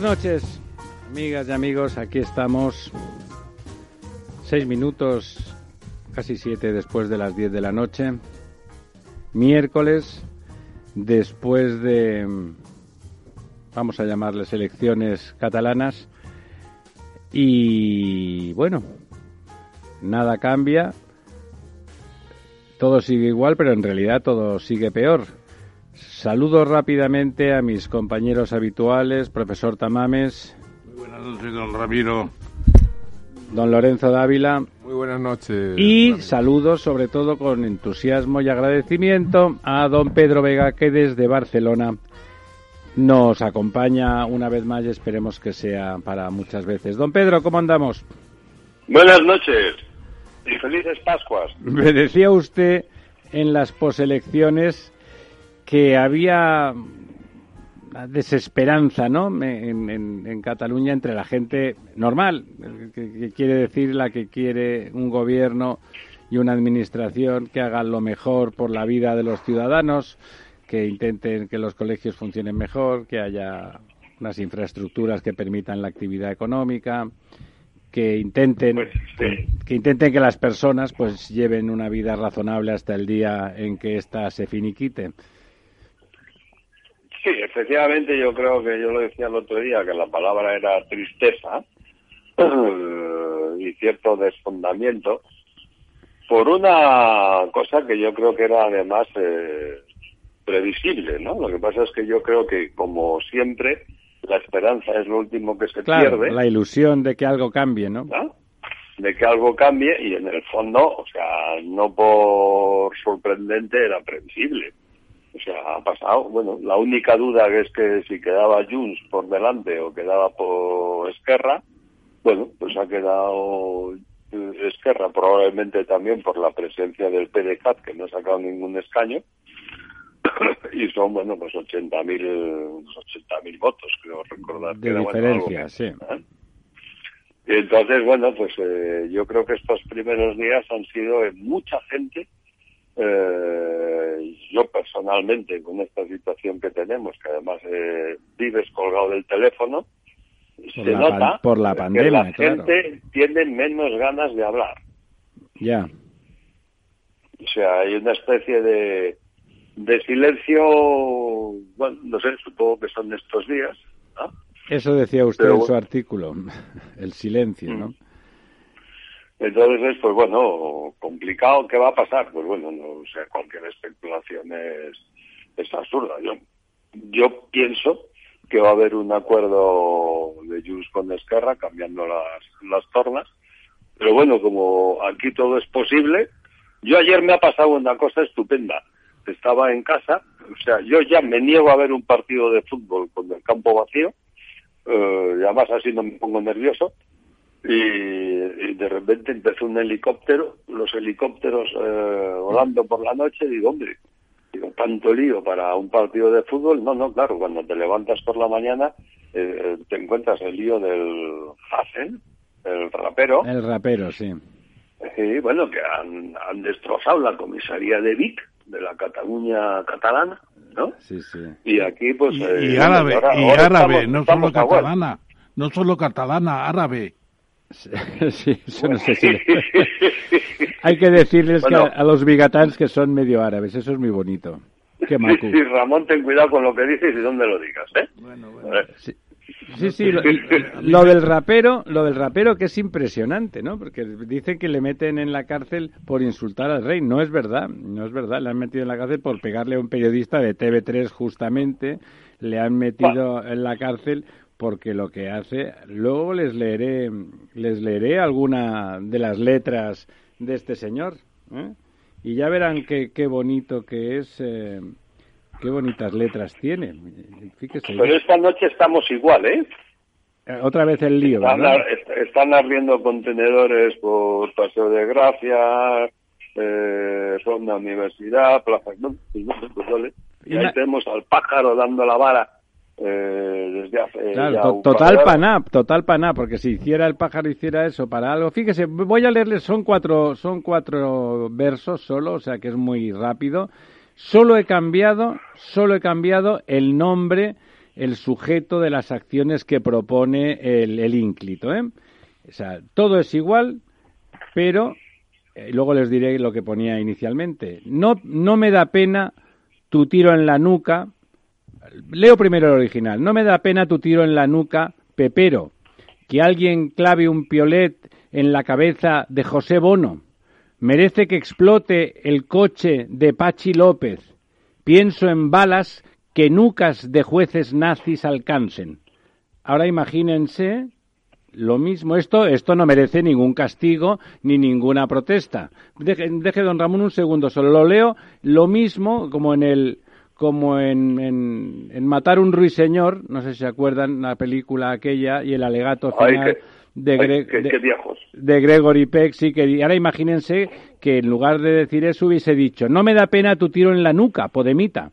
Buenas noches, amigas y amigos. Aquí estamos. Seis minutos, casi siete después de las diez de la noche. Miércoles, después de, vamos a llamarles elecciones catalanas. Y bueno, nada cambia. Todo sigue igual, pero en realidad todo sigue peor. Saludo rápidamente a mis compañeros habituales, profesor Tamames. Muy buenas noches, don Ramiro. Don Lorenzo Dávila. Muy buenas noches. Y saludos sobre todo con entusiasmo y agradecimiento a don Pedro Vega que desde Barcelona nos acompaña una vez más y esperemos que sea para muchas veces. Don Pedro, ¿cómo andamos? Buenas noches y felices Pascuas. Me decía usted en las poselecciones que había desesperanza ¿no? En, en, en, Cataluña entre la gente normal, que, que, quiere decir la que quiere un gobierno y una administración que hagan lo mejor por la vida de los ciudadanos, que intenten que los colegios funcionen mejor, que haya unas infraestructuras que permitan la actividad económica, que intenten Pues, sí. que intenten que las personas pues lleven una vida razonable hasta el día en que ésta se finiquite. Sí, efectivamente yo creo que yo lo decía el otro día, que la palabra era tristeza y cierto desfondamiento por una cosa que yo creo que era además eh, previsible, ¿no? Lo que pasa es que yo creo que como siempre la esperanza es lo último que se Claro, pierde. la ilusión de que algo cambie, ¿no? ¿no? de que algo cambie y en el fondo, o sea, no por sorprendente era previsible. O sea, ha pasado, bueno, la única duda que es que si quedaba Junts por delante o quedaba por Esquerra, bueno, pues ha quedado eh, Esquerra probablemente también por la presencia del PDCAT que no ha sacado ningún escaño y son, bueno, pues 80.000 80.000 votos, creo recordar. que De algo diferencia, sí. ¿eh? Y entonces, bueno, pues eh, yo creo que estos primeros días han sido en mucha gente, eh, yo personalmente con esta situación que tenemos, que además eh, vives colgado del teléfono, Por se la nota por la que pandemia, la claro. gente tiene menos ganas de hablar. Ya. O sea, hay una especie de, de silencio, bueno, no sé, supongo que son estos días, ¿no? Eso decía usted Pero en su artículo, el silencio, ¿no? Entonces, pues bueno, complicado, ¿qué va a pasar? Pues bueno, no sé, cualquier especulación es, es absurda. Yo, yo pienso que va a haber un acuerdo de Junts con Esquerra cambiando las, las tornas, pero bueno, como aquí todo es posible, yo ayer me ha pasado una cosa estupenda. Estaba en casa, o sea, yo ya me niego a ver un partido de fútbol con el campo vacío, eh, y además así no me pongo nervioso, y, y de repente empezó un helicóptero, los helicópteros eh, volando por la noche, digo, hombre, digo, tanto lío para un partido de fútbol, no, no, claro, cuando te levantas por la mañana eh, te encuentras el lío del Hasen, el rapero, El rapero, sí. y bueno, que han, han destrozado la comisaría de Vic, de la Cataluña catalana, ¿no? Sí, sí. Y aquí, pues... Y, eh, y árabe, ahora- y ahora árabe, estamos- no estamos solo catalana, no solo catalana, árabe. Sí, eso no sé si... Hay que decirles que a, los bigatans que son medio árabes, eso es muy bonito. Qué macu. Sí, Ramón, ten cuidado con lo que dices y dónde lo digas, ¿eh? Bueno, bueno. Sí. Sí, lo, del rapero, lo del rapero que es impresionante, ¿no? Porque dice que le meten en la cárcel por insultar al rey. No es verdad, no es verdad. Le han metido en la cárcel por pegarle a un periodista de TV3 justamente. Le han metido en la cárcel porque lo que hace, luego les leeré, les leeré alguna de las letras de este señor, ¿eh? y ya verán qué, qué bonito que es, eh, qué bonitas letras tiene. Fíjese. Pero esta noche estamos igual, ¿eh? eh otra vez el lío, están, están ardiendo contenedores por Paseo de Gracia, eh, Ronda Universidad, Plaza... No, pues pues y ahí tenemos al pájaro dando la vara eh, desde hace total paná, total paná, porque si hiciera el pájaro hiciera eso para algo. Fíjese, voy a leerles, son cuatro, son cuatro versos solo, o sea que es muy rápido. Solo he cambiado, solo he cambiado el nombre, el sujeto de las acciones que propone el, el ínclito, ¿eh? O sea, todo es igual, pero eh, luego les diré lo que ponía inicialmente. No, no me da pena tu tiro en la nuca, Leo primero el original. No me da pena tu tiro en la nuca, Pepero. Que alguien clave un piolet en la cabeza de José Bono. Merece que explote el coche de Pachi López. Pienso en balas que nucas de jueces nazis alcancen. Ahora imagínense lo mismo. Esto, esto no merece ningún castigo ni ninguna protesta. Deje, deje, don Ramón, un segundo. Solo lo leo. Lo mismo como en el como en, en, Matar un ruiseñor, no sé si se acuerdan la película aquella y el alegato final de, de, Gregory Peck, sí, que ahora imagínense que en lugar de decir eso hubiese dicho, no me da pena tu tiro en la nuca, Podemita,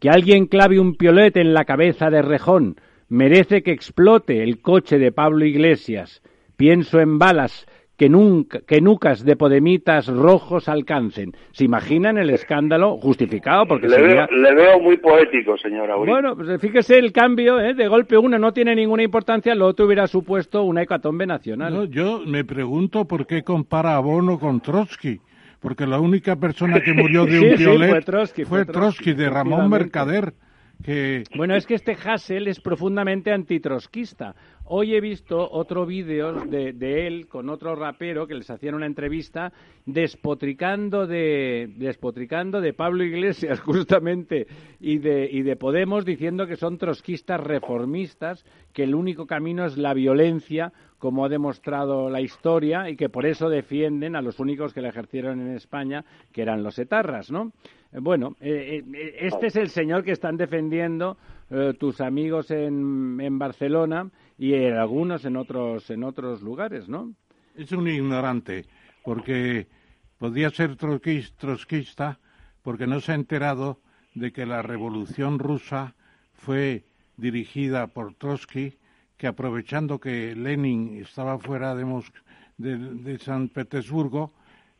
que alguien clave un piolete en la cabeza de Rejón, merece que explote el coche de Pablo Iglesias, pienso en balas que, nunca, que nucas de podemitas rojos alcancen. ¿Se imaginan el escándalo justificado? Porque le, veo, le veo muy poético, señora Bueno, pues fíjese el cambio, ¿eh? de golpe uno no tiene ninguna importancia, lo otro hubiera supuesto una hecatombe nacional. yo me pregunto por qué compara a Bono con Trotsky porque la única persona que murió de un violet fue Trotsky, fue Trotsky, de Ramón Mercader. Bueno, es que este Hassel es profundamente antitrosquista. Hoy he visto otro vídeo de, de, él con otro rapero que les hacían una entrevista despotricando de, despotricando de Pablo Iglesias justamente y de, y de Podemos diciendo que son trotskistas reformistas, que el único camino es la violencia como ha demostrado la historia y que por eso defienden a los únicos que la ejercieron en España, que eran los etarras, ¿no? Bueno, eh, eh, este es el señor que están defendiendo eh, tus amigos en, en Barcelona y en algunos en otros, en otros lugares, ¿no? Es un ignorante, porque podría ser trotskista porque no se ha enterado de que la revolución rusa fue dirigida por Trotsky, que aprovechando que Lenin estaba fuera de, de, San Petersburgo,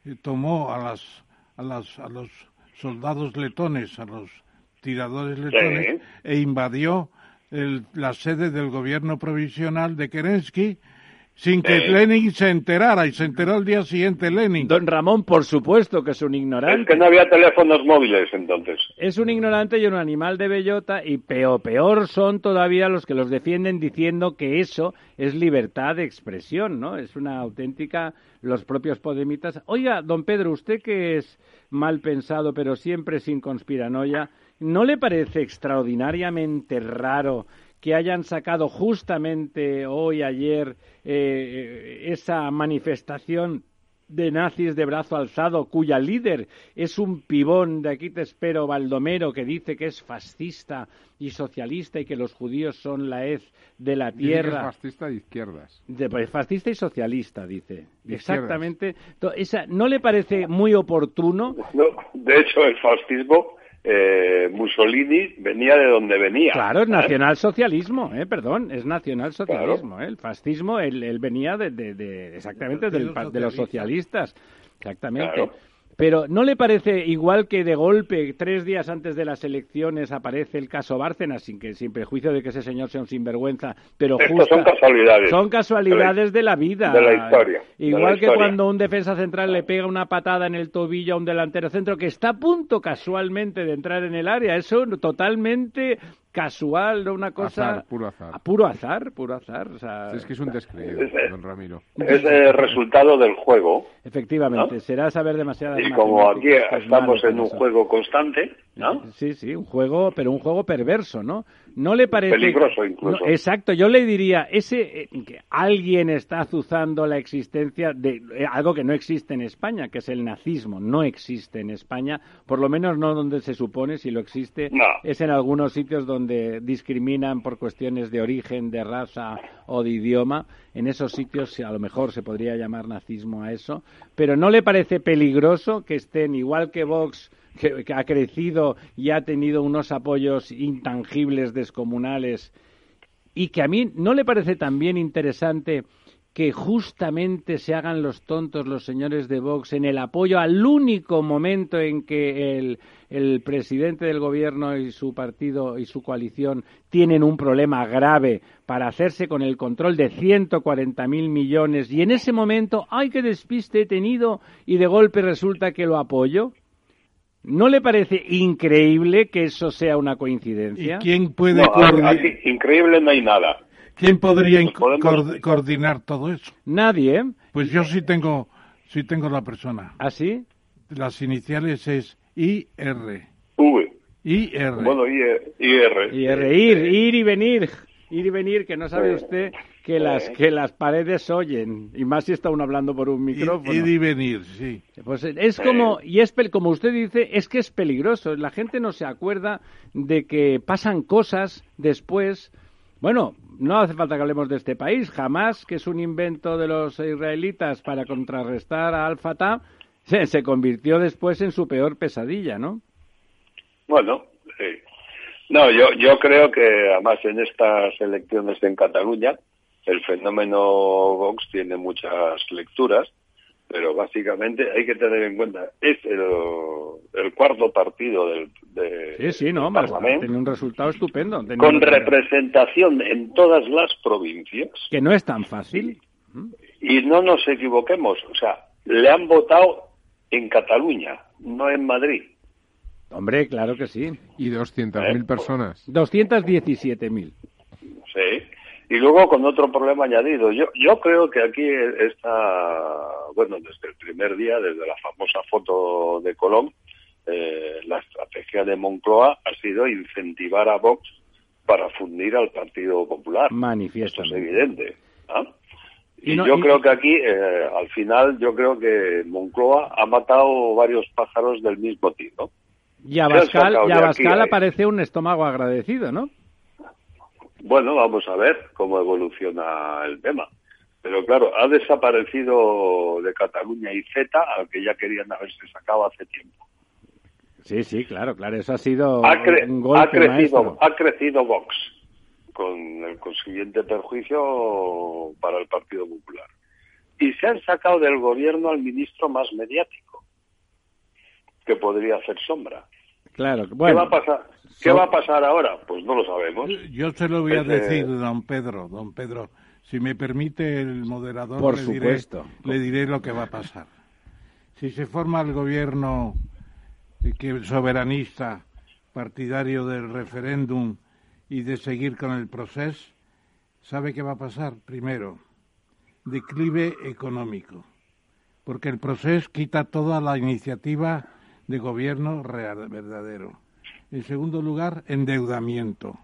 eh, tomó a, las, a, las, a los soldados letones, a los tiradores letones, e invadió la sede del gobierno provisional de Kerensky sin que Lenin se enterara y se enteró el día siguiente Lenin. Don Ramón, por supuesto que es un ignorante. Es que no había teléfonos móviles entonces. Es un ignorante y un animal de bellota y peor, peor son todavía los que los defienden diciendo que eso es libertad de expresión, ¿no? Es una auténtica los propios podemitas. Oiga, don Pedro, usted que es mal pensado pero siempre sin conspiranoia, ¿No le parece extraordinariamente raro que hayan sacado justamente hoy, ayer, eh, esa manifestación de nazis de brazo alzado, cuya líder es un pibón de aquí te espero, Baldomero, que dice que es fascista y socialista y que los judíos son la hez de la tierra. es fascista de izquierdas. De, pues, fascista y socialista, dice. Exactamente. Esa, ¿No le parece muy oportuno? No, de hecho, el fascismo eh, Mussolini venía de donde venía. Claro, es ¿eh? nacionalsocialismo, eh, perdón, es nacionalsocialismo. ¿eh? El fascismo, él, venía de, exactamente de, los socialistas. Exactamente. Pero ¿no le parece igual que de golpe, tres días antes de las elecciones, aparece el caso Bárcenas, sin, que, sin prejuicio de que ese señor sea un sinvergüenza, pero Estos son casualidades. Son casualidades de la vida. De la historia. Igual la que historia. cuando un defensa central le pega una patada en el tobillo a un delantero centro que está a punto casualmente de entrar en el área. Eso totalmente casual, no una cosa... Azar, puro azar. Puro azar, puro azar. O sea, Es que es un descreído, don Ramiro. Es el resultado del juego. Efectivamente, ¿No? será saber demasiadas Y como aquí pues estamos en un eso. juego constante, ¿no? Sí, sí, un juego, pero un juego perverso, ¿no? ¿No le parece Peligroso, incluso. No, exacto, yo le diría ese eh, que alguien está azuzando la existencia de eh, algo que no existe en España, que es el nazismo, no existe en España, por lo menos no donde se supone, si lo existe, No. es en algunos sitios donde discriminan por cuestiones de origen, de raza o de idioma. En esos sitios a lo mejor se podría llamar nazismo a eso, pero ¿no le parece peligroso que estén igual que Vox que, ha crecido y ha tenido unos apoyos intangibles, descomunales, y que a mí no le parece también interesante que justamente se hagan los tontos los señores de Vox en el apoyo al único momento en que el, el presidente del gobierno y su partido y su coalición tienen un problema grave para hacerse con el control de 140.000 millones y en ese momento, ¡ay, qué despiste he tenido! y de golpe resulta que lo apoyo. ¿No le parece increíble que eso sea una ¿Y coincidencia? quién puede No, coordi- aquí, increíble no hay nada. quién podría podemos- coord- coordinar todo eso? Nadie, ¿eh? Pues yo sí tengo, sí tengo la persona. ¿Así? Las iniciales es IR. V. IR. Bueno, IR. IR. Y reír, ir y venir, ir y venir, que no sabe Sí. usted que las que las paredes oyen y más si está uno hablando por un micrófono. ir y venir, sí. Pues es como y es como usted dice, es que es peligroso. La gente no se acuerda de que pasan cosas después. Bueno, no hace falta que hablemos de este país. Jamás, que es un invento de los israelitas para contrarrestar a Al-Fatah, se, se convirtió después en su peor pesadilla, ¿no? Bueno, sí. No, yo, yo creo que además en estas elecciones en Cataluña el fenómeno Vox tiene muchas lecturas, pero básicamente hay que tener en cuenta, es el, el cuarto partido del, de, Sí, sí, no, del Parlamento, tenía un resultado estupendo. tenía con representación en todas las provincias. Que no es tan fácil. Y no nos equivoquemos, o sea, le han votado en Cataluña, no en Madrid. Hombre, claro que sí. Y 200.000 Eh, personas. 217.000. Sí. Y luego con otro problema añadido. Yo, yo creo que aquí está, bueno, desde el primer día, desde la famosa foto de Colón, eh, la estrategia de Moncloa ha sido incentivar a Vox para fundir al Partido Popular. Esto es evidente. ¿ah? Y Y, no- yo y- creo que aquí, eh, al final, yo creo que Moncloa ha matado varios pájaros del mismo tiro. Y Abascal, sacado y de aquí Abascal ahí. aparece un estómago agradecido, ¿no? Bueno, vamos a ver cómo evoluciona el tema. Pero claro, ha desaparecido de Cataluña y Z, al que ya querían haberse sacado hace tiempo. Sí, sí, claro, claro. Eso ha sido Ha, crecido, maestro. ha crecido Vox, con el consiguiente perjuicio para el Partido Popular. Y se han sacado del gobierno al ministro más mediático, que podría hacer sombra. Claro, ¿Qué va a pasar? ¿Qué so- va a pasar ahora? Pues no lo sabemos. Yo se lo voy a eh, decir, don Pedro, don Pedro. Si me permite el moderador, Por le, supuesto. Diré, le diré lo que va a pasar. Si se forma el gobierno eh, que soberanista, partidario del referéndum y de seguir con el proceso, ¿sabe qué va a pasar? Primero, declive económico, porque el proceso quita toda la iniciativa de gobierno real, verdadero. En segundo lugar, endeudamiento.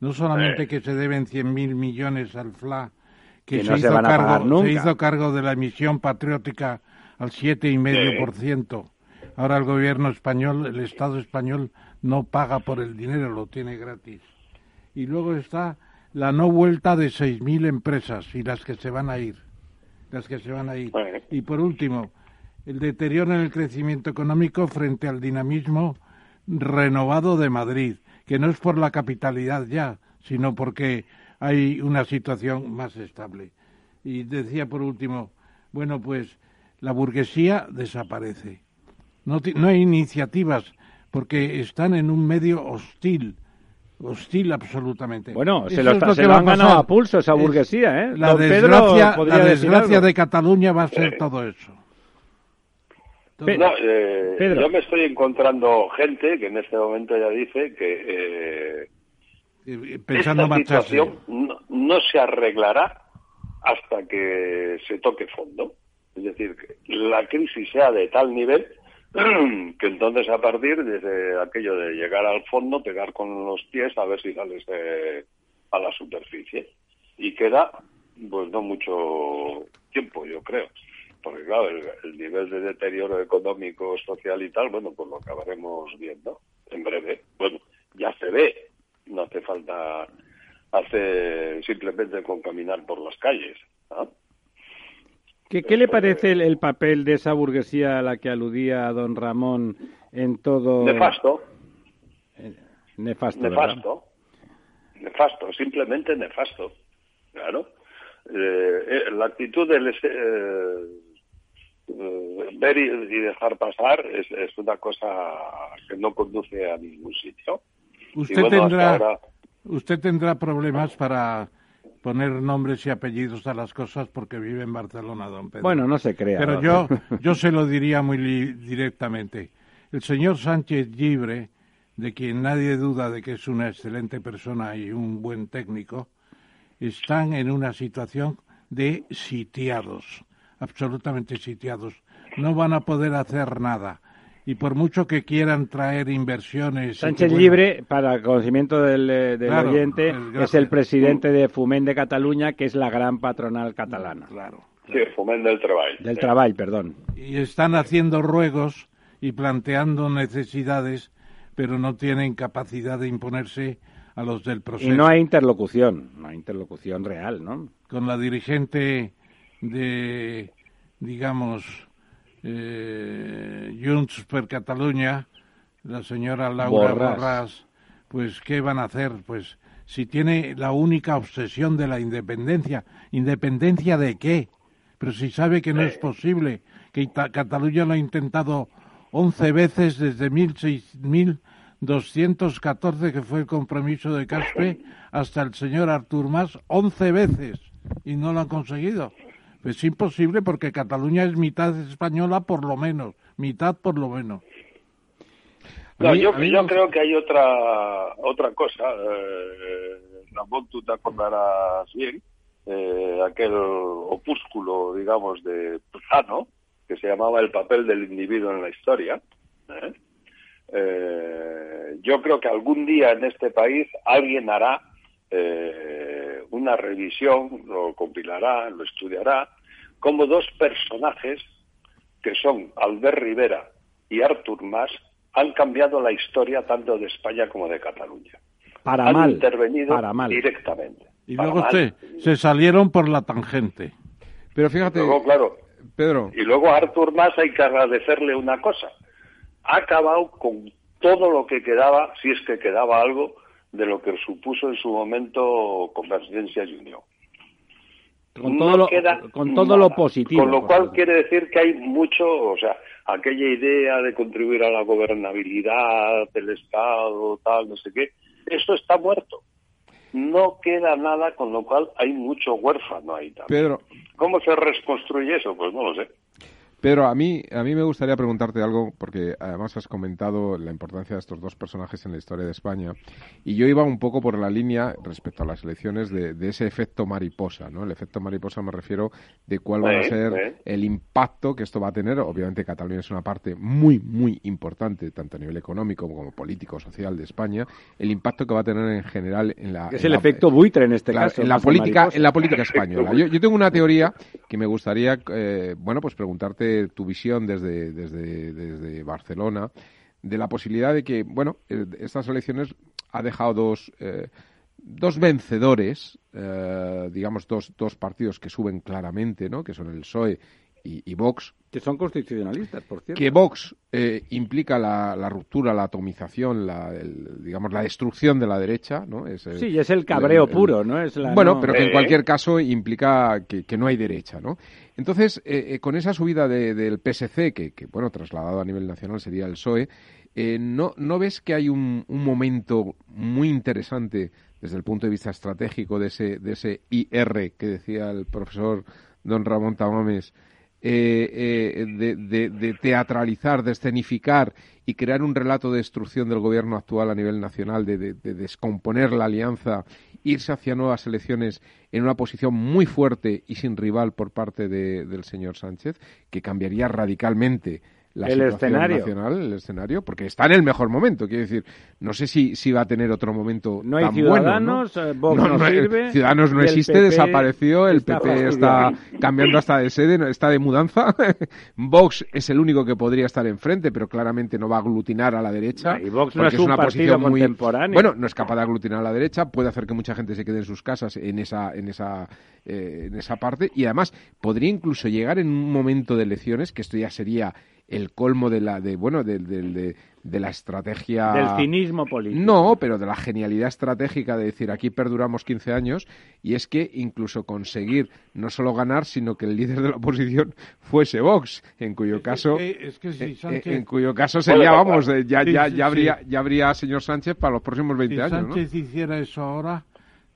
No solamente que se deben 100.000 millones al FLA, que, Que se, no se hizo pagar cargo, nunca. se hizo cargo de la emisión patriótica al 7,5%. Ahora el gobierno español, el Estado español, no paga por el dinero, lo tiene gratis. Y luego está la no vuelta de 6.000 empresas y las que se van a ir. Las que se van a ir. Y por último, el deterioro en el crecimiento económico frente al dinamismo renovado de Madrid, que no es por la capitalidad ya, sino porque hay una situación más estable. Y decía por último, bueno, pues la burguesía desaparece. no, no hay iniciativas porque están en un medio hostil hostil absolutamente. Bueno, se lo, han ganado a pulso esa burguesía, ¿eh? La desgracia, la desgracia de Cataluña va a ser todo eso. Eh, yo me estoy encontrando gente que en este momento ya dice que eh, Pensando esta situación no, se arreglará hasta que se toque fondo. Es decir, que la crisis sea de tal nivel que entonces a partir de aquello de llegar al fondo, pegar con los pies a ver si sales a la superficie. Y queda, pues no mucho tiempo, yo creo porque claro, el, nivel de deterioro económico, social y tal, bueno, pues lo acabaremos viendo en breve. Bueno, ya se ve, no hace falta hacer simplemente con caminar por las calles. ¿Qué, le parece el, papel de esa burguesía a la que aludía don Ramón en todo? Nefasto. Eh, nefasto. Nefasto. Nefasto, simplemente nefasto. Claro. Eh, eh, la actitud del, eh, ver y, dejar pasar es, una cosa que no conduce a ningún sitio. Usted tendrá usted tendrá problemas para poner nombres y apellidos a las cosas porque vive en Barcelona, don Pedro. Bueno, no se crea. Pero yo yo se lo diría muy directamente. El señor Sánchez Libre, de quien nadie duda de que es una excelente persona y un buen técnico, están en una situación de sitiados absolutamente sitiados. No van a poder hacer nada. Y por mucho que quieran traer inversiones. Sánchez Libre, para conocimiento del, eh, oyente, es el presidente de Fumen de Cataluña, que es la gran patronal catalana. Claro. Sí, Fumen del Trabajo. Del Trabajo, perdón. Y están haciendo ruegos y planteando necesidades, pero no tienen capacidad de imponerse a los del proceso. Y no hay interlocución, no hay interlocución real, ¿no? Con la dirigente de, digamos, eh, Junts per Cataluña, la señora Laura Borràs. pues ¿qué van a hacer? Pues si tiene la única obsesión de la independencia, ¿independencia de qué? Pero si sabe que no es posible, que Cataluña lo ha intentado 11 veces desde 1214, que fue el compromiso de Caspe, hasta el señor Artur Mas, 11 veces, y no lo han conseguido. Es imposible porque Cataluña es mitad española por lo menos, mitad por lo menos. No, yo, creo que hay otra otra cosa. Eh, Ramón, tú te acordarás bien, eh, aquel opúsculo, digamos, de Plano, que se llamaba El papel del individuo en la historia. ¿eh? Eh, yo creo que algún día en este país alguien hará una revisión, lo compilará, lo estudiará, como dos personajes que son Albert Rivera y Artur Mas han cambiado la historia tanto de España como de Cataluña. Para han mal. intervenido para mal. directamente. Y luego se, salieron por la tangente. Pero fíjate, claro, Pedro. Y luego a Artur Mas hay que agradecerle una cosa. Ha acabado con todo lo que quedaba, si es que quedaba algo, de lo que supuso en su momento Convergencia y Unión con todo, lo, con todo lo positivo. Con lo cual quiere decir que hay mucho, o sea, aquella idea de contribuir a la gobernabilidad del Estado, tal, no sé qué, eso está muerto. No queda nada, con lo cual hay mucho huérfano ahí también. Pedro. ¿Cómo se reconstruye eso? Pues no lo sé. Pedro, a mí, a mí me gustaría preguntarte algo, porque además has comentado la importancia de estos dos personajes en la historia de España, y yo iba un poco por la línea respecto a las elecciones de, ese efecto mariposa, ¿no? El efecto mariposa me refiero de cuál va a ser el impacto que esto va a tener. Obviamente Cataluña es una parte muy, muy importante, tanto a nivel económico como político, social de España, el impacto que va a tener en general en la... Es el efecto buitre en este caso. En la, política, en la política española. Yo, yo, tengo una teoría que me gustaría, eh, bueno, pues preguntarte tu visión desde, desde, desde Barcelona de la posibilidad de que, bueno, eh, estas elecciones ha dejado dos, eh, dos vencedores, eh, digamos, dos, dos partidos que suben claramente, ¿no? Que son el PSOE y, Vox. Que son constitucionalistas, por cierto. Que Vox eh, implica la, ruptura, la atomización, la, digamos, la destrucción de la derecha, ¿no? Es sí, es el cabreo puro, ¿no? Es bueno, pero que en cualquier caso implica que, no hay derecha, ¿no? Entonces, con esa subida del PSC, que, que, bueno, trasladado a nivel nacional sería el PSOE, ¿no, ¿no ves que hay un, un momento muy interesante desde el punto de vista estratégico de ese, de ese IR que decía el profesor don Ramón Tamames, eh, eh, de, teatralizar, de escenificar y crear un relato de destrucción del gobierno actual a nivel nacional, de, descomponer la alianza, irse hacia nuevas elecciones en una posición muy fuerte y sin rival por parte del señor Sánchez, que cambiaría radicalmente la el escenario. nacional, el escenario, porque está en el mejor momento. Quiero decir, no sé si, si va a tener otro momento no hay tan ciudadanos, bueno. Eh, Vox no, sirve. Ciudadanos no existe, desapareció, el PP está cambiando hasta de sede, está de mudanza. Vox es el único que podría estar enfrente, pero claramente no va a aglutinar a la derecha. Y Vox no es, una posición muy Bueno, no es capaz de aglutinar a la derecha, puede hacer que mucha gente se quede en sus casas en esa, en esa, eh, en esa parte, y además podría incluso llegar en un momento de elecciones, que esto ya sería el colmo de la de bueno de, de, la estrategia del cinismo político. No pero de la genialidad estratégica de decir aquí perduramos 15 años y es que incluso conseguir no solo ganar sino que el líder de la oposición fuese Vox en cuyo caso en cuyo caso sería vamos ya ya ya habría ya habría señor Sánchez para los próximos 20 años Sánchez hiciera eso ahora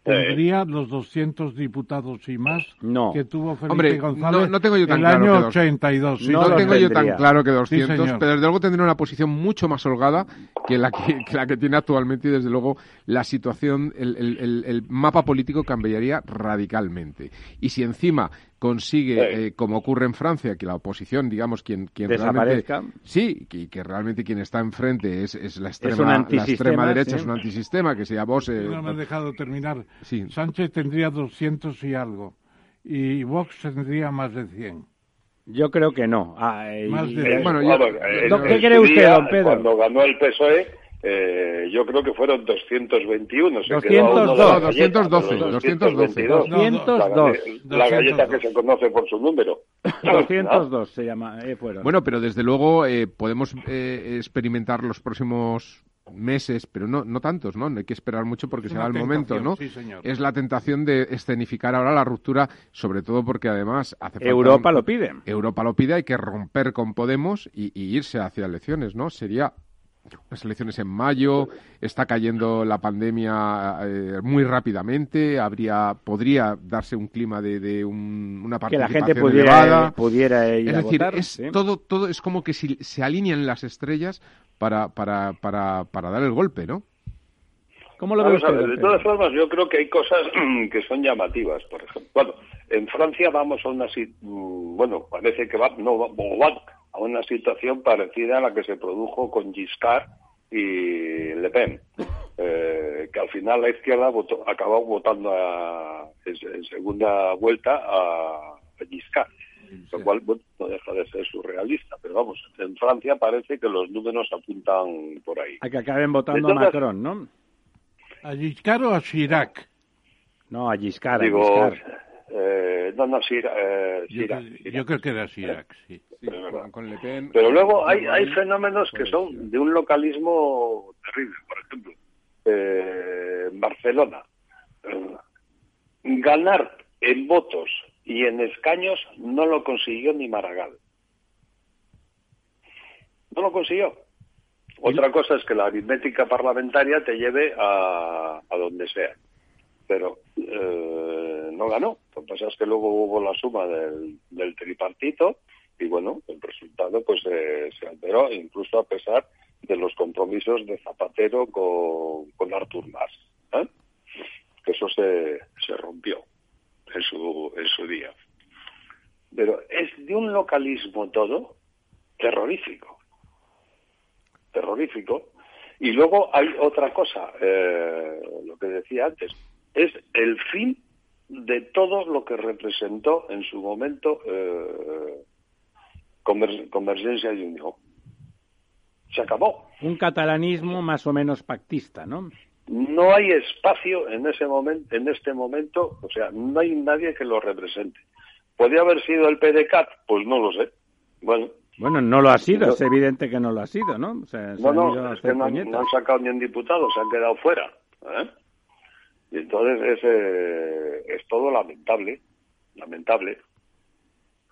tendría los 200 diputados y más que tuvo Felipe González no, tengo yo tan el claro año 82. no, tengo yo tan claro que 200, pero desde luego tendría una posición mucho más holgada que la que, la que tiene actualmente y desde luego la situación, el, el, el mapa político cambiaría radicalmente. Y si encima consigue, eh, como ocurre en Francia, que la oposición, digamos, quien, quien realmente... Sí, y que realmente quien está enfrente es, es la, extrema, la extrema derecha, es un antisistema, que sea vos... Eh, no me has dejado terminar. Sánchez tendría 200 y algo, y Vox tendría más de 100. Yo creo que no. Ah, más de... bueno, ¿Qué cree usted, don Pedro? Cuando ganó el PSOE eh, yo creo que fueron 221. Se 202, 212, 212. 202. La, galleta que se conoce por su número. 202 se llama, eh, fueron. Bueno, pero desde luego eh, podemos eh, experimentar los próximos meses, pero no, no tantos, ¿no? No hay que esperar mucho porque será el momento, ¿no? Es la tentación de escenificar ahora la ruptura, sobre todo porque además hace falta Europa lo pide. Europa lo pide, hay que romper con Podemos y, y irse hacia elecciones, ¿no? Sería las elecciones en mayo, está cayendo la pandemia eh, muy rápidamente, habría, podría darse un clima de, de una participación que la gente pudiera, pudiera ir es a decir, votar, es todo, todo es como que si, se alinean las estrellas para, para, para, para dar el golpe, ¿no? ¿Cómo lo ve usted, De todas formas, yo creo que hay cosas que son llamativas. Por ejemplo, bueno, en Francia vamos a una mm, bueno, parece que va, no, va, a una situación parecida a la que se produjo con Giscard y Le Pen, eh, que al final la izquierda votó, acabó votando en, segunda vuelta a, Giscard, lo cual no deja de ser surrealista, pero vamos, en Francia parece que los números apuntan por ahí. A que acaben votando a Macron, ¿no? ¿A Giscard o a Chirac? No, a Giscard, a Giscard. Eh, no, no, eh, yo, creo que era Chirac, sí. Pero luego hay, hay fenómenos que son de un localismo terrible. Por ejemplo, eh, Barcelona. ganar en votos y en escaños no lo consiguió ni Maragall. No lo consiguió. Otra cosa es que la aritmética parlamentaria te lleve a, a donde sea pero eh, no ganó. Lo que pasa es que luego hubo la suma del, tripartito y bueno, el resultado pues eh, se alteró, incluso a pesar de los compromisos de Zapatero con, con Artur Mas. ¿eh? Eso se, se rompió en su, en su día. Pero es de un localismo todo terrorífico. Terrorífico. Y luego hay otra cosa, lo que decía antes, es el fin de todo lo que representó en su momento eh, Convergencia y Unión. Se acabó. Un catalanismo más o menos pactista, ¿no? No hay espacio en ese momento, en este momento, o sea, no hay nadie que lo represente. ¿Podría haber sido el PDCAT? Pues no lo sé. Bueno. Bueno, no lo ha sido, es evidente que no lo ha sido, ¿no? no, no, es que no, han sacado ni un diputado, se han quedado fuera. ¿eh? Y entonces es, eh, es todo lamentable, lamentable.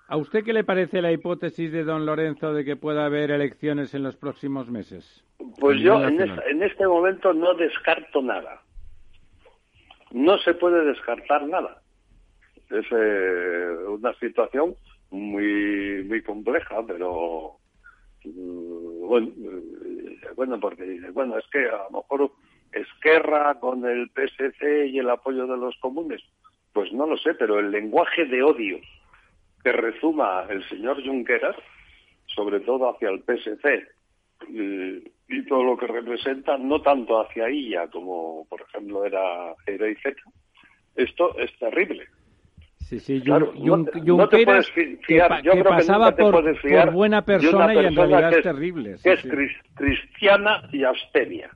¿A usted qué le parece la hipótesis de don Lorenzo de que pueda haber elecciones en los próximos meses? Pues yo en, este momento no descarto nada. No se puede descartar nada. Es eh, una situación muy muy compleja, pero mm, bueno, eh, bueno, porque bueno, es que a lo mejor Esquerra con el PSC y el apoyo de los comunes, pues no lo sé, pero el lenguaje de odio que resuma el señor Junqueras, sobre todo hacia el PSC y, todo lo que representa, no tanto hacia ella como, por ejemplo, era era Z, esto es terrible. Sí, sí, Junqueras que, pasaba por, buena persona, y en realidad es, terrible. es cristiana y abstenia.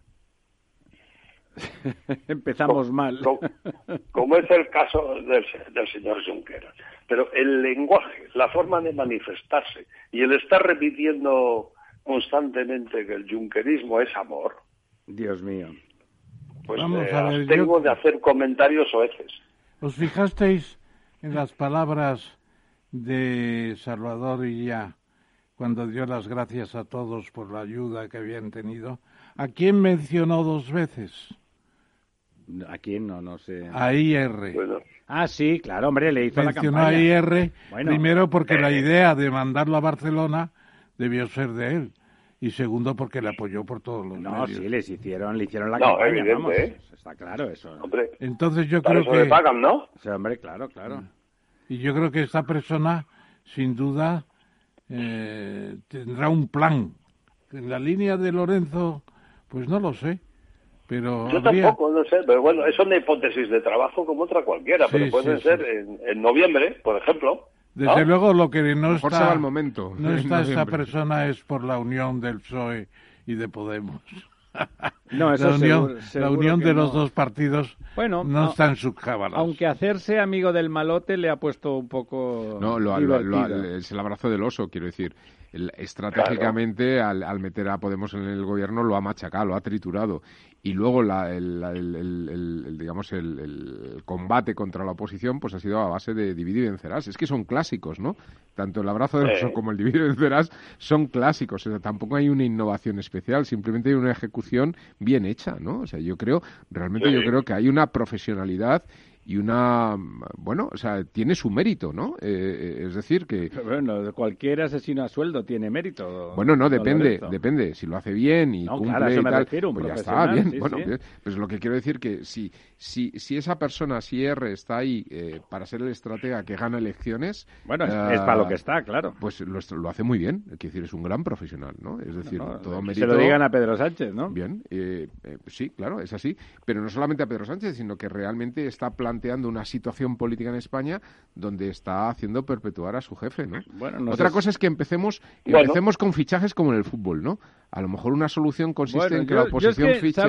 Empezamos mal. Como, es el caso del, señor Junqueras. Pero el lenguaje, la forma de manifestarse y el estar repitiendo constantemente que el junquerismo es amor. Dios mío. Pues eh, tengo de hacer comentarios oeces. ¿Os fijasteis en las palabras de Salvador y ya cuando dio las gracias a todos por la ayuda que habían tenido? ¿A quién mencionó dos veces? ¿A quién? No, no sé. A IR. Ah, sí, claro, hombre, le hizo la campaña. a IR primero porque la idea de mandarlo a Barcelona debió ser de él y segundo porque le apoyó por todos los no, sí, les hicieron, le hicieron la no, campaña, evidente, vamos, ¿eh? está claro eso. Hombre, Entonces yo creo que... le pagan, ¿no? Sí, hombre, claro, claro. Y yo creo que esta persona, sin duda, eh, tendrá un plan. En la línea de Lorenzo, pues no lo sé. Pero Yo tampoco, no sé, pero bueno, es una hipótesis de trabajo como otra cualquiera, pero puede ser En, noviembre, por ejemplo. Desde luego lo que no está, el momento, no está esa persona es por la unión del PSOE y de Podemos. No, la unión, la unión de los dos partidos bueno, no, está en su Aunque hacerse amigo del malote le ha puesto un poco. No, lo, es el abrazo del oso, quiero decir. Estratégicamente al, meter a Podemos en el gobierno lo ha machacado, lo ha triturado y luego el, digamos el, combate contra la oposición pues ha sido a base de dividir y vencerás. Es que son clásicos, ¿no? Tanto el abrazo de como el dividir y vencerás son clásicos. O sea, tampoco hay una innovación especial, simplemente hay una ejecución bien hecha, ¿no? O sea, yo creo, realmente yo creo que hay una profesionalidad y una bueno o sea tiene su mérito no eh, eh, es decir que bueno cualquier asesino a sueldo tiene mérito. Bueno no depende depende. Si lo hace bien y cumple y tal pues ya está bien bueno pues lo que quiero decir que si si si esa persona si R está ahí eh, para ser el estratega que gana elecciones bueno es, para lo que está claro. pues lo, lo hace muy bien. Es decir es un gran profesional no es decir todo mérito. se lo digan a Pedro Sánchez no bien sí claro es así. Pero no solamente a Pedro Sánchez sino que realmente está planteando planteando una situación política en España donde está haciendo perpetuar a su jefe, ¿no? Bueno, Otra cosa es que empecemos, empecemos con fichajes como en el fútbol, ¿no? A lo mejor una solución consiste en que la oposición fiche a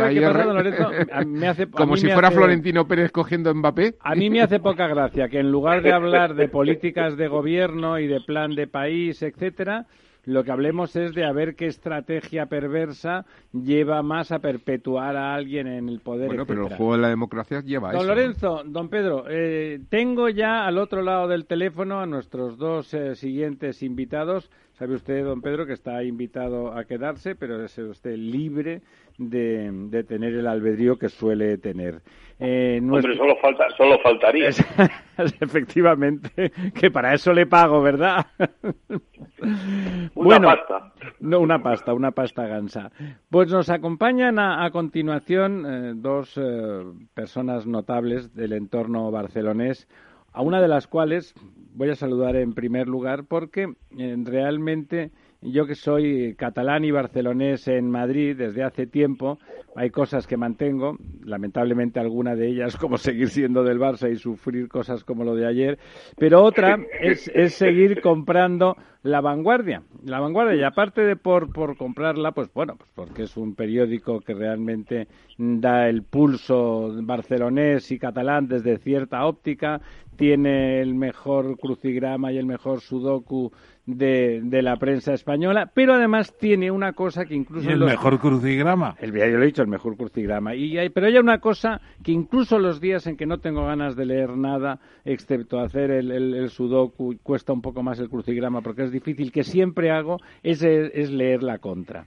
como si fuera Florentino Pérez cogiendo Mbappé. A mí me hace poca gracia que en lugar de hablar de políticas de gobierno y de plan de país, etcétera, lo que hablemos es de a ver qué estrategia perversa lleva más a perpetuar a alguien en el poder. Bueno, pero el juego de la democracia lleva don eso. Don Lorenzo, don Pedro, eh, tengo ya al otro lado del teléfono a nuestros dos eh, siguientes invitados. Sabe usted, don Pedro, que está invitado a quedarse, pero es usted libre de, tener el albedrío que suele tener. Eh, Hombre, solo, falta, solo faltaría. Efectivamente, que para eso le pago, ¿verdad? una pasta. No, una pasta, una pasta gansa. Pues nos acompañan a, continuación eh, dos eh, personas notables del entorno barcelonés, a una de las cuales voy a saludar en primer lugar porque realmente yo que soy catalán y barcelonés en Madrid desde hace tiempo, hay cosas que mantengo, lamentablemente alguna de ellas como seguir siendo del Barça y sufrir cosas como lo de ayer, pero otra es, seguir comprando La Vanguardia. La Vanguardia, y aparte de por, por comprarla, pues bueno, pues porque es un periódico que realmente da el pulso barcelonés y catalán desde cierta óptica, tiene el mejor crucigrama y el mejor sudoku de, de, la prensa española, pero además tiene una cosa que incluso... el mejor crucigrama. El, yo lo he dicho, el mejor crucigrama. Y hay, pero hay una cosa que incluso los días en que no tengo ganas de leer nada, excepto hacer el, el, sudoku, cuesta un poco más el crucigrama porque es difícil, que siempre hago, es, es leer la contra.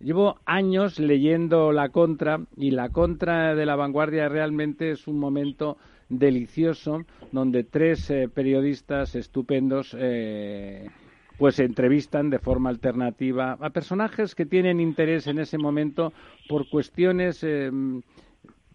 Llevo años leyendo la contra y la contra de la vanguardia realmente es un momento delicioso donde tres eh, periodistas estupendos eh, pues entrevistan de forma alternativa a personajes que tienen interés en ese momento por cuestiones eh,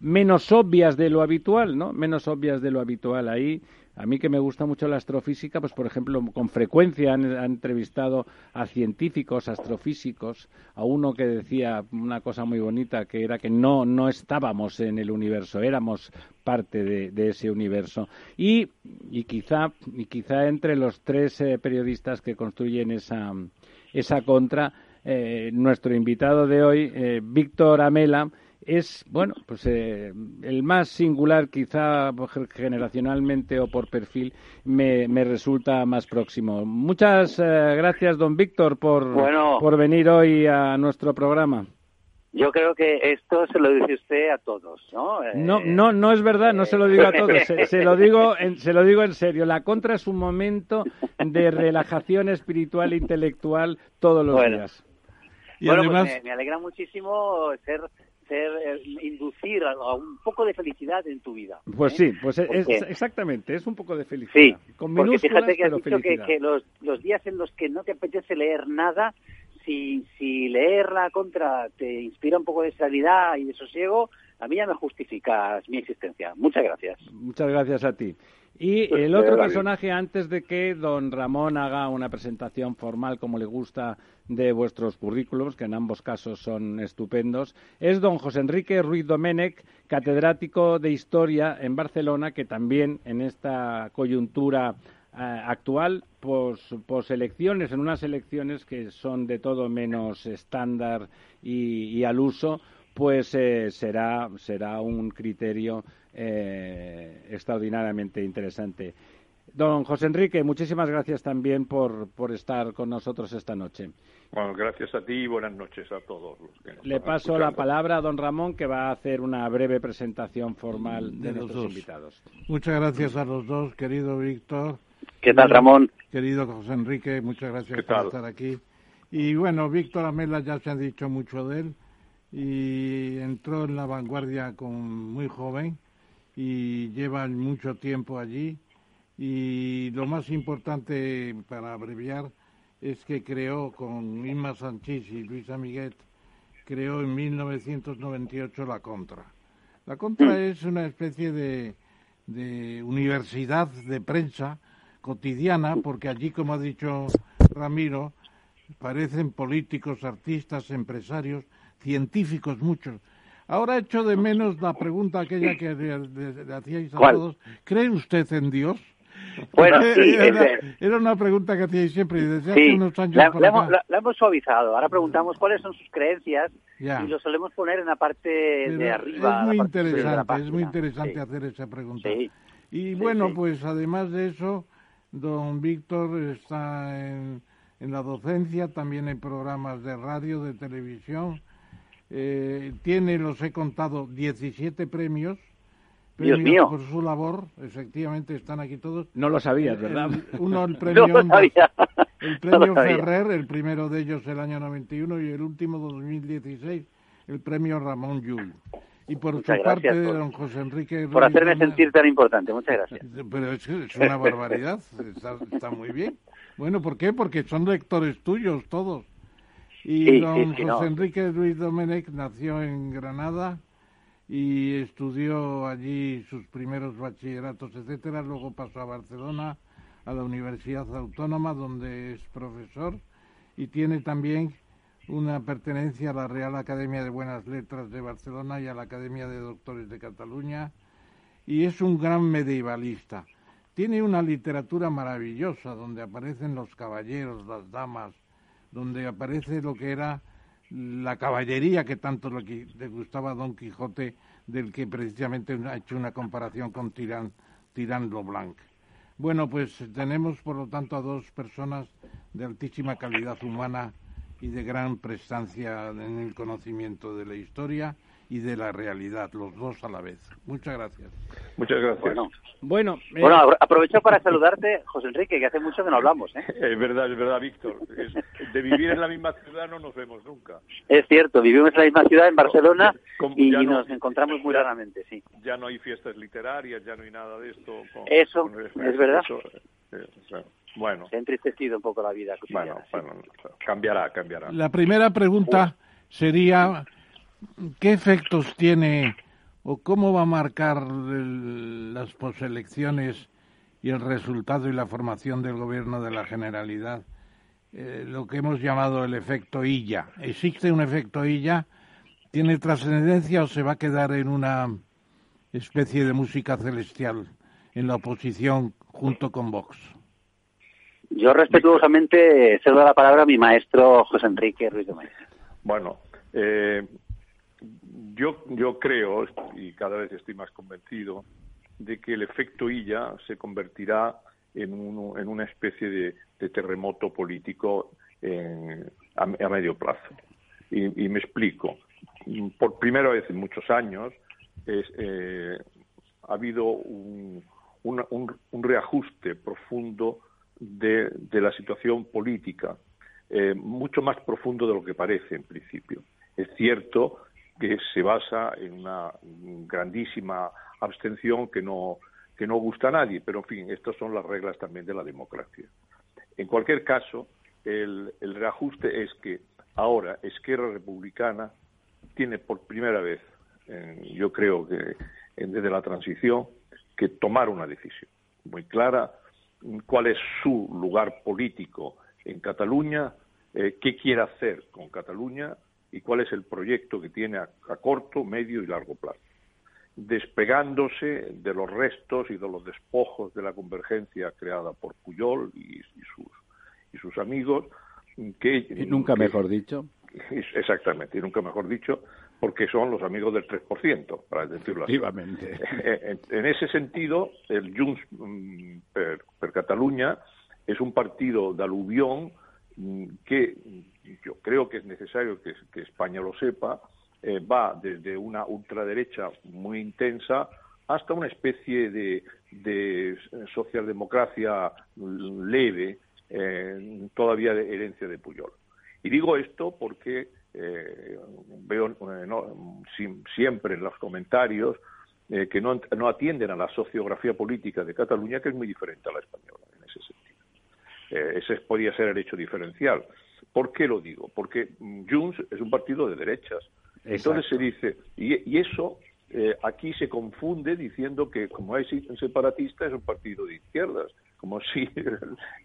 menos obvias de lo habitual, ¿no? Menos obvias de lo habitual. Ahí a mí que me gusta mucho la astrofísica, pues por ejemplo, con frecuencia han, entrevistado a científicos, astrofísicos, a uno que decía una cosa muy bonita, que era que no, no estábamos en el universo, éramos parte de, ese universo. Y, y, quizá, y quizá entre los tres eh, periodistas que construyen esa, esa contra, eh, nuestro invitado de hoy, eh, Víctor Amela, es, bueno, pues eh, el más singular, quizá generacionalmente o por perfil, me, me resulta más próximo. Muchas eh, gracias, don Víctor, por, por venir hoy a nuestro programa. Yo creo que esto se lo dice usted a todos, ¿no? no, eh, no, no es verdad, no se lo digo a todos, se, lo digo, en, se lo digo en serio. La contra es un momento de relajación espiritual e intelectual todos los días. Y bueno, pues además... me, alegra muchísimo ser eh, inducir a, un poco de felicidad en tu vida. Pues ¿eh? sí, pues es, exactamente, es un poco de felicidad. Sí, porque fíjate que has dicho que, los, los, días en los que no te apetece leer nada, si, si leer la contra te inspira un poco de serenidad y de sosiego, a mí ya me justificas mi existencia. Muchas gracias. Muchas gracias a ti. Y pues el otro personaje, antes de que don Ramón haga una presentación formal como le gusta de vuestros currículos, que en ambos casos son estupendos, es don José Enrique Ruiz Domenech, catedrático de Historia en Barcelona, que también en esta coyuntura eh, actual, pos, elecciones, en unas elecciones que son de todo menos estándar y, al uso, pues eh, será, será un criterio eh, extraordinariamente interesante. Don José Enrique, muchísimas gracias también por, por estar con nosotros esta noche. Bueno, gracias a ti y buenas noches a todos. Le paso la palabra a don Ramón, que va a hacer una breve presentación formal de, nuestros invitados. Muchas gracias a los dos, querido Víctor. ¿Qué tal, Ramón? Querido José Enrique, muchas gracias por estar aquí. Y bueno, Víctor Amela ya se ha dicho mucho de él y entró en la vanguardia con muy joven y llevan mucho tiempo allí. Y lo más importante, para abreviar, es que creó con Inma Sanchís y Luis Amiguet, creó en 1998 la Contra. La Contra mm. es una especie de, de universidad de prensa cotidiana, porque allí, como ha dicho Ramiro, parecen políticos, artistas, empresarios, científicos muchos, Ahora echo de menos la pregunta aquella que le, hacíais a todos. ¿Cree usted en Dios? Bueno, sí, era, una pregunta que hacíais siempre desde hace unos años. La, la, hemos, suavizado. Ahora preguntamos cuáles son sus creencias y lo solemos poner en la parte de arriba. Es muy interesante, es muy interesante hacer esa pregunta. Y bueno, pues además de eso, don Víctor está en, en la docencia, también en programas de radio, de televisión eh, tiene, los he contado, 17 premios. Dios mío. Por su labor, efectivamente están aquí todos. No lo sabías, ¿verdad? uno, el premio, el premio Ferrer, el primero de ellos el año 91 y el último 2016, el premio Ramón Llull. Y por su parte, don José Enrique. Por hacerme sentir tan importante, muchas gracias. Pero es, es una barbaridad, está, está muy bien. Bueno, ¿por qué? Porque son lectores tuyos todos. Y don José Enrique Luis Domenech nació en Granada y estudió allí sus primeros bachilleratos, etcétera. Luego pasó a Barcelona, a la Universidad Autónoma, donde es profesor y tiene también una pertenencia a la Real Academia de Buenas Letras de Barcelona y a la Academia de Doctores de Cataluña y es un gran medievalista. tiene una literatura maravillosa donde aparecen los caballeros, las damas, donde aparece lo que era la caballería que tanto le gustaba a Don Quijote, del que precisamente ha hecho una comparación con Tirán, Tirán. Bueno, pues tenemos por lo tanto a dos personas de altísima calidad humana y de gran prestancia en el conocimiento de la historia y de la realidad, los dos a la vez. Muchas gracias. Muchas gracias. Bueno, bueno, eh, aprovecho para saludarte, José Enrique, que hace mucho que no hablamos. ¿eh? Es verdad, es verdad, Víctor. de vivir en la misma ciudad no nos vemos nunca. Es cierto, vivimos en la misma ciudad, en Barcelona, y nos encontramos muy raramente, sí. Ya no hay fiestas literarias, ya no hay nada de esto. eso, es verdad. Eh, bueno. Se ha entristecido un poco la vida Bueno, bueno, cambiará, cambiará. La primera pregunta sería ¿Qué efectos tiene o cómo va a marcar las poselecciones y el resultado y la formación del gobierno de la Generalidad? Eh, lo que hemos llamado el efecto Illa. ¿Existe un efecto Illa? ¿Tiene trascendencia o se va a quedar en una especie de música celestial en la oposición junto con Vox? Yo respetuosamente cedo la palabra a mi maestro José Enrique Ruiz de Maíz. Bueno, eh, yo, yo creo, y cada vez estoy más convencido, de que el efecto Illa se convertirá en, una especie de, terremoto político a, medio plazo. Y, me explico. Por primera vez en muchos años eh, ha habido un, un, reajuste profundo de, la situación política, eh, mucho más profundo de lo que parece en principio. Es cierto que se basa en una grandísima abstención que no, que no gusta a nadie, pero en fin, estas son las reglas también de la democracia. En cualquier caso, el, reajuste es que ahora Esquerra Republicana tiene por primera vez, yo creo que desde la transición, que tomar una decisión muy clara, cuál es su lugar político en Cataluña, eh, qué quiere hacer con Cataluña y cuál es el proyecto que tiene a, corto, medio y largo plazo, despegándose de los restos y de los despojos de la convergencia creada por Puyol y, sus, y sus amigos, que... nunca mejor dicho. Exactamente, y nunca mejor dicho, porque son los amigos del 3%, para decirlo así. En, en, ese sentido, el Junts mm, per, per Cataluña es un partido de aluvión que yo creo que es necesario que, España lo sepa, eh, va desde una ultraderecha muy intensa hasta una especie de, socialdemocracia leve, eh, todavía de herencia de Puyol. Y digo esto porque eh, veo siempre en los comentarios que no, no, atienden a la sociografía política de Cataluña, que es muy diferente a la española en ese podría ser el hecho diferencial. ¿Por qué lo digo? Porque Junts es un partido de derechas. Entonces se dice, y, eso eh, aquí se confunde diciendo que como es un separatista es un partido de izquierdas, como si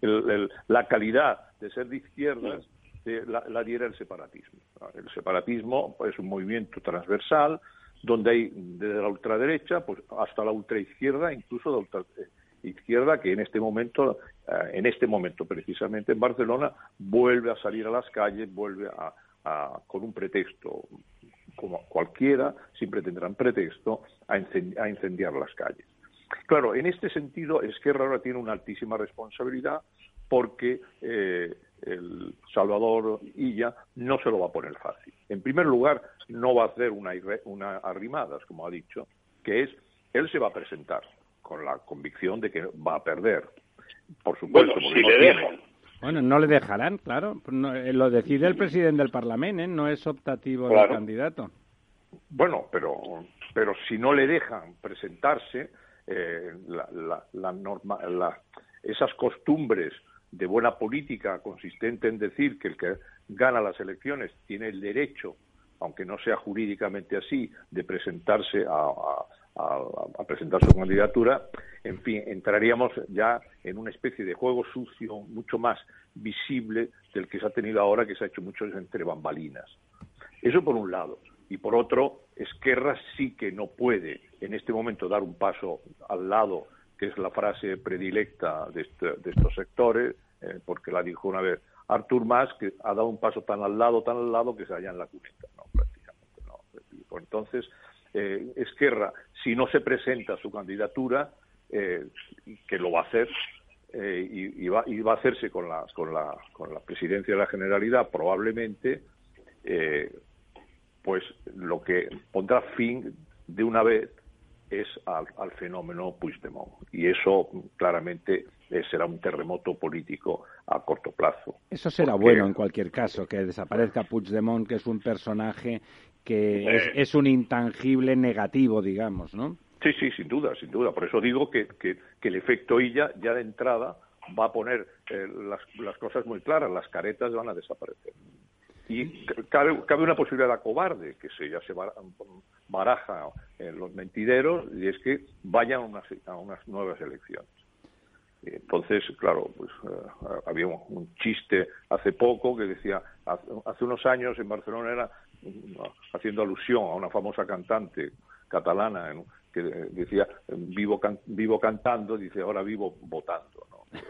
la calidad de ser de izquierdas eh, la, diera el separatismo. El separatismo es un movimiento transversal donde hay desde la ultraderecha pues, hasta la ultraizquierda, incluso de ultra, eh, izquierda que en este momento, eh, en este momento precisamente en Barcelona, vuelve a salir a las calles, vuelve a, con un pretexto como cualquiera, siempre tendrán pretexto a, incendiar las calles. Claro, en este sentido, Esquerra ahora tiene una altísima responsabilidad porque eh, el Salvador Illa no se lo va a poner fácil. En primer lugar, no va a hacer una, una arrimadas, como ha dicho, que es, él se va a presentar con la convicción de que va a perder. Por supuesto, bueno, si le dejan. Bueno, no le dejarán, claro. Eh, lo decide el presidente del Parlamento, ¿eh? no es optativo el candidato. Bueno, pero, pero si no le dejan presentarse, eh, la, norma, esas costumbres de buena política consistente en decir que el que gana las elecciones tiene el derecho, aunque no sea jurídicamente así, de presentarse a, a, presentar su candidatura, en fin, entraríamos ya en una especie de juego sucio mucho más visible del que se ha tenido ahora, que se ha hecho mucho entre bambalinas. Eso por un lado. Y por otro, Esquerra sí que no puede en este momento dar un paso al lado que es la frase predilecta de, este, estos sectores, eh, porque la dijo una vez Artur Mas, que ha dado un paso tan al lado, tan al lado, que se halla en la cuneta, ¿no? Prácticamente, ¿no? Entonces, eh, Esquerra, si no se presenta su candidatura, eh, que lo va a hacer, eh, y, va, y, va, a hacerse con la, con la, con la presidencia de la Generalidad, probablemente, eh, pues lo que pondrá fin de una vez es al, al fenómeno Puigdemont. Y eso claramente eh, será un terremoto político a corto plazo. Eso será bueno en cualquier caso, que desaparezca Puigdemont, que es un personaje que es, es, un intangible negativo, digamos, ¿no? Sí, sí, sin duda, sin duda. Por eso digo que, que, el efecto Illa ya de entrada va a poner eh, las, las, cosas muy claras, las caretas van a desaparecer. Y cabe, cabe una posibilidad cobarde, que se, ya se baraja en los mentideros, y es que vayan a unas, a unas nuevas elecciones. Entonces, claro, pues eh, había un, chiste hace poco que decía, hace, unos años en Barcelona era haciendo alusión a una famosa cantante catalana que decía vivo vivo cantando dice ahora vivo votando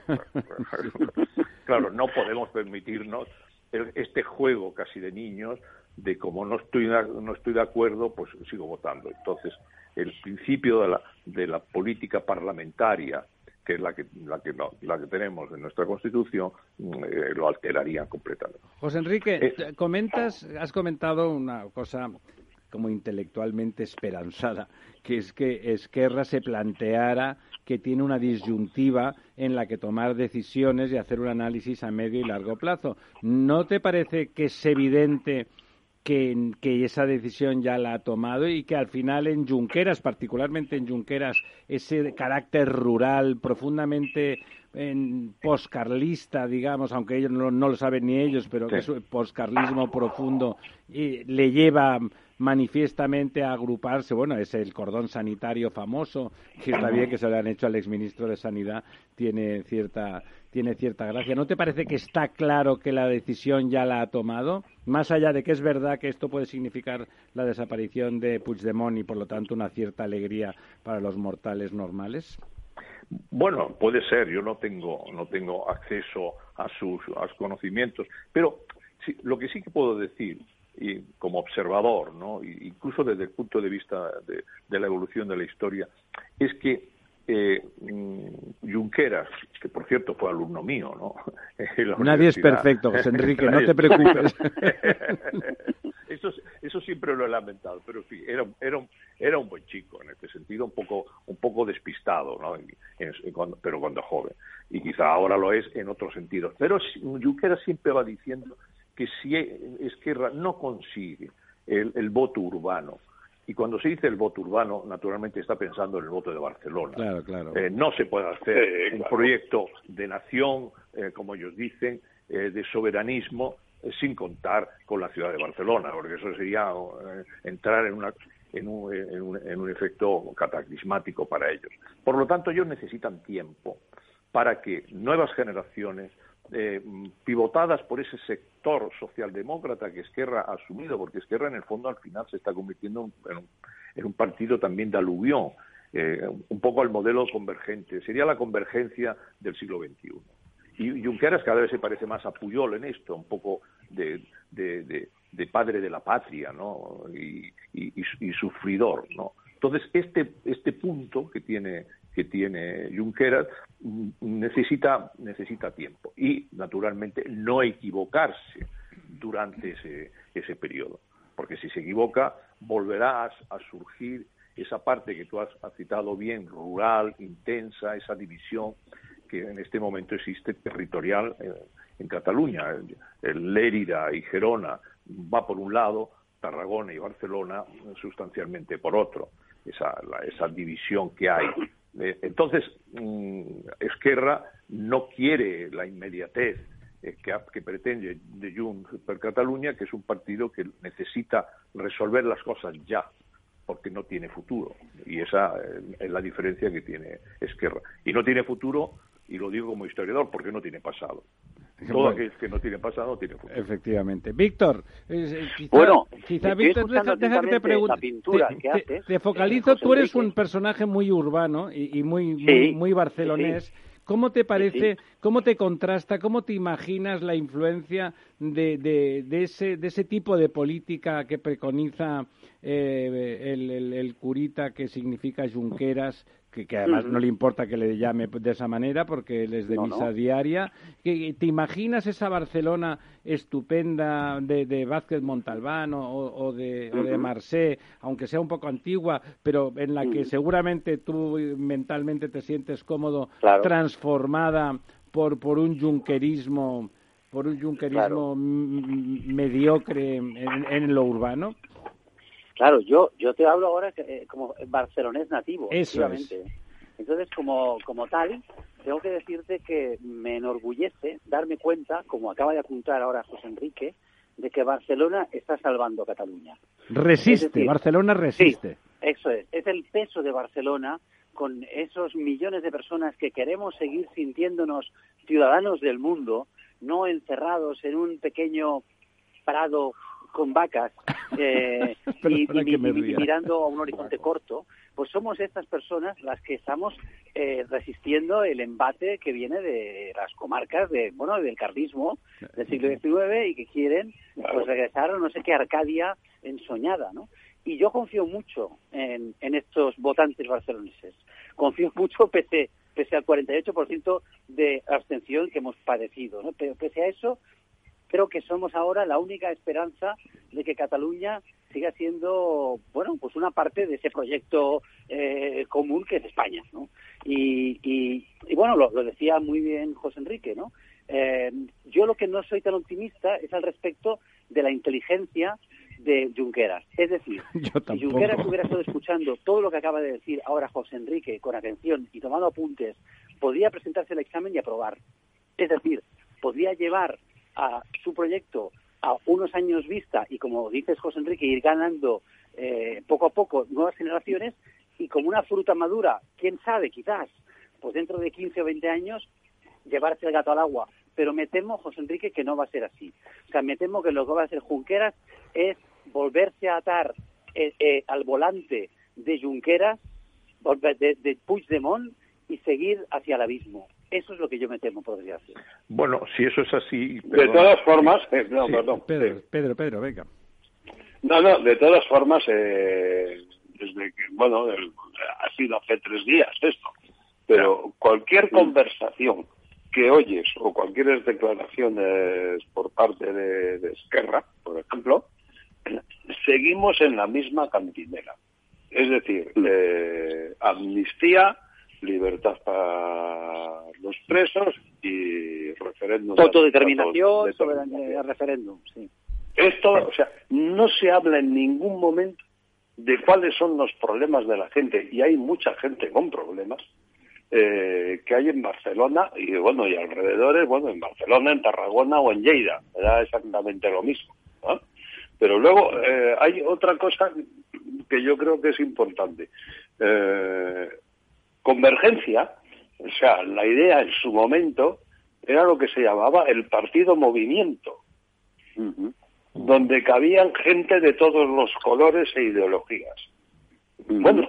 claro no podemos permitirnos este juego casi de niños de como no estoy no estoy de acuerdo pues sigo votando. Entonces el principio de la de la política parlamentaria que es la que la que la que tenemos en nuestra constitución eh, lo alteraría completamente José Enrique eh, comentas has comentado una cosa como intelectualmente esperanzada, que es que Esquerra se planteara que tiene una disyuntiva en la que tomar decisiones y hacer un análisis a medio y largo plazo. ¿No te parece que es evidente que, que, esa decisión ya la ha tomado y que al final en Junqueras, particularmente en Junqueras, ese carácter rural profundamente en poscarlista, digamos, aunque ellos no, lo saben ni ellos, pero que es poscarlismo profundo, y le lleva manifiestamente a agruparse, bueno, es el cordón sanitario famoso, que está bien que se le han hecho al exministro de Sanidad, tiene cierta, tiene cierta gracia. ¿No te parece que está claro que la decisión ya la ha tomado? Más allá de que es verdad que esto puede significar la desaparición de Puigdemont y, por lo tanto, una cierta alegría para los mortales normales. Bueno, puede ser, yo no tengo, no tengo acceso a sus, conocimientos, pero lo que sí que puedo decir, y como observador, ¿no? incluso desde el punto de vista de, la evolución de la historia, es que eh, mm, Junqueras, que por cierto fue alumno mío, ¿no? Nadie es perfecto, José Enrique, no te preocupes. eso, eso siempre lo he lamentado, pero sí, era, era, un, era un buen chico en este sentido, un poco, un poco despistado, ¿no? pero cuando joven. Y quizá ahora lo es en otros sentidos. Pero Junqueras siempre va diciendo que si Esquerra no consigue el, voto urbano, y cuando se dice el voto urbano, naturalmente está pensando en el voto de Barcelona. Claro, claro. Eh, no se puede hacer un proyecto de nación, eh, como ellos dicen, eh, de soberanismo, sin contar con la ciudad de Barcelona, porque eso sería eh, entrar en, una, en, un, en, un, efecto cataclismático para ellos. Por lo tanto, ellos necesitan tiempo para que nuevas generaciones, eh, pivotadas por ese sector socialdemócrata que Esquerra ha asumido, porque Esquerra en el fondo al final se está convirtiendo en un, partido también de aluvión, eh, un poco al modelo convergente, sería la convergencia del siglo XXI. Y Junqueras cada vez se parece más a Puyol en esto, un poco de, padre de la patria. Y, sufridor, ¿no? Entonces, este, este punto que tiene, que tiene Junqueras mm, necesita, necesita tiempo y, naturalmente, no equivocarse durante ese, ese periodo. Porque si se equivoca, volverá a, surgir esa parte que tú has, citado bien, rural, intensa, esa división que en este momento existe territorial en, Cataluña. El, Lérida y Gerona va por un lado, Tarragona y Barcelona sustancialmente por otro. Esa, esa división que hay. Eh, entonces, mm, Esquerra no quiere la inmediatez eh, que, que, pretende de Junts per Cataluña, que es un partido que necesita resolver las cosas ya porque no tiene futuro. Y esa eh, es la diferencia que tiene Esquerra. Y no tiene futuro y lo digo como historiador porque no tiene pasado. Todo aquel que no tiene pasado tiene futuro. Efectivamente. Víctor, eh, quizá, bueno, quizá Víctor, deja, que te pregunte. Te, focalizo, tú eres un personaje muy urbano y, muy, muy, barcelonés. ¿Cómo te parece, cómo te contrasta, cómo te imaginas la influencia de, de, ese, de ese tipo de política que preconiza eh, el, el, curita que significa Junqueras que, además no le importa que le llame de esa manera porque él es de misa diaria. ¿Te imaginas esa Barcelona estupenda de, de Vázquez Montalbán o, de, Marseille, aunque sea un poco antigua, pero en la que seguramente tú mentalmente te sientes cómodo, transformada por, por un junquerismo por un junquerismo mediocre en lo urbano? Claro, yo yo te hablo ahora eh, como barcelonés nativo, efectivamente. Entonces, como, como tal, tengo que decirte que me enorgullece darme cuenta, como acaba de apuntar ahora José Enrique, de que Barcelona está salvando a Cataluña. Resiste, Barcelona resiste. eso es, es el peso de Barcelona con esos millones de personas que queremos seguir sintiéndonos ciudadanos del mundo, no encerrados en un pequeño prado con vacas eh, y, mirando a un horizonte corto, pues somos estas personas las que estamos eh, resistiendo el embate que viene de las comarcas de bueno del carlismo del siglo XIX y que quieren pues regresar a no sé qué Arcadia ensoñada, ¿no? Y yo confío mucho en, en estos votantes barceloneses. Confío mucho pese pese al 48% de abstención que hemos padecido, ¿no? Pero pese a eso, creo que somos ahora la única esperanza de que Cataluña siga siendo, bueno, pues una parte de ese proyecto eh, común que es España, ¿no? Y, y, bueno, lo, decía muy bien José Enrique, ¿no? Eh, yo lo que no soy tan optimista es al respecto de la inteligencia de Junqueras. Es decir, si Junqueras hubiera estado escuchando todo lo que acaba de decir ahora José Enrique con atención y tomando apuntes, podría presentarse el examen y aprobar. Es decir, podría llevar a su proyecto a unos años vista y, como dices, José Enrique, ir ganando eh, poco a poco nuevas generaciones y como una fruta madura, quién sabe, quizás, pues dentro de 15 o 20 años, llevarse el gato al agua. Pero me temo, José Enrique, que no va a ser así. O sea, me temo que lo que va a hacer Junqueras es volverse a atar eh, eh, al volante de Junqueras, de, de Puigdemont, y seguir hacia el abismo. Eso es lo que yo me temo, por desgracia. Bueno, si eso es así... De todas formas... Eh, no, perdón. Pedro, Pedro, Pedro, venga. No, no, de todas formas, eh, desde que, bueno, ha sido hace tres días esto, pero cualquier conversación que oyes o cualquier declaraciones por parte de, de Esquerra, por ejemplo, seguimos en la misma cantinera. Es decir, eh, amnistía, libertad para los presos y referéndum. Autodeterminación, soberanía, referéndum, sí. Esto, o sea, no se habla en ningún momento de cuáles son los problemas de la gente, y hay mucha gente con problemas, eh, que hay en Barcelona y bueno, y alrededores, bueno, en Barcelona, en Tarragona o en Lleida, era exactamente lo mismo. Pero luego eh, hay otra cosa que yo creo que es importante. Eh, Convergencia, o sea, la idea en su momento era lo que se llamaba el partido movimiento, donde cabían gente de todos los colores e ideologías. Bueno,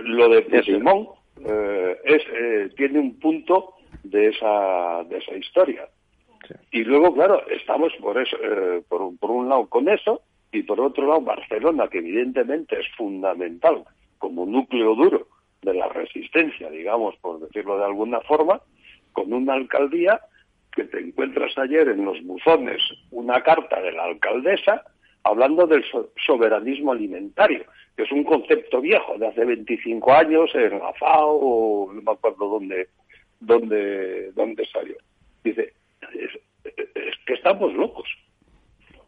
lo de Simón eh, es, eh, tiene un punto de esa, de esa historia. Y luego, claro, estamos por, eso, eh, por, por un lado con eso y por otro lado Barcelona, que evidentemente es fundamental como núcleo duro de la resistencia, digamos, por decirlo de alguna forma, con una alcaldía que te encuentras ayer en los buzones una carta de la alcaldesa hablando del soberanismo alimentario, que es un concepto viejo, de hace 25 años en la FAO, o no me acuerdo dónde, dónde, dónde salió. Dice, es que estamos locos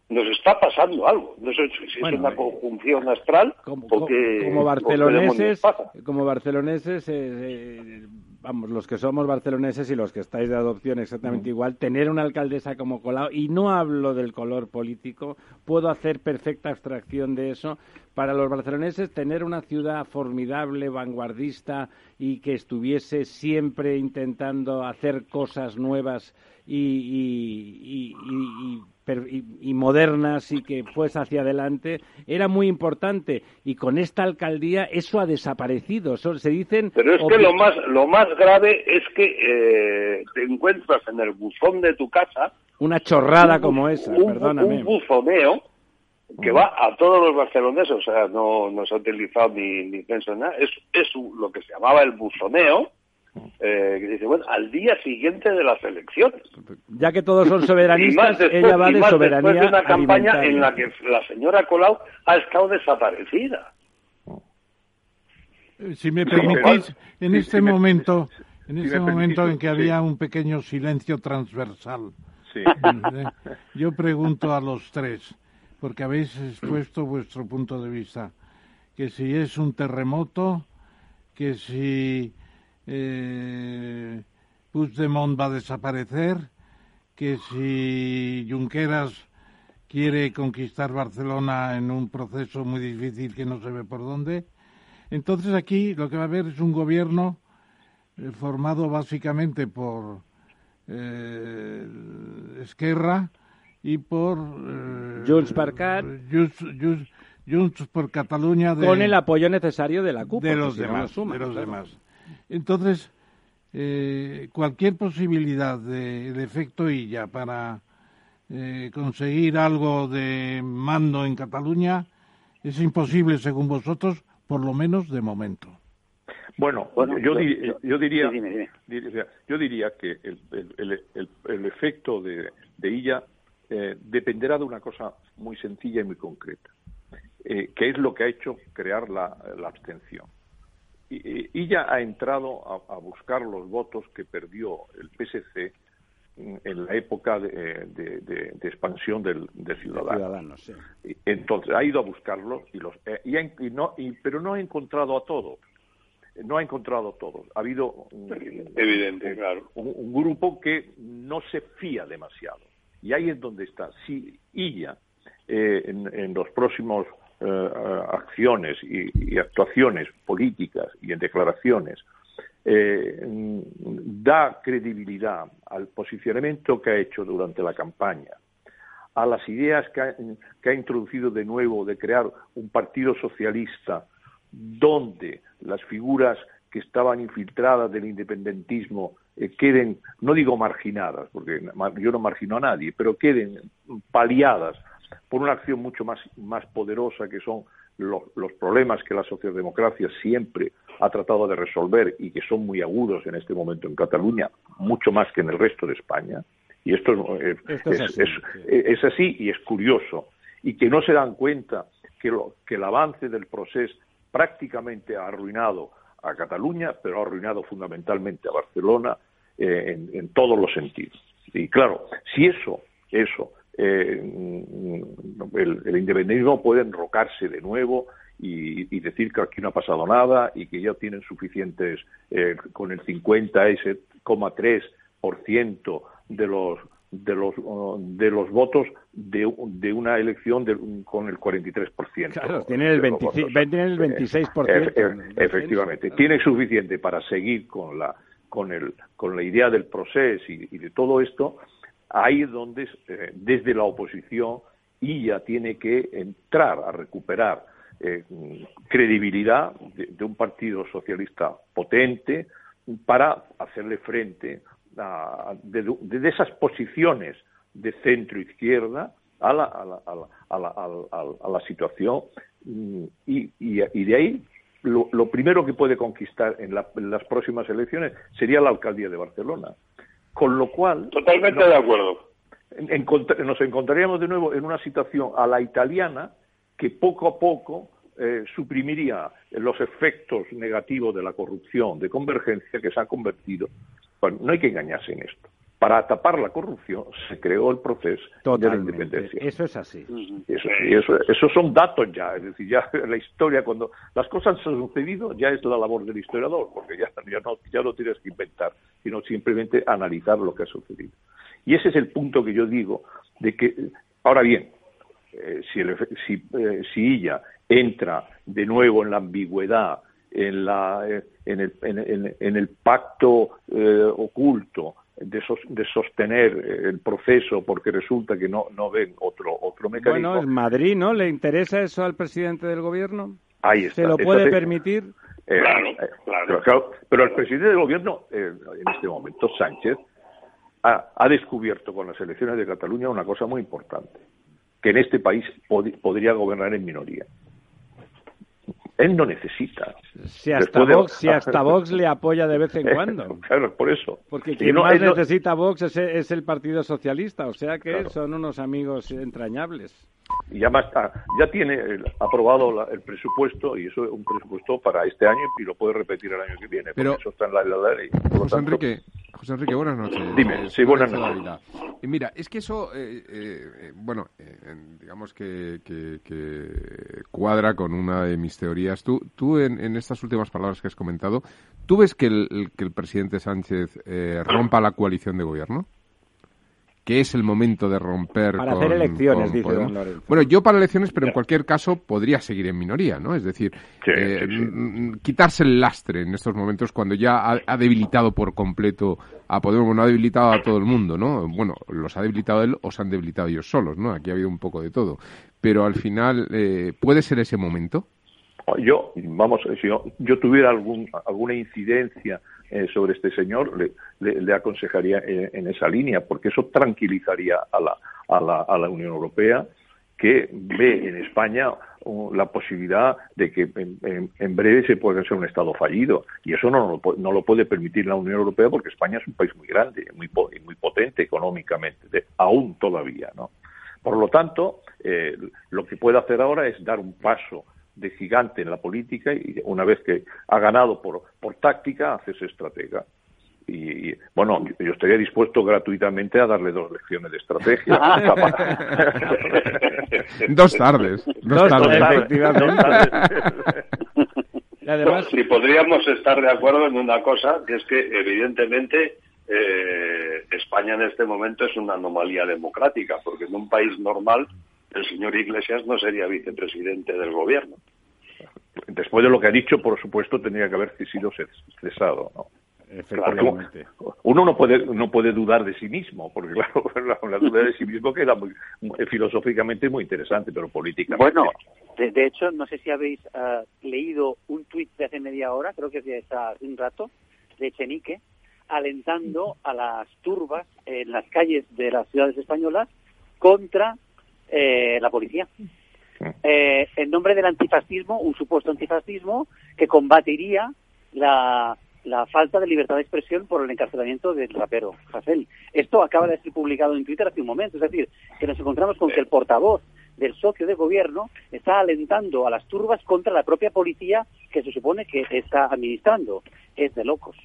nos está pasando algo. No sé si es una conjunción astral como, porque, como barceloneses, como barceloneses, eh, eh, vamos, los que somos barceloneses y los que estáis de adopción exactamente igual, tener una alcaldesa como Colau, y no hablo del color político, puedo hacer perfecta abstracción de eso. Para los barceloneses, tener una ciudad formidable, vanguardista y que estuviese siempre intentando hacer cosas nuevas y, y, modernas y que fuese hacia adelante era muy importante y con esta alcaldía eso ha desaparecido. se dicen. Pero es que lo más lo más grave es que eh, te encuentras en el buzón de tu casa una chorrada como esa, perdóname. Un buzoneo que va a todos los barceloneses, o sea, no, no se ha utilizado ni, ni nada, es, es lo que se llamaba el buzoneo, eh, que dice, bueno, al día siguiente de las elecciones. Ya que todos son soberanistas, ella va de soberanía después de una campaña en la que la señora Colau ha estado desaparecida. Eh, si me permitís, en este momento, en este momento en que había un pequeño silencio transversal, eh, yo pregunto a los tres, porque habéis expuesto vuestro punto de vista, que si es un terremoto, que si eh, Puigdemont va a desaparecer, que si Junqueras quiere conquistar Barcelona en un proceso muy difícil que no se ve por dónde. Entonces aquí lo que va a haber es un gobierno eh, formado básicamente por eh, Esquerra y por eh, Junts per Cat, Junts, por Cataluña con el apoyo necesario de la CUP de los demás, de los demás. Entonces, eh, cualquier posibilidad de, de efecto ya para eh, conseguir algo de mando en Cataluña es imposible, según vosotros, por lo menos de momento. Bueno, yo, diría, yo diría que el, el, el, efecto de, de ella eh, dependerá de una cosa muy sencilla y muy concreta, eh, que es lo que ha hecho crear la, la abstención y, ya ha entrado a, buscar los votos que perdió el PSC en la época de, expansión del, de Ciudadanos. Entonces ha ido a buscarlos y los eh, y, no, pero no ha encontrado a todos. No ha encontrado a todos. Ha habido evidente, claro, un, grupo que no se fía demasiado. Y ahí es donde está. Si ella eh, en los próximos eh, acciones y, actuaciones políticas y en declaraciones eh, da credibilidad al posicionamiento que ha hecho durante la campaña, a las ideas que ha, introducido de nuevo de crear un partido socialista donde las figuras que estaban infiltradas del independentismo eh, queden, no digo marginadas, porque yo no margino a nadie, pero queden paliadas por una acción mucho más, más poderosa que son los, los, problemas que la socialdemocracia siempre ha tratado de resolver y que son muy agudos en este momento en Cataluña, mucho más que en el resto de España. Y esto, es, es, así. y es curioso. Y que no se dan cuenta que, lo, que el avance del proceso prácticamente ha arruinado a Cataluña, pero ha arruinado fundamentalmente a Barcelona eh, en, en todos los sentidos. Y claro, si eso, eso eh, el, el, independentismo puede enrocarse de nuevo y, decir que aquí no ha pasado nada y que ya tienen suficientes, eh, con el 50,3% de los de los de los votos de, de una elección con el 43%. Claro, tienen el, 26, el 26%. Eh, efectivamente, tiene suficiente para seguir con la con el con la idea del proceso y de todo esto ahí es donde eh, desde la oposición ella tiene que entrar a recuperar eh, credibilidad de, un partido socialista potente para hacerle frente a, de, esas posiciones de centro izquierda a la, a la, a la, a la situación mm, y, y, de ahí lo, lo, primero que puede conquistar en, en las próximas elecciones sería la alcaldía de Barcelona con lo cual... Totalmente de acuerdo. nos encontraríamos de nuevo en una situación a la italiana que poco a poco eh, suprimiría los efectos negativos de la corrupción, de convergencia que se ha convertido. Bueno, no hay que engañarse en esto para tapar la corrupción se creó el proceso de la independencia. Eso es así. Eso, eso, esos son datos ya, es decir, ya la historia, cuando las cosas han sucedido, ya es la labor del historiador, porque ya, ya, no, ya no tienes que inventar, sino simplemente analizar lo que ha sucedido. Y ese es el punto que yo digo, de que, ahora bien, eh, si, si, eh, si ella entra de nuevo en la ambigüedad, en, la, eh, en, el, en, en, el pacto oculto, de, sostener el proceso porque resulta que no, no ven otro, otro mecanismo. Bueno, es Madrid, ¿no? ¿Le interesa eso al presidente del gobierno? Ahí está. ¿Se lo puede permitir? Eh, claro, Pero, el presidente del gobierno, eh, en este momento, Sánchez, ha, descubierto con las elecciones de Cataluña una cosa muy importante, que en este país podría gobernar en minoría. Él no necesita. Si hasta, Vox, si hasta Vox le apoya de vez en cuando. claro, por eso. Porque quien más necesita Vox es, es, el Partido Socialista, o sea que son unos amigos entrañables y ya, ya tiene aprobado el presupuesto y eso es un presupuesto para este año y lo puede repetir el año que viene. Pero eso está en la, ley. José, Enrique, José Enrique, buenas noches. Dime, sí, buenas noches. Y mira, es que eso, eh, eh, eh, bueno, digamos que, cuadra con una de mis teorías. Tú, tú en, en, estas últimas palabras que has comentado, ¿tú ves que el, que el presidente Sánchez rompa la coalición de gobierno? Que es el momento de romper. Para hacer elecciones, dice don Bueno, yo para elecciones, pero en cualquier caso podría seguir en minoría, ¿no? Es decir, eh, quitarse el lastre en estos momentos cuando ya ha, debilitado por completo a Podemos, no ha debilitado a todo el mundo, ¿no? Bueno, los ha debilitado él o se han debilitado ellos solos, ¿no? Aquí ha habido un poco de todo. Pero al final, eh, ¿puede ser ese momento? Yo, vamos, si yo, yo tuviera algún, alguna incidencia eh, sobre este señor, le, aconsejaría en, esa línea, porque eso tranquilizaría a la, a la, a la Unión Europea, que ve en España la posibilidad de que en, breve se pueda ser un Estado fallido. Y eso no, no, lo puede permitir la Unión Europea porque España es un país muy grande, muy, muy potente económicamente, aún todavía. ¿no? Por lo tanto, eh, lo que puede hacer ahora es dar un paso de gigante en la política y una vez que ha ganado por, por táctica, haces estratega. Y, bueno, yo estaría dispuesto gratuitamente a darle dos lecciones de estrategia. dos tardes. Dos, tardes, efectivamente. Además, si podríamos estar de acuerdo en una cosa, que es que evidentemente eh, España en este momento es una anomalía democrática, porque en un país normal el señor Iglesias no sería vicepresidente del gobierno. Después de lo que ha dicho, por supuesto, tendría que haber sido cesado, ¿no? uno no puede no puede dudar de sí mismo, porque claro, la, duda de sí mismo queda muy, filosóficamente muy interesante, pero políticamente. Bueno, de, hecho, no sé si habéis ah, leído un tuit de hace media hora, creo que es hace un rato, de Chenique, alentando a las turbas en las calles de las ciudades españolas contra eh, la policía. Eh, en nombre del antifascismo, un supuesto antifascismo que combatiría la, falta de libertad de expresión por el encarcelamiento del rapero Hassel. Esto acaba de ser publicado en Twitter hace un momento, es decir, que nos encontramos con que el portavoz del socio de gobierno está alentando a las turbas contra la propia policía que se supone que está administrando. Es de locos.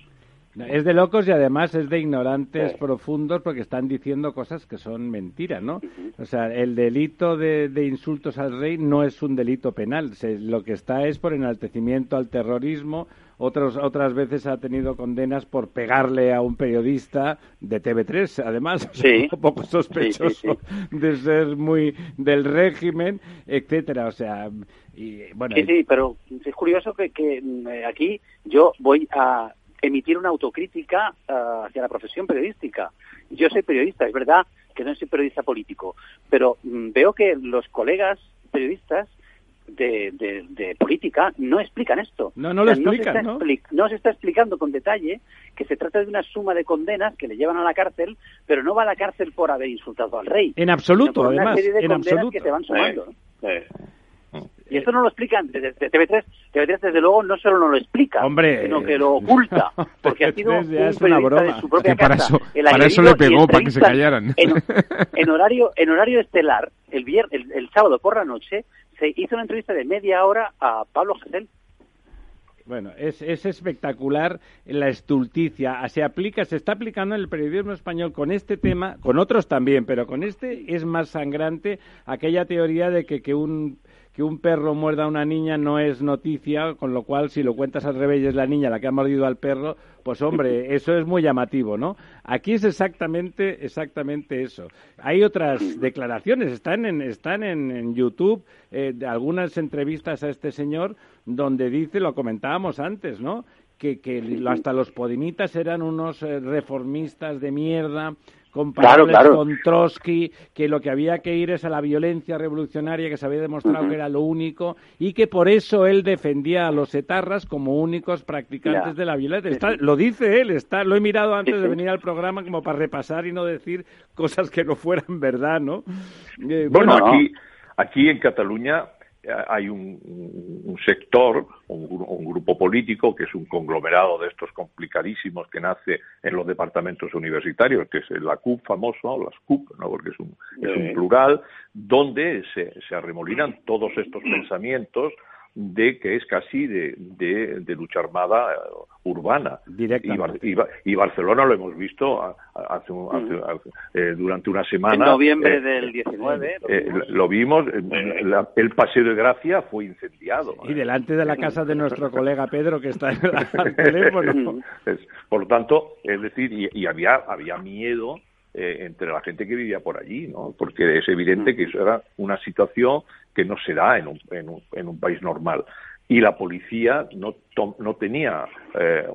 Es de locos y además es de ignorantes profundos porque están diciendo cosas que son mentiras, ¿no? O sea, el delito de, insultos al rey no es un delito penal. lo que está es por enaltecimiento al terrorismo. Otros, otras veces ha tenido condenas por pegarle a un periodista de TV3, además, un poco sospechoso de ser muy del régimen, etcétera. O sea, y, bueno. Sí, sí, pero es curioso que, que eh, aquí yo voy a emitir una autocrítica eh, hacia la profesión periodística. Yo soy periodista, es verdad que no soy periodista político, pero mm, veo que los colegas periodistas de, política no explican esto. No, no lo explican, ¿no? ¿no? se está explicando con detalle que se trata de una suma de condenas que le llevan a la cárcel, pero no va a la cárcel por haber insultado al rey. En absoluto, además. en absoluto. que se van sumando. Y esto no lo explican desde TV3. TV3 desde luego no solo no lo explica, Hombre, sino que lo oculta, porque ha sido un periodista de su propia para casa. Eso, para eso le pegó, para que se callaran. En, horario en horario estelar, el, el, sábado por la noche, se hizo una entrevista de media hora a Pablo Gesell. Bueno, es, es espectacular la estulticia. Se aplica, se está aplicando en el periodismo español con este tema, con otros también, pero con este es más sangrante aquella teoría de que, que un que un perro muerda a una niña no es noticia, con lo cual si lo cuentas al revés y es la niña la que ha mordido al perro, pues hombre, eso es muy llamativo, ¿no? Aquí es exactamente, exactamente eso. Hay otras declaraciones, están en, están en, YouTube eh, algunas entrevistas a este señor donde dice, lo comentábamos antes, ¿no? Que, que hasta los podimitas eran unos eh, reformistas de mierda, comparables con Trotsky, que lo que había que ir es a la violencia revolucionaria, que se había demostrado que era lo único, y que por eso él defendía a los etarras como únicos practicantes de la violencia. lo dice él, está, lo he mirado antes de venir al programa como para repasar y no decir cosas que no fueran verdad, ¿no? Eh, bueno, aquí, aquí en Cataluña hay un, sector, un, grupo político que es un conglomerado de estos complicadísimos que nace en los departamentos universitarios, que es la CUP famoso, las CUP, ¿no? porque es un, es un plural, donde se, se arremolinan todos estos pensamientos de que es casi de, de, lucha armada eh, urbana. Y, y, Barcelona lo hemos visto hace, eh, durante una semana. En noviembre eh, del 19. lo vimos, el Paseo de Gracia fue incendiado. Y delante de la casa de nuestro colega Pedro, que está al teléfono. por lo tanto, es decir, y, había, había miedo entre la gente que vivía por allí, ¿no? Porque es evidente que eso era una situación que no se da en un, en un, en un país normal. Y la policía no, no tenía, eh,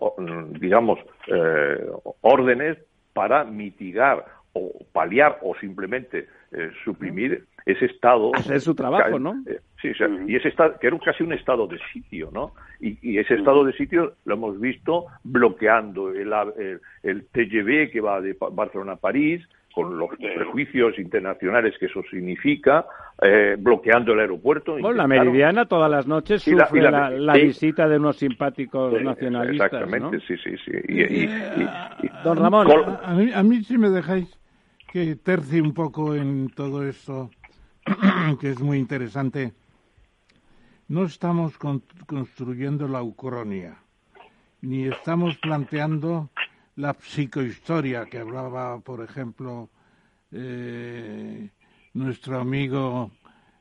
digamos, eh, órdenes para mitigar o paliar o simplemente eh, suprimir ese estado. Hacer su trabajo, ¿no? sí, y ese estado, que era casi un estado de sitio, ¿no? Y, ese estado de sitio lo hemos visto bloqueando el, el, el TGV que va de Barcelona a París, con los prejuicios internacionales que eso significa, eh, bloqueando el aeropuerto. Bueno, la Meridiana todas las noches sufre la, visita de unos simpáticos nacionalistas. Exactamente, sí, sí, sí. Eh, don Ramón. A mí, a mí si me dejáis que tercie un poco en todo esto, que es muy interesante. No estamos construyendo la ucronia, ni estamos planteando la psicohistoria que hablaba, por ejemplo, eh, nuestro amigo,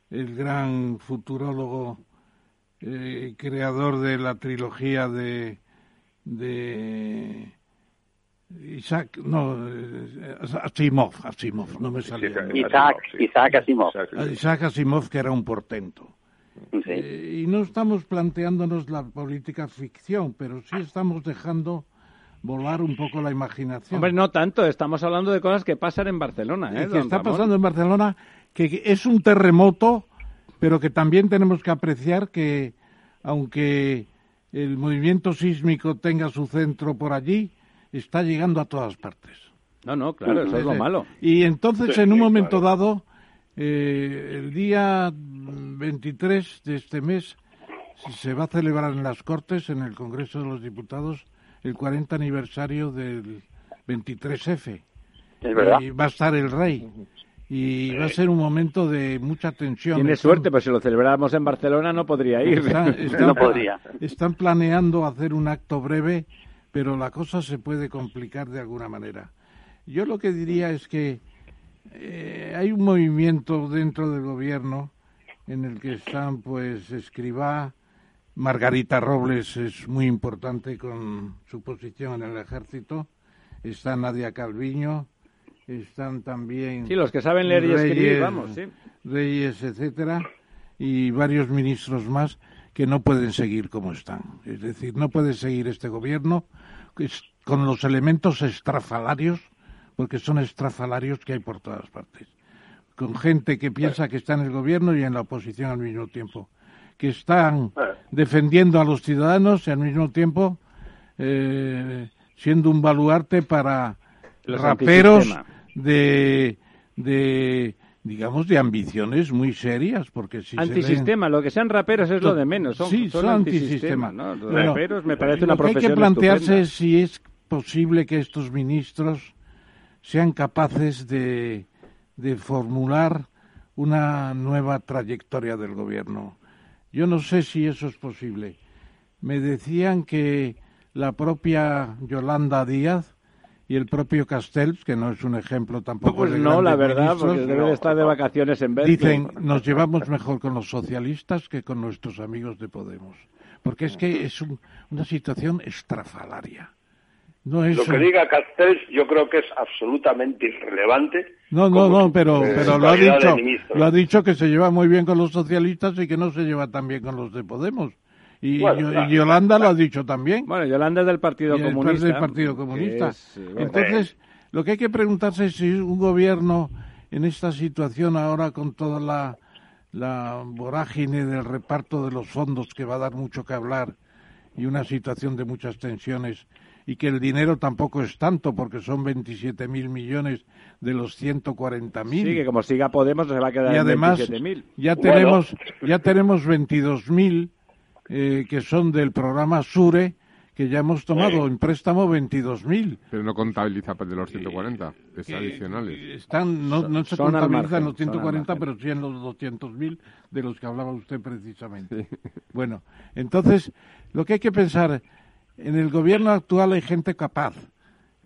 el gran futurólogo, eh, creador de la trilogía de, de Isaac, no, eh, Asimov, Asimov, no me sale. Isaac, Isaac Asimov. Isaac Asimov, que era un portento. y no estamos planteándonos la política ficción, pero sí estamos dejando volar un poco la imaginación. Hombre, no tanto, estamos hablando de cosas que pasan en Barcelona. ¿eh, que está pasando en Barcelona, que es un terremoto, pero que también tenemos que apreciar que, aunque el movimiento sísmico tenga su centro por allí, está llegando a todas partes. No, no, claro, eso es lo malo. Y entonces, en un momento dado, eh, el día 23 de este mes, se va a celebrar en las Cortes, en el Congreso de los Diputados, el 40 aniversario del 23F. Es verdad. Y va a estar el rey. Y va a ser un momento de mucha tensión. Tiene suerte, pues si lo celebramos en Barcelona no podría ir. no podría. Están planeando hacer un acto breve, pero la cosa se puede complicar de alguna manera. Yo lo que diría es que eh, hay un movimiento dentro del gobierno en el que están, pues, Escribá, Margarita Robles es muy importante con su posición en el ejército. Está Nadia Calviño, están también. Sí, los que saben leer y escribir, vamos, sí. Reyes, etcétera, y varios ministros más que no pueden seguir como están. Es decir, no puede seguir este gobierno con los elementos estrafalarios, porque son estrafalarios que hay por todas partes. Con gente que piensa que está en el gobierno y en la oposición al mismo tiempo. Que están defendiendo a los ciudadanos y al mismo tiempo eh, siendo un baluarte para raperos de, de digamos de ambiciones muy serias porque si antisistema lo que sean raperos es lo de menos son, sí, son, antisistema, raperos me parece una profesión hay que plantearse si es posible que estos ministros sean capaces de, de formular una nueva trayectoria del gobierno. Yo no sé si eso es posible. Me decían que la propia Yolanda Díaz y el propio Castells, que no es un ejemplo tampoco pues no, la verdad, porque debe estar de vacaciones en vez. Dicen, nos llevamos mejor con los socialistas que con nuestros amigos de Podemos. Porque es que es una situación estrafalaria. Lo que diga Castells yo creo que es absolutamente irrelevante. No, no, no, pero, pero lo ha dicho, lo ha dicho que se lleva muy bien con los socialistas y que no se lleva tan bien con los de Podemos. Y, Yolanda lo ha dicho también. Bueno, Yolanda es del Partido Comunista. Es del Partido Comunista. Entonces, lo que hay que preguntarse es si un gobierno en esta situación ahora con toda la, la vorágine del reparto de los fondos que va a dar mucho que hablar y una situación de muchas tensiones y que el dinero tampoco es tanto porque son 27 mil millones de los 140 mil. Sí, que como siga Podemos se va a quedar y además, Ya tenemos, ya tenemos 22 mil eh, que son del programa SURE que ya hemos tomado en préstamo 22.000. Pero no contabiliza de los 140, es adicionales. Están, no, no se contabilizan los 140, pero sí en los 200.000 de los que hablaba usted precisamente. Bueno, entonces, lo que hay que pensar en el gobierno actual hay gente capaz,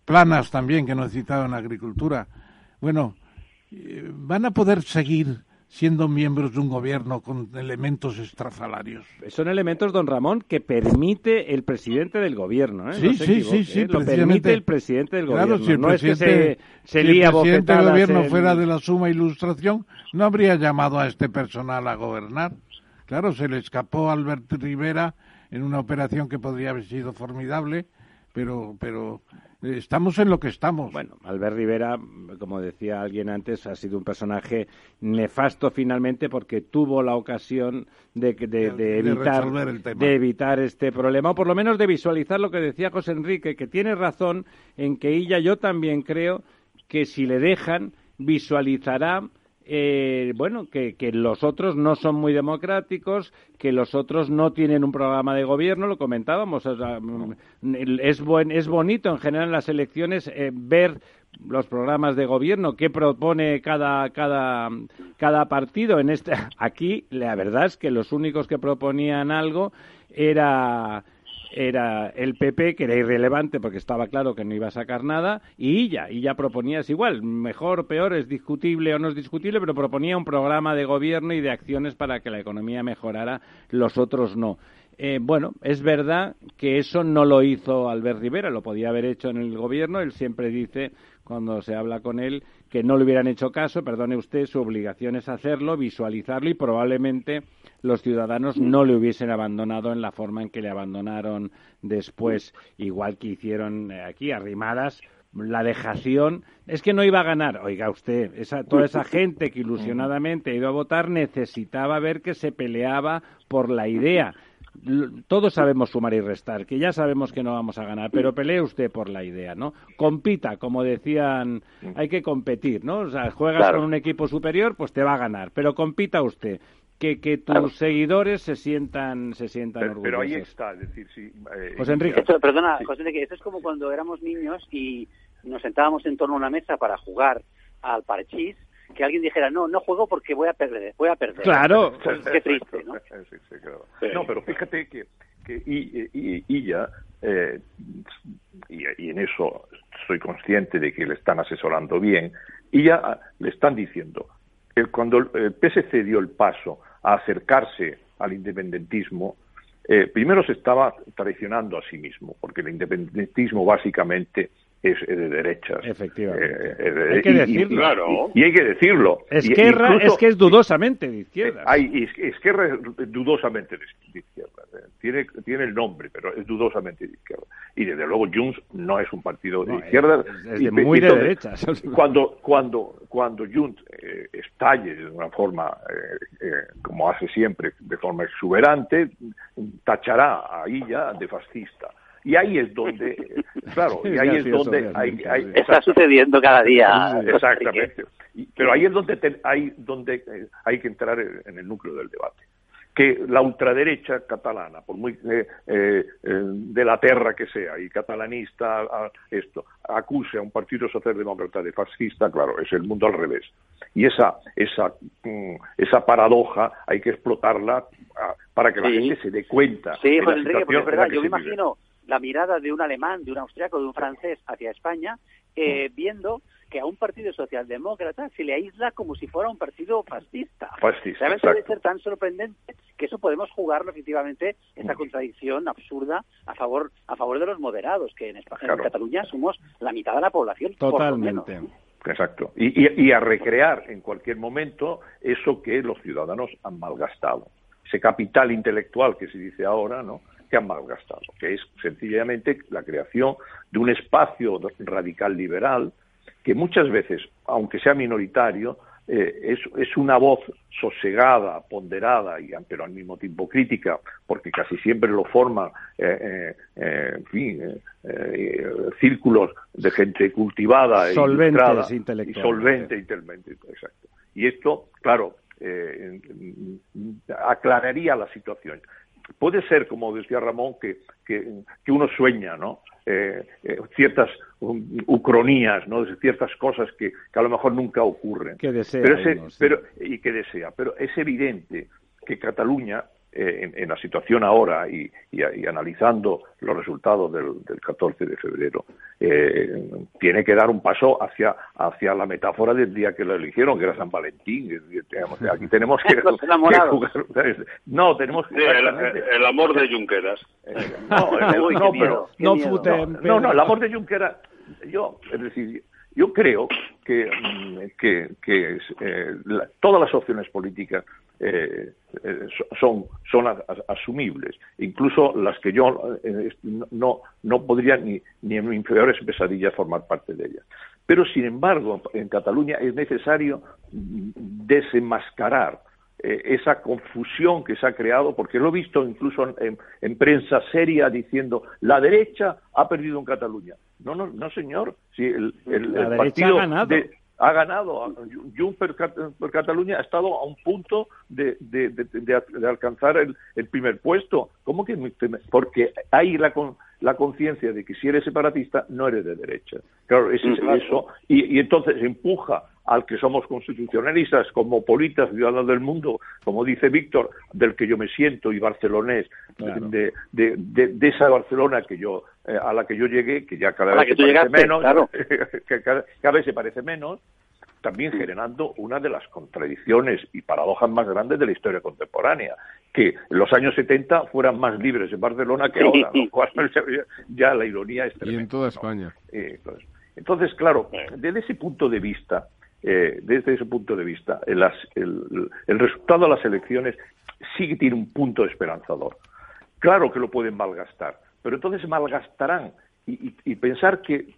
planas también que no he citado en agricultura. Bueno, eh, van a poder seguir siendo miembros de un gobierno con elementos extrafalarios. Son elementos, don Ramón, que permite el presidente del gobierno. ¿eh? Sí, sí, sí, sí, ¿eh? Lo permite el presidente del claro, gobierno. Si el no presidente, es que se, se lía el presidente del gobierno fuera de la suma ilustración, no habría llamado a este personal a gobernar. Claro, se le escapó a Albert Rivera en una operación que podría haber sido formidable, pero, pero estamos en lo que estamos. Bueno, Albert Rivera, como decía alguien antes, ha sido un personaje nefasto finalmente porque tuvo la ocasión de, evitar, de evitar este problema, o por lo menos de visualizar lo que decía José Enrique, que tiene razón en que ella, yo también creo que si le dejan, visualizará eh, bueno, que, los otros no son muy democráticos, que los otros no tienen un programa de gobierno, lo comentábamos. Mm, es, es bonito en general en las elecciones eh, ver los programas de gobierno, qué propone cada, cada, cada partido. En este, aquí la verdad es que los únicos que proponían algo era era el PP, que era irrelevante porque estaba claro que no iba a sacar nada, y ella, y ya proponía es igual, mejor, peor, es discutible o no es discutible, pero proponía un programa de gobierno y de acciones para que la economía mejorara, los otros no. Eh, bueno, es verdad que eso no lo hizo Albert Rivera, lo podía haber hecho en el gobierno, él siempre dice cuando se habla con él que no le hubieran hecho caso, perdone usted, su obligación es hacerlo, visualizarlo y probablemente los ciudadanos no le hubiesen abandonado en la forma en que le abandonaron después, igual que hicieron eh, aquí, arrimadas la dejación es que no iba a ganar. Oiga usted, esa, toda esa gente que ilusionadamente ha ido a votar necesitaba ver que se peleaba por la idea. Todos sabemos sumar y restar, que ya sabemos que no vamos a ganar, pero pelee usted por la idea, ¿no? Compita, como decían, hay que competir, ¿no? O sea, juegas con un equipo superior, pues te va a ganar, pero compita usted que, que tus seguidores se sientan se sientan pero, orgullosos. Pero ahí está, es decir, sí. Eh, José Enrique. perdona, José Enrique, esto es como cuando éramos niños y nos sentábamos en torno a una mesa para jugar al parchís que alguien dijera, no, no juego porque voy a perder, voy a perder. Claro. Qué triste, ¿no? No, pero fíjate que, que y, y, y ya, eh, y, y, en eso soy consciente de que le están asesorando bien, y ya le están diciendo, que cuando el PSC dio el paso a acercarse al independentismo, eh, primero se estaba traicionando a sí mismo, porque el independentismo básicamente es, de derechas. Efectivamente. Eh, hay que decirlo. Y, hay que decirlo. Esquerra es que es dudosamente de izquierda. Hay, Esquerra es dudosamente de, izquierda. Eh, tiene, tiene el nombre, pero es dudosamente de izquierda. Y desde luego Junts no es un partido de izquierda. Es, muy de derechas. Cuando, cuando, cuando Junts eh, estalle de una forma, como hace siempre, de forma exuberante, tachará a ella de fascista y ahí es donde, claro, y ahí es donde hay, está sucediendo cada día. Exactamente. Pero ahí es donde hay donde eh, hay que entrar en el núcleo del debate. Que la ultraderecha catalana, por muy eh, eh, de la tierra que sea y catalanista esto, acuse a un partido socialdemócrata de fascista, claro, es el mundo al revés. Y esa esa mm, esa paradoja hay que explotarla ah, para que la gente se dé cuenta. Sí, José Enrique, es verdad, yo me imagino la mirada de un alemán, de un austriaco, de un francés hacia España, eh, mm. viendo que a un partido socialdemócrata se le aísla como si fuera un partido fascista. Fascista. Debe ser tan sorprendente que eso podemos jugarlo efectivamente, esa contradicción absurda a favor a favor de los moderados, que en, en Cataluña somos la mitad de la población. Totalmente. Exacto. Y, y, a recrear en cualquier momento eso que los ciudadanos han malgastado. Ese capital intelectual que se dice ahora, ¿no? Que han malgastado, que es sencillamente la creación de un espacio radical liberal que muchas veces, aunque sea minoritario, eh, es, una voz sosegada, ponderada, y, pero al mismo tiempo crítica, porque casi siempre lo forman eh, eh, en fin, círculos de gente cultivada e solvente y solvente intelectualmente. Exacto. Y esto, claro, aclararía la situación. Puede ser, como decía Ramón, que, que uno sueña, ¿no? Eh, eh, ciertas ucronías, ¿no? ciertas cosas que, a lo mejor nunca ocurren. Que desea pero, y que desea. Pero es evidente que Cataluña eh, en, la situación ahora y, analizando los resultados del, 14 de febrero, eh, tiene que dar un paso hacia, hacia la metáfora del día que lo eligieron, que era San Valentín. Aquí tenemos que, jugar. No, tenemos que. el, amor de Junqueras. No, no, pero, no, no, no, el amor de Junqueras. Yo, es decir, yo creo que, que, que eh, todas las opciones políticas eh, eh, son, son asumibles, incluso las que yo no, no podría ni, ni en mis peores pesadillas formar parte de ellas. Pero, sin embargo, en Cataluña es necesario desenmascarar esa confusión que se ha creado, porque lo he visto incluso en, prensa seria diciendo la derecha ha perdido en Cataluña. No, no, no, señor. Si el, partido ha ganado. De, ha ganado. Juncker por Cataluña ha estado a un punto de, de, alcanzar el, primer puesto. ¿Cómo que? Porque hay la, la conciencia de que si eres separatista no eres de derecha. Claro, es eso. Y, y entonces empuja al que somos constitucionalistas, como politas ciudadanos del mundo, como dice Víctor, del que yo me siento y barcelonés, de, de, de, esa Barcelona que yo eh, a la que yo llegué, que ya cada vez se parece menos, que cada, vez se parece menos, también generando una de las contradicciones y paradojas más grandes de la historia contemporánea, que los años 70 fueran más libres en Barcelona que ahora, ya la ironía es tremenda. Y en toda España. entonces, entonces, claro, desde ese punto de vista, eh, desde ese punto de vista, el, el, resultado de las elecciones sí que tiene un punto esperanzador. Claro que lo pueden malgastar, pero entonces malgastarán y, y, pensar que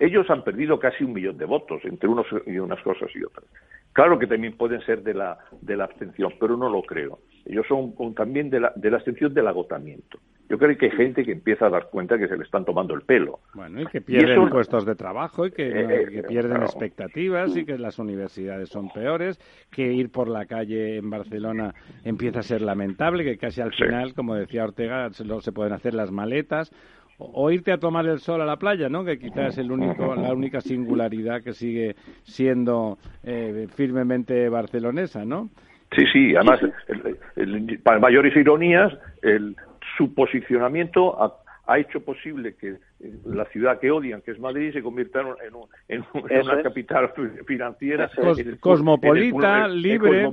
ellos han perdido casi un millón de votos entre unos y unas cosas y otras. Claro que también pueden ser de la, de la abstención, pero no lo creo. Ellos son también de la, de la abstención del agotamiento. Yo creo que hay gente que empieza a dar cuenta que se le están tomando el pelo. Bueno, y que pierden puestos de trabajo y que, eh, eh, pierden expectativas y que las universidades son peores, que ir por la calle en Barcelona empieza a ser lamentable, que casi al final, como decía Ortega, solo se pueden hacer las maletas o irte a tomar el sol a la playa, ¿no? Que quizás es el único, la única singularidad que sigue siendo eh, firmemente barcelonesa, ¿no? Sí, sí, además, para mayores ironías, el, su posicionamiento ha, hecho posible que la ciudad que odian, que es Madrid, se convierta en, una capital financiera cosmopolita, libre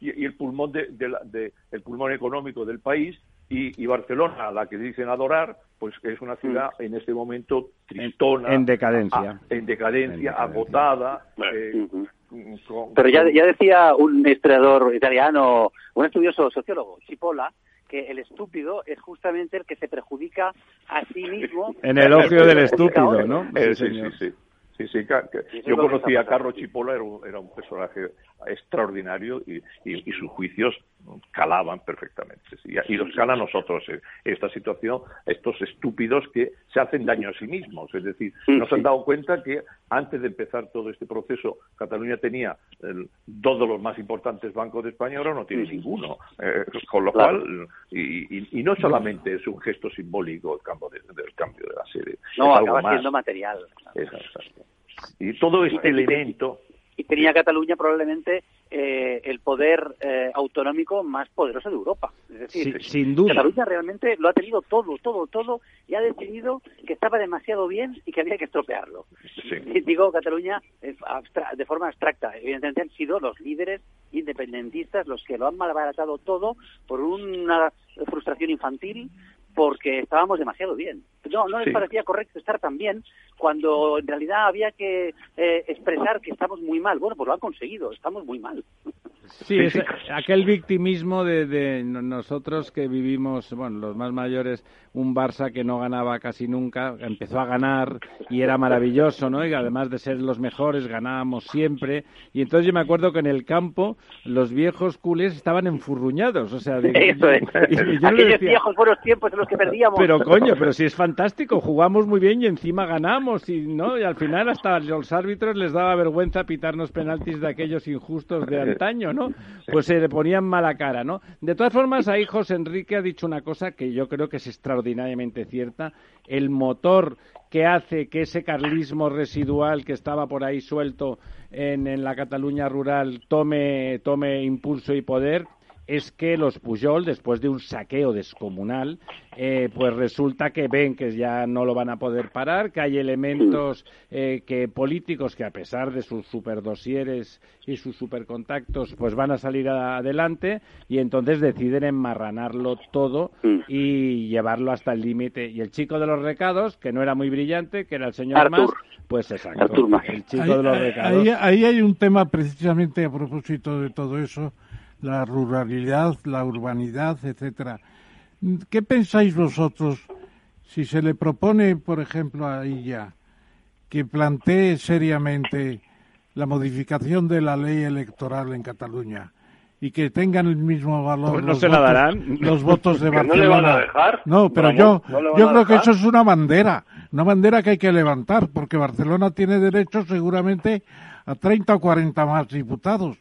y, el pulmón de, el pulmón económico del país y, Barcelona, la que dicen adorar, pues es una ciudad mm. en este momento tristona, en, decadencia, en decadencia, agotada. Eh, Pero ya, ya decía un historiador italiano, un estudioso sociólogo, Cipolla, que el estúpido es justamente el que se perjudica a sí mismo. En el ocio del estúpido, ¿no? sí, sí, sí. Sí, sí, yo conocí a Carlos Chipola, era un, era un personaje extraordinario y, y, sus juicios calaban perfectamente. Y los cala a nosotros en esta situación, estos estúpidos que se hacen daño a sí mismos. Es decir, nos han dado cuenta que antes de empezar todo este proceso, Cataluña tenía dos de los más importantes bancos de España, ahora no tiene ninguno. Eh, con lo cual, y, no solamente es un gesto simbólico el cambio de, del cambio de la sede. No, acaba siendo material. Y todo este elemento y tenía Cataluña probablemente eh, el poder eh, autonómico más poderoso de Europa. Es decir, sin duda. Cataluña realmente lo ha tenido todo, todo, todo, y ha decidido que estaba demasiado bien y que había que estropearlo. Digo Cataluña de forma abstracta. Evidentemente han sido los líderes independentistas los que lo han malbaratado todo por una frustración infantil porque estábamos demasiado bien. No, no les parecía correcto estar tan bien cuando en realidad había que eh, expresar que estamos muy mal. Bueno, pues lo han conseguido, estamos muy mal. Sí, es aquel victimismo de, nosotros que vivimos, bueno, los más mayores, un Barça que no ganaba casi nunca, empezó a ganar y era maravilloso, ¿no? Y además de ser los mejores, ganábamos siempre. Y entonces yo me acuerdo que en el campo los viejos culés estaban enfurruñados, o sea, de, Eso es. Aquellos viejos buenos tiempos en los que perdíamos. Pero coño, pero si es fantástico, jugamos muy bien y encima ganamos, y no y al final hasta los árbitros les daba vergüenza pitarnos penaltis de aquellos injustos de antaño, ¿no? Pues se le ponían mala cara, ¿no? De todas formas, ahí José Enrique ha dicho una cosa que yo creo que es extraordinariamente cierta. El motor que hace que ese carlismo residual que estaba por ahí suelto en, en la Cataluña rural tome, tome impulso y poder es que los Pujol, después de un saqueo descomunal, eh, pues resulta que ven que ya no lo van a poder parar, que hay elementos eh, que políticos que a pesar de sus superdosieres y sus supercontactos, pues van a salir adelante y entonces deciden enmarranarlo todo y llevarlo hasta el límite. Y el chico de los recados, que no era muy brillante, que era el señor Mas, pues exacto, el chico de los recados. ahí hay un tema precisamente a propósito de todo eso la ruralidad, la urbanidad, etcétera. ¿Qué pensáis vosotros si se le propone, por ejemplo, a ella que plantee seriamente la modificación de la ley electoral en Cataluña y que tengan el mismo valor pues no los, se votos, la darán. los votos de Barcelona? ¿No le van a dejar? No, pero yo, yo creo que eso es una bandera, una bandera que hay que levantar, porque Barcelona tiene derecho seguramente a 30 o 40 más diputados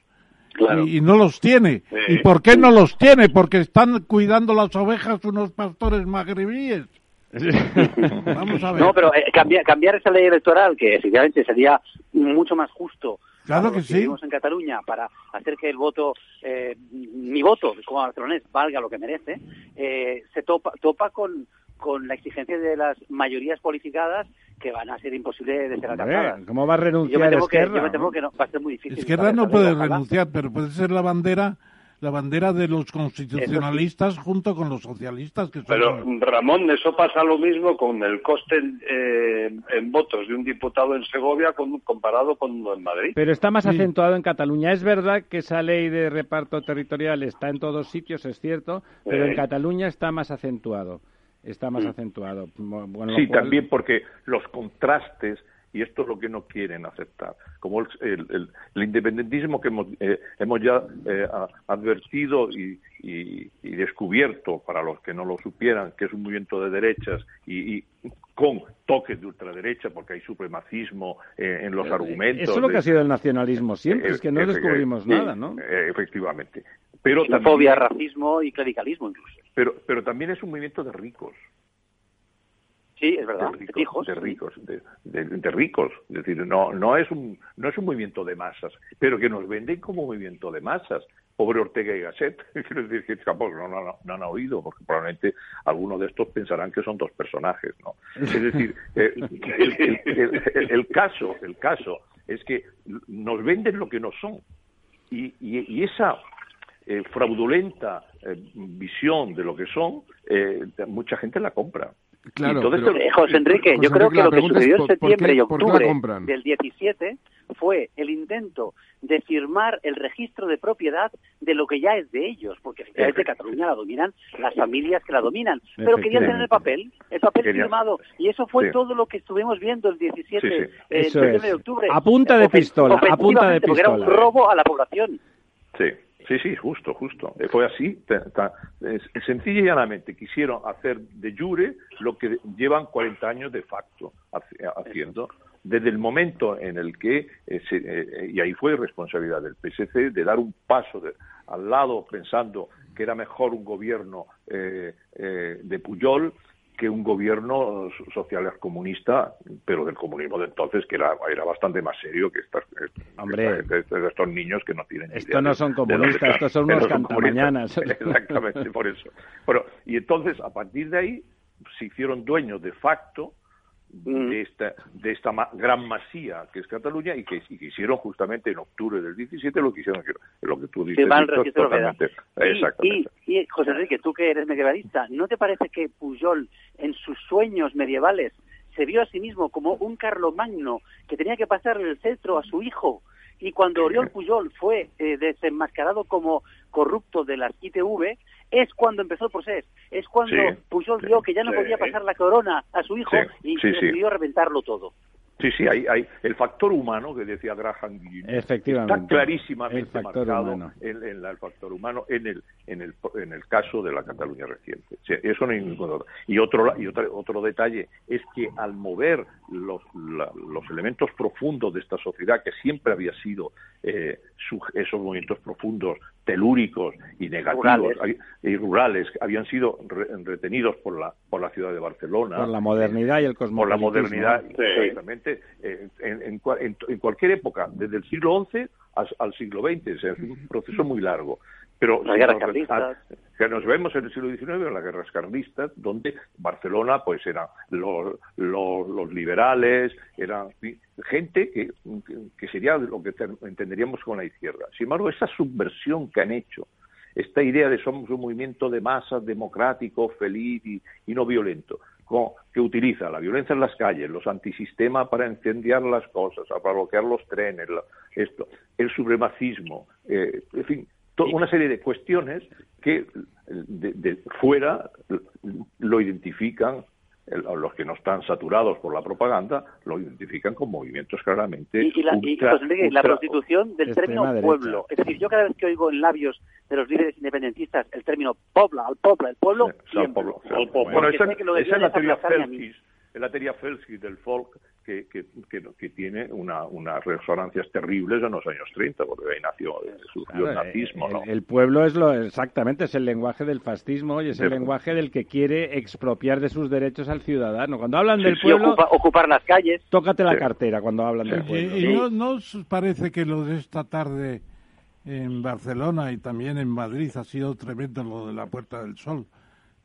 y, no los tiene. ¿Y por qué no los tiene? Porque están cuidando las ovejas unos pastores magrebíes. Vamos a ver. No, pero eh, cambiar, esa ley electoral, que efectivamente sería mucho más justo Claro que, sí. Vivimos en Cataluña para hacer que el voto, eh, mi voto como barcelonés valga lo que merece, eh, se topa, topa con, con la exigencia de las mayorías politicadas que van a ser imposibles de ser alcanzadas. ¿Cómo va a renunciar yo Esquerra? Que, yo me temo que no, va a ser muy difícil. Esquerra no puede renunciar, pero puede ser la bandera la bandera de los constitucionalistas junto con los socialistas. Que Pero, Ramón, eso pasa lo mismo con el coste eh, en votos de un diputado en Segovia con, comparado con uno en Madrid. Pero está más acentuado en Cataluña. Es verdad que esa ley de reparto territorial está en todos sitios, es cierto, pero en Cataluña está más acentuado está más mm. acentuado. sí, también porque los contrastes, y esto es lo que no quieren aceptar, como el, independentismo que hemos, eh, hemos ya eh, advertido y, descubierto, para los que no lo supieran, que es un movimiento de derechas y, con toques de ultraderecha, porque hay supremacismo eh, en los argumentos. Eso es lo que ha sido el nacionalismo siempre, es que no descubrimos nada, ¿no? efectivamente. Pero fobia, racismo y clericalismo incluso. Pero, pero también es un movimiento de ricos. Sí, es verdad. De ricos, de, ricos, de, ricos. Es decir, no, no es un, no es un movimiento de masas, pero que nos venden como movimiento de masas. Pobre Ortega y Gasset, quiero decir que tampoco no, no, no, han oído, porque probablemente algunos de estos pensarán que son dos personajes, ¿no? Es decir, eh, el, caso, el caso es que nos venden lo que no son. Y, y esa eh, fraudulenta visión de lo que son, eh, mucha gente la compra. Claro, José Enrique, yo creo que lo que sucedió en septiembre y octubre del 17 fue el intento de firmar el registro de propiedad de lo que ya es de ellos, porque efectivamente Cataluña la dominan las familias que la dominan, pero querían tener el papel, el papel firmado, y eso fue todo lo que estuvimos viendo el 17 de octubre. A punta de pistola, a punta de pistola. Porque era un robo a la población. Sí. Sí, sí, justo, justo. Eh, fue así. Sencilla y llanamente quisieron hacer de jure lo que llevan 40 años de facto haciendo. Desde el momento en el que, eh, eh, y ahí fue responsabilidad del PSC, de dar un paso al lado pensando que era mejor un gobierno de Puyol que un gobierno social comunista, pero del comunismo de entonces, que era, era bastante más serio que estas, Hombre, estos niños que no tienen Esto no son comunistas, estos son unos cantamañanas. Exactamente, por eso. Bueno, y entonces, a partir de ahí, se hicieron dueños de facto. De esta, de esta gran masía que es Cataluña y que, hicieron justamente en octubre del 17 lo que hicieron, lo que tú dices. totalmente, y, y, José Enrique, tú que eres medievalista, ¿no te parece que Pujol en sus sueños medievales se vio a sí mismo como un carlomagno que tenía que pasarle el cetro a su hijo? Y cuando Oriol Pujol fue eh, desenmascarado como corrupto de las ITV, es cuando empezó el proceso, es cuando Pujol vio que ya no podía pasar la corona a su hijo y decidió reventarlo todo. Sí, sí, hay, hay el factor humano que decía Graham Efectivamente. está clarísimamente marcado En, el factor humano en el, en el en el caso de la Cataluña reciente. eso no hay ningún Y otro y otro, otro detalle es que al mover los, los elementos profundos de esta sociedad que siempre había sido eh, esos movimientos profundos telúricos y negativos y rurales habían sido retenidos por la por la ciudad de Barcelona. Por la modernidad y el cosmopolitismo por la modernidad exactamente eh, en, en, cualquier época desde el siglo XI al, siglo XX es un proceso muy largo. Pero que nos vemos en el siglo XIX en las guerras carlistas, donde Barcelona pues eran los, los, liberales, eran gente que, que sería lo que entenderíamos con la izquierda. Sin embargo, esa subversión que han hecho, esta idea de somos un movimiento de masas democrático, feliz y, no violento, que utiliza la violencia en las calles, los antisistemas para incendiar las cosas, para bloquear los trenes, esto, el supremacismo, eh, en fin, una serie de cuestiones que de, fuera lo identifican los que no están saturados por la propaganda lo identifican con movimientos claramente y, la, prostitución del término pueblo. Es decir yo cada vez que oigo en labios de los líderes independentistas el término pobla al pueblo el pueblo bueno esa, es la teoría la teoría Felskis del folk que, que, que, tiene una, unas resonancias terribles en los años 30, porque ahí nació, surgió el nazismo. ¿no? El, pueblo es lo exactamente, es el lenguaje del fascismo y es el lenguaje del que quiere expropiar de sus derechos al ciudadano. Cuando hablan del pueblo... ocupar las calles. Tócate la cartera cuando hablan del pueblo. ¿Y, no, no os parece que lo de esta tarde en Barcelona y también en Madrid ha sido tremendo lo de la Puerta del Sol?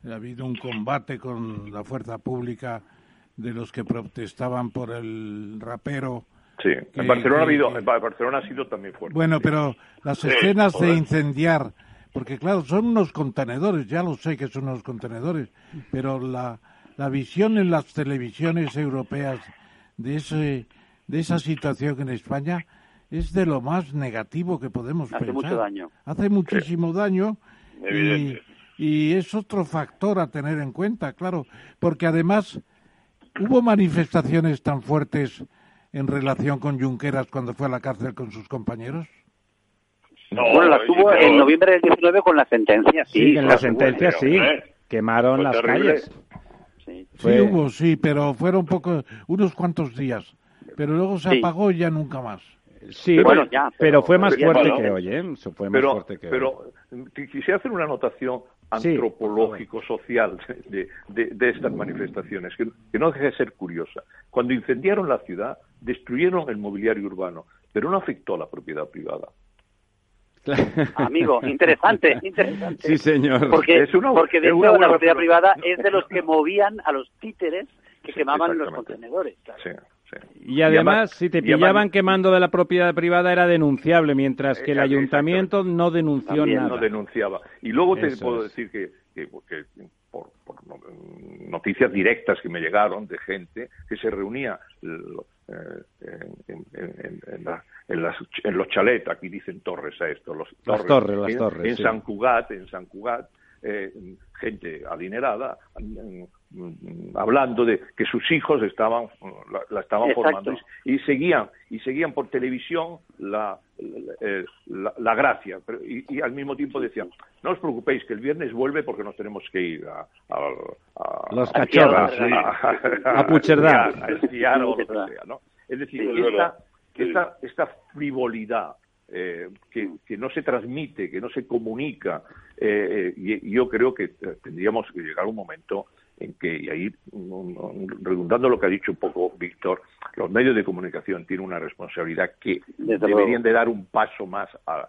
Ha habido un combate con la fuerza pública de los que protestaban por el rapero. Sí, en Barcelona, ha habido, en Barcelona ha sido también fuerte. Bueno, pero las escenas de incendiar, porque claro, son unos contenedores, ya lo sé que son unos contenedores, pero la, la visión en las televisiones europeas de, ese, de esa situación en España es de lo más negativo que podemos Hace pensar. mucho daño. Hace muchísimo daño. Y, y es otro factor a tener en cuenta, claro, porque además ¿Hubo manifestaciones tan fuertes en relación con Junqueras cuando fue a la cárcel con sus compañeros? No, bueno, las tuvo en noviembre del 19 con la sentencia, sí. sí en la sentencia, sí. Quemaron las calles. Sí. hubo, sí, pero fueron pocos, unos cuantos días. Pero luego se apagó y ya nunca más. Sí, bueno, ya, pero, fue más fuerte que hoy, ¿eh? fue más fuerte que pero quisiera hacer una anotación antropológico, social de, de, estas manifestaciones, que, no deja de ser curiosa. Cuando incendiaron la ciudad, destruyeron el mobiliario urbano, pero no afectó a la propiedad privada. Amigo, interesante, interesante. Sí, señor. Porque, es una, porque de hecho la propiedad privada es de los que movían a los títeres que quemaban los contenedores. Sí. Y además, si te pillaban quemando de la propiedad privada era denunciable, mientras que el ayuntamiento no denunció nada. no denunciaba. Y luego te puedo decir que, por, noticias directas que me llegaron de gente que se reunía eh, en, los chalets, aquí dicen torres a esto, los las torres, las torres, en, San Cugat, en San Cugat, eh, gente adinerada, hablando de que sus hijos estaban la, estaban formando y, seguían y seguían por televisión la la, gracia y, al mismo tiempo decían no os preocupéis que el viernes vuelve porque nos tenemos que ir a, a, los cachorros a, a, Pucherdá a esquiar o lo que sea ¿no? es decir esta, esta, esta frivolidad eh, que, que, no se transmite, que no se comunica. Eh, y, yo creo que tendríamos que llegar a un momento en que, y ahí redundando lo que ha dicho un poco Víctor, los medios de comunicación tienen una responsabilidad que deberían de dar un paso más a,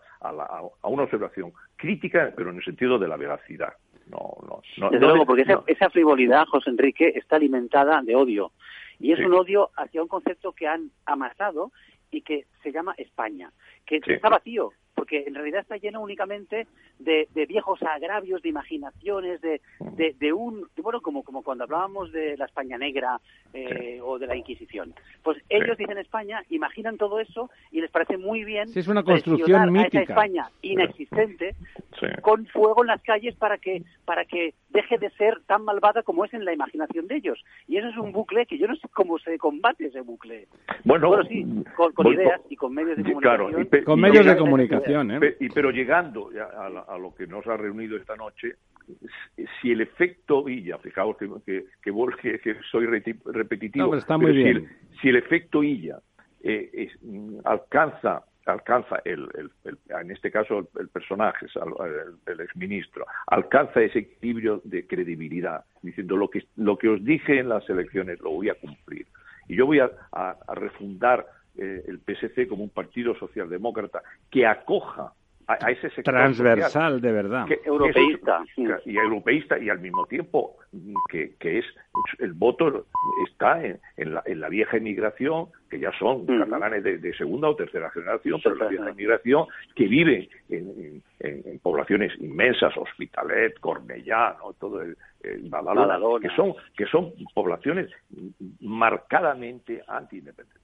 una observación crítica, pero en el sentido de la veracidad. No, no, no, Desde luego, porque esa, esa, frivolidad, José Enrique, está alimentada de odio. Y es un odio hacia un concepto que han amasado y que se llama España, que está vacío, porque en realidad está lleno únicamente de, viejos agravios, de imaginaciones, de, de, un, bueno, como, como cuando hablábamos de la España negra eh, o de la Inquisición. Pues ellos dicen España, imaginan todo eso y les parece muy bien es una construcción mítica. A esa España inexistente con fuego en las calles para que, para que deje de ser tan malvada como es en la imaginación de ellos. Y eso es un bucle que yo no sé cómo se combate ese bucle. Bueno, sí, con, ideas y con medios de comunicación. con medios de comunicación, ¿eh? Y, pero llegando a, lo que nos ha reunido esta noche, si el efecto Villa, fijaos que, que, que, soy repetitivo, está muy bien. Si, el, efecto Illa eh, alcanza alcanza el, en este caso el, personaje, el, exministro, alcanza ese equilibrio de credibilidad, diciendo lo que lo que os dije en las elecciones lo voy a cumplir y yo voy a, refundar eh, el PSC como un partido socialdemócrata que acoja a, ese sector transversal de verdad. europeísta y europeísta y al mismo tiempo que, es el voto está en, la, vieja inmigración que ya son catalanes de, segunda o tercera generación pero la vieja inmigración que vive en, poblaciones inmensas Hospitalet Cornellá todo el, que son que son poblaciones marcadamente anti-independentistas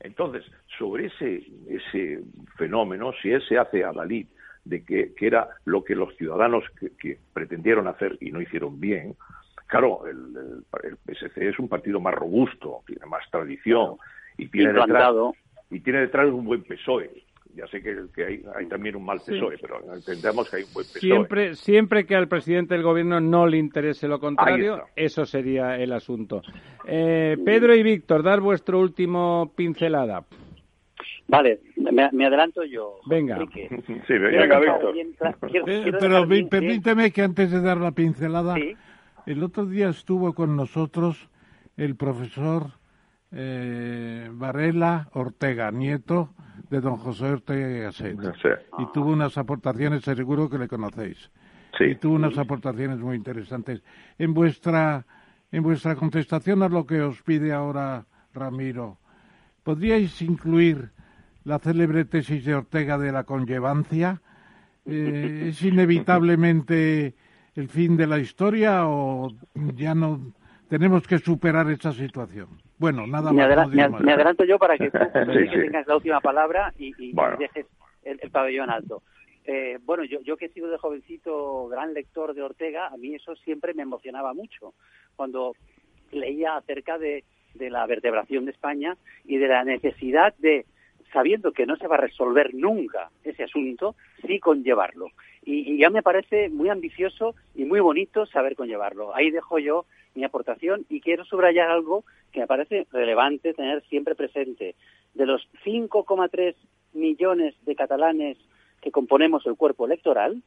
entonces, sobre ese, ese fenómeno, si él se hace a Dalí de que, era lo que los ciudadanos que, pretendieron hacer y no hicieron bien, claro, el, el, PSC es un partido más robusto, tiene más tradición y tiene, detrás, y tiene detrás un buen PSOE ya sé que, hay, también un mal PSOE, pero entendemos que hay un buen PSOE. Siempre, siempre que al presidente del gobierno no le interese lo contrario, eso sería el asunto. Eh, Pedro y Víctor, dar vuestro último pincelada. Vale, me, adelanto yo. Venga. Sí, venga, Víctor. Eh, pero permíteme que antes de dar la pincelada, el otro día estuvo con nosotros el profesor eh, Varela Ortega, nieto de don José Ortega Gasset. Y tuvo unas aportaciones, seguro que le conocéis. Sí. Y tuvo unas aportaciones muy interesantes. En vuestra, en vuestra contestación a lo que os pide ahora Ramiro, ¿podríais incluir la célebre tesis de Ortega de la conllevancia? Eh, ¿Es inevitablemente el fin de la historia o ya no tenemos que superar esa situación? Bueno, nada me más. me, adelanto yo para que, tengas la última palabra y, dejes el, pabellón alto. Eh, bueno, yo, yo que he sido de jovencito gran lector de Ortega, a mí eso siempre me emocionaba mucho. Cuando leía acerca de, de la vertebración de España y de la necesidad de, sabiendo que no se va a resolver nunca ese asunto, sí conllevarlo. Y, y ya me parece muy ambicioso y muy bonito saber conllevarlo. Ahí dejo yo mi aportación y quiero subrayar algo que me parece relevante tener siempre presente. De los 5,3 millones de catalanes que componemos el cuerpo electoral,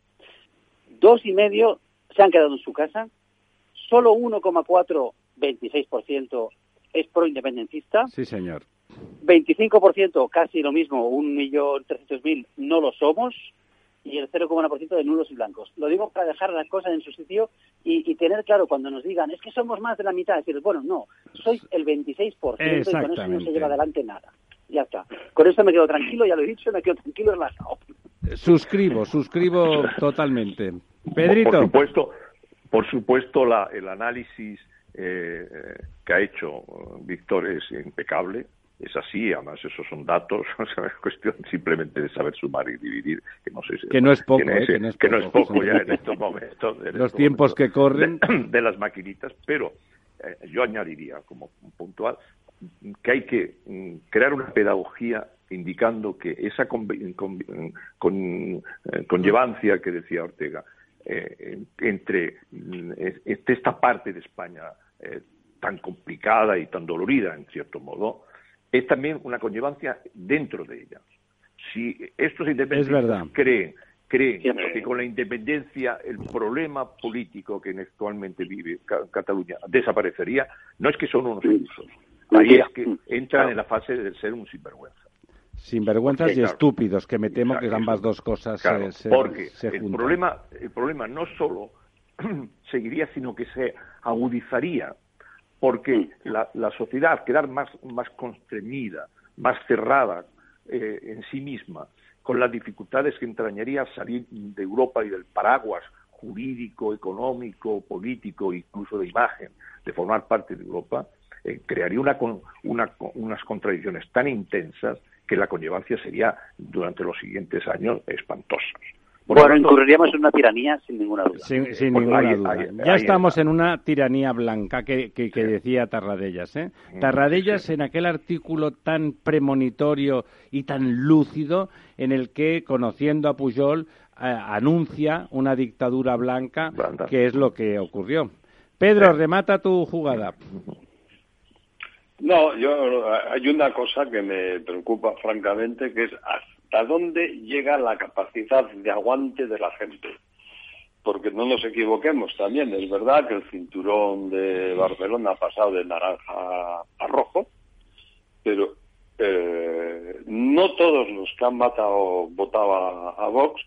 dos y medio se han quedado en su casa, solo 1,4, 26% es pro-independentista. Sí, señor. 25%, casi lo mismo, 1.300.000 no lo somos y el 0,1% de nulos y blancos. Lo digo para dejar las cosas en su sitio y, tener claro cuando nos digan, es que somos más de la mitad, decir, bueno, no, sois el 26% y con eso no se lleva adelante nada. Ya está. Con eso me quedo tranquilo, ya lo he dicho, me quedo tranquilo relajado. Suscribo, suscribo totalmente. Pedrito. Por supuesto, por supuesto la, el análisis eh, que ha hecho Víctor es impecable es así, además esos son datos, es cuestión simplemente de saber sumar y dividir, que no sé si que no es poco, eh, que, no es poco ya en estos momentos. Los tiempos que corren de, las maquinitas, pero eh, yo añadiría como puntual que hay que mm, crear una pedagogía indicando que esa con, con, eh, conllevancia que decía Ortega entre mm, esta parte de España tan complicada y tan dolorida en cierto modo es también una conllevancia dentro de ella. Si estos independentistas creen creen que con la independencia el problema político que actualmente vive Cataluña desaparecería, no es que son unos ilusos, ahí es que entran en la fase de ser un sinvergüenza. Sinvergüenzas y estúpidos, que me temo que ambas dos cosas se, porque el problema, el problema no solo seguiría, sino que se agudizaría, porque la, la sociedad, quedar más, más constreñida, más cerrada eh, en sí misma, con las dificultades que entrañaría salir de Europa y del paraguas jurídico, económico, político, incluso de imagen, de formar parte de Europa, eh, crearía una, una, unas contradicciones tan intensas que la conllevancia sería durante los siguientes años espantosa. Bueno, incurriríamos en una tiranía sin ninguna duda. Sin, ninguna duda. ya estamos en una tiranía blanca que, que, decía Tarradellas. ¿eh? Tarradellas en aquel artículo tan premonitorio y tan lúcido en el que, conociendo a Pujol, eh, anuncia una dictadura blanca, que es lo que ocurrió. Pedro, remata tu jugada. No, yo hay una cosa que me preocupa francamente, que es hasta dónde llega la capacidad de aguante de la gente. Porque no nos equivoquemos también, es verdad que el cinturón de Barcelona ha pasado de naranja a rojo, pero eh, no todos los que han matado, votado a, Vox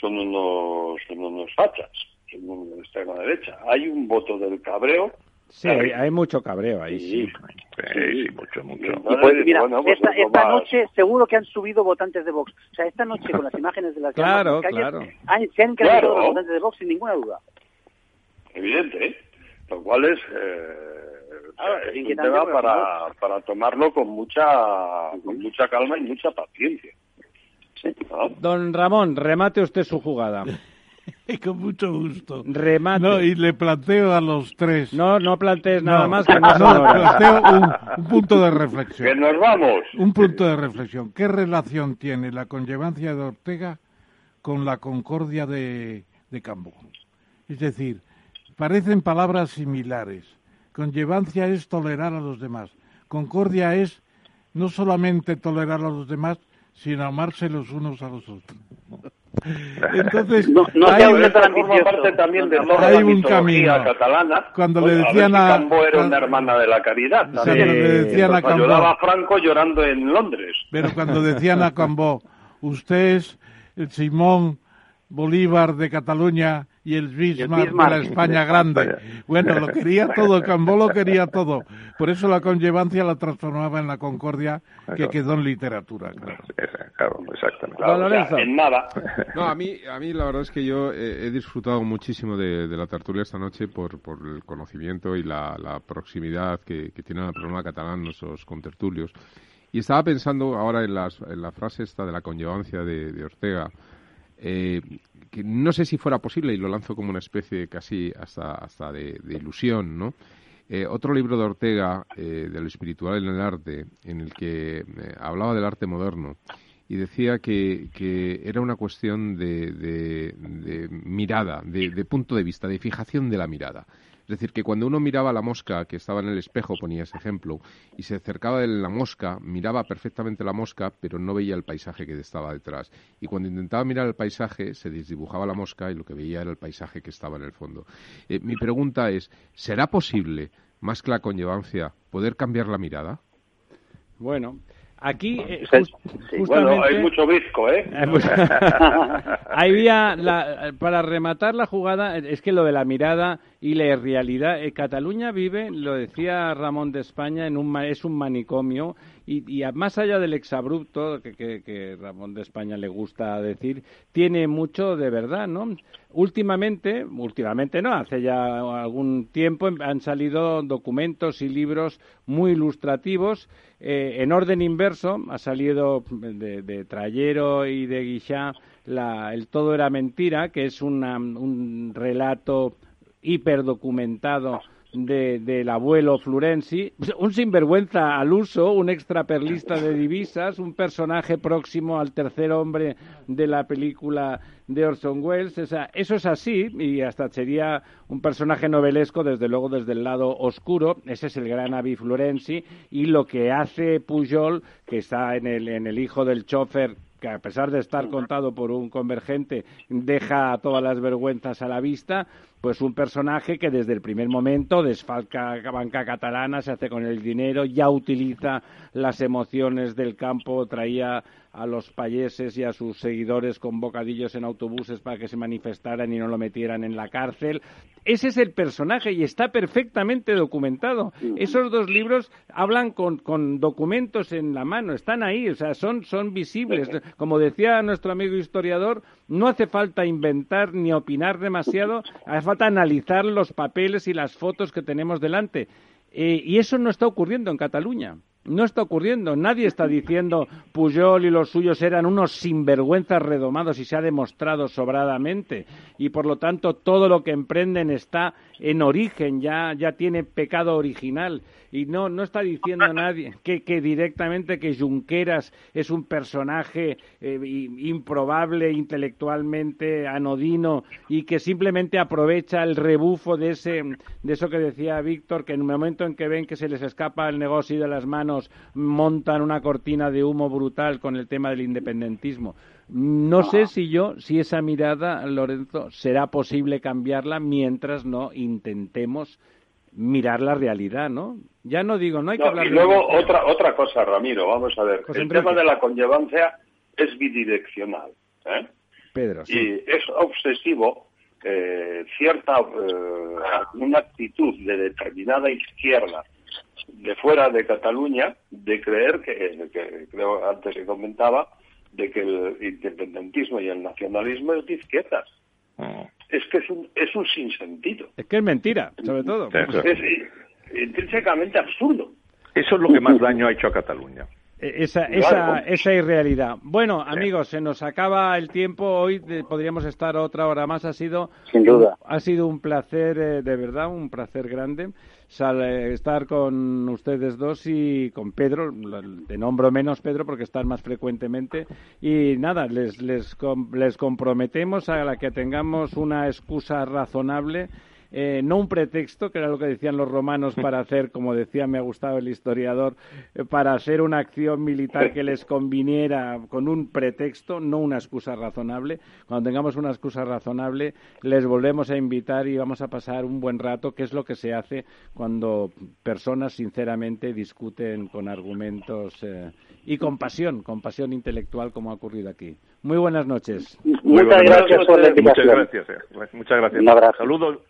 son unos, son unos fachas, son unos de extrema derecha. Hay un voto del cabreo Sí, hay, mucho cabreo ahí, sí. Sí, mucho, mucho. Pues, mira, pues esta, noche seguro que han subido votantes de Vox. O sea, esta noche con las imágenes de las claro, claro. se han los votantes de Vox sin ninguna duda. Evidente, ¿eh? Lo cual es, eh, un tema para, para tomarlo con mucha, con mucha calma y mucha paciencia. Don Ramón, remate usted su jugada. Con mucho gusto. Remate. No, y le planteo a los tres. No, no plantees nada más que no, no planteo un, punto de reflexión. Que nos vamos. Un punto de reflexión. ¿Qué relación tiene la conllevancia de Ortega con la concordia de, de Cambó? Es decir, parecen palabras similares. Conllevancia es tolerar a los demás. Concordia es no solamente tolerar a los demás, sino amarse los unos a los otros. Entonces, no, no hay, una parte también de toda hay la un camino. catalana. Cuando le decían a, Cambo era una hermana de la caridad. le decían a Cambó, ayudaba a Franco llorando en Londres. Pero cuando decían a Cambó, usted es el Simón Bolívar de Cataluña y el Bismarck, de la España grande. Bueno, lo quería todo, Cambó lo quería todo. Por eso la conllevancia la transformaba en la concordia que quedó en literatura. Claro, claro exactamente. en nada. No, a mí, a mí la verdad es que yo he, disfrutado muchísimo de, la tertulia esta noche por, por el conocimiento y la, proximidad que, que tienen al programa catalán nuestros contertulios. Y estaba pensando ahora en, las, en la frase esta de la conllevancia de Ortega, eh, que no sé si fuera posible, y lo lanzo como una especie casi hasta, hasta de, ilusión, ¿no? Eh, otro libro de Ortega, eh, de lo espiritual en el arte, en el que hablaba del arte moderno y decía que, que era una cuestión de, de, mirada, de, punto de vista, de fijación de la mirada. Es decir, que cuando uno miraba la mosca que estaba en el espejo, ponía ese ejemplo, y se acercaba de la mosca, miraba perfectamente la mosca, pero no veía el paisaje que estaba detrás. Y cuando intentaba mirar el paisaje, se desdibujaba la mosca y lo que veía era el paisaje que estaba en el fondo. Eh, mi pregunta es, ¿será posible, más que la conllevancia, poder cambiar la mirada? Bueno, Aquí, eh, bueno, hay mucho visco, ¿eh? Había, la, para rematar la jugada, es que lo de la mirada y la realidad, eh, Cataluña vive, lo decía Ramón de España, en un, es un manicomio y, más allá del exabrupto que, que, Ramón de España le gusta decir, tiene mucho de verdad, ¿no? Últimamente, últimamente no, hace ya algún tiempo han salido documentos y libros muy ilustrativos eh, en orden inverso. Ha salido de, de Trayero y de Guichá la, El todo era mentira, que es un relato hiperdocumentado de, del abuelo Florenzi, un sinvergüenza al uso, un extraperlista de divisas, un personaje próximo al tercer hombre de la película de Orson Welles. eso es así y hasta sería un personaje novelesco, desde luego desde el lado oscuro. Ese es el gran Avi Florenzi y lo que hace Pujol, que está en el, en el hijo del chofer que a pesar de estar contado por un convergente, deja todas las vergüenzas a la vista, pues un personaje que desde el primer momento desfalca la banca catalana, se hace con el dinero, ya utiliza las emociones del campo, traía a los payeses y a sus seguidores con bocadillos en autobuses para que se manifestaran y no lo metieran en la cárcel. Ese es el personaje y está perfectamente documentado. Esos dos libros hablan con, con documentos en la mano, están ahí, o sea, son, son visibles. Como decía nuestro amigo historiador, no hace falta inventar ni opinar demasiado, hace falta analizar los papeles y las fotos que tenemos delante. Eh, y eso no está ocurriendo en Cataluña. No está ocurriendo. Nadie está diciendo Pujol y los suyos eran unos sinvergüenzas redomados y se ha demostrado sobradamente. Y por lo tanto todo lo que emprenden está en origen, ya, ya tiene pecado original. Y no, no está diciendo nadie que, que directamente que Junqueras es un personaje eh, improbable intelectualmente, anodino y que simplemente aprovecha el rebufo de, ese, de eso que decía Víctor, que en el momento en que ven que se les escapa el negocio de las manos, montan una cortina de humo brutal con el tema del independentismo. No sé si yo, si esa mirada, Lorenzo, será posible cambiarla mientras no intentemos mirar la realidad, ¿no? Ya no digo, no hay que hablar. Y luego otra otra cosa, Ramiro, vamos a ver. el tema de la conllevancia es bidireccional, ¿eh? Pedro, sí. Y es obsesivo eh, cierta eh, una actitud de determinada izquierda de fuera de Cataluña de creer que, que creo antes se comentaba de que el independentismo y el nacionalismo es de izquierdas. Mm. Es que es un, es un sinsentido. Es que es mentira, sobre todo. Es intrínsecamente absurdo. Eso es lo que más daño ha hecho a Cataluña. E, esa, esa, esa irrealidad. Bueno, amigos, se nos acaba el tiempo. Hoy podríamos estar otra hora más. Ha sido, Sin duda. ha sido un placer, eh, de verdad, un placer grande estar con ustedes dos y con Pedro. Te nombro menos Pedro porque están más frecuentemente. Y nada, les, les, les comprometemos a la que tengamos una excusa razonable eh, no un pretexto, que era lo que decían los romanos para hacer, como decía, me ha gustado el historiador, eh, para hacer una acción militar que les conviniera con un pretexto, no una excusa razonable. Cuando tengamos una excusa razonable, les volvemos a invitar y vamos a pasar un buen rato, que es lo que se hace cuando personas sinceramente discuten con argumentos eh, y con pasión, con pasión intelectual, como ha ocurrido aquí. Muy buenas noches. Muchas gracias por la invitación. Muchas gracias. Muchas gracias. Un abrazo. Saludos.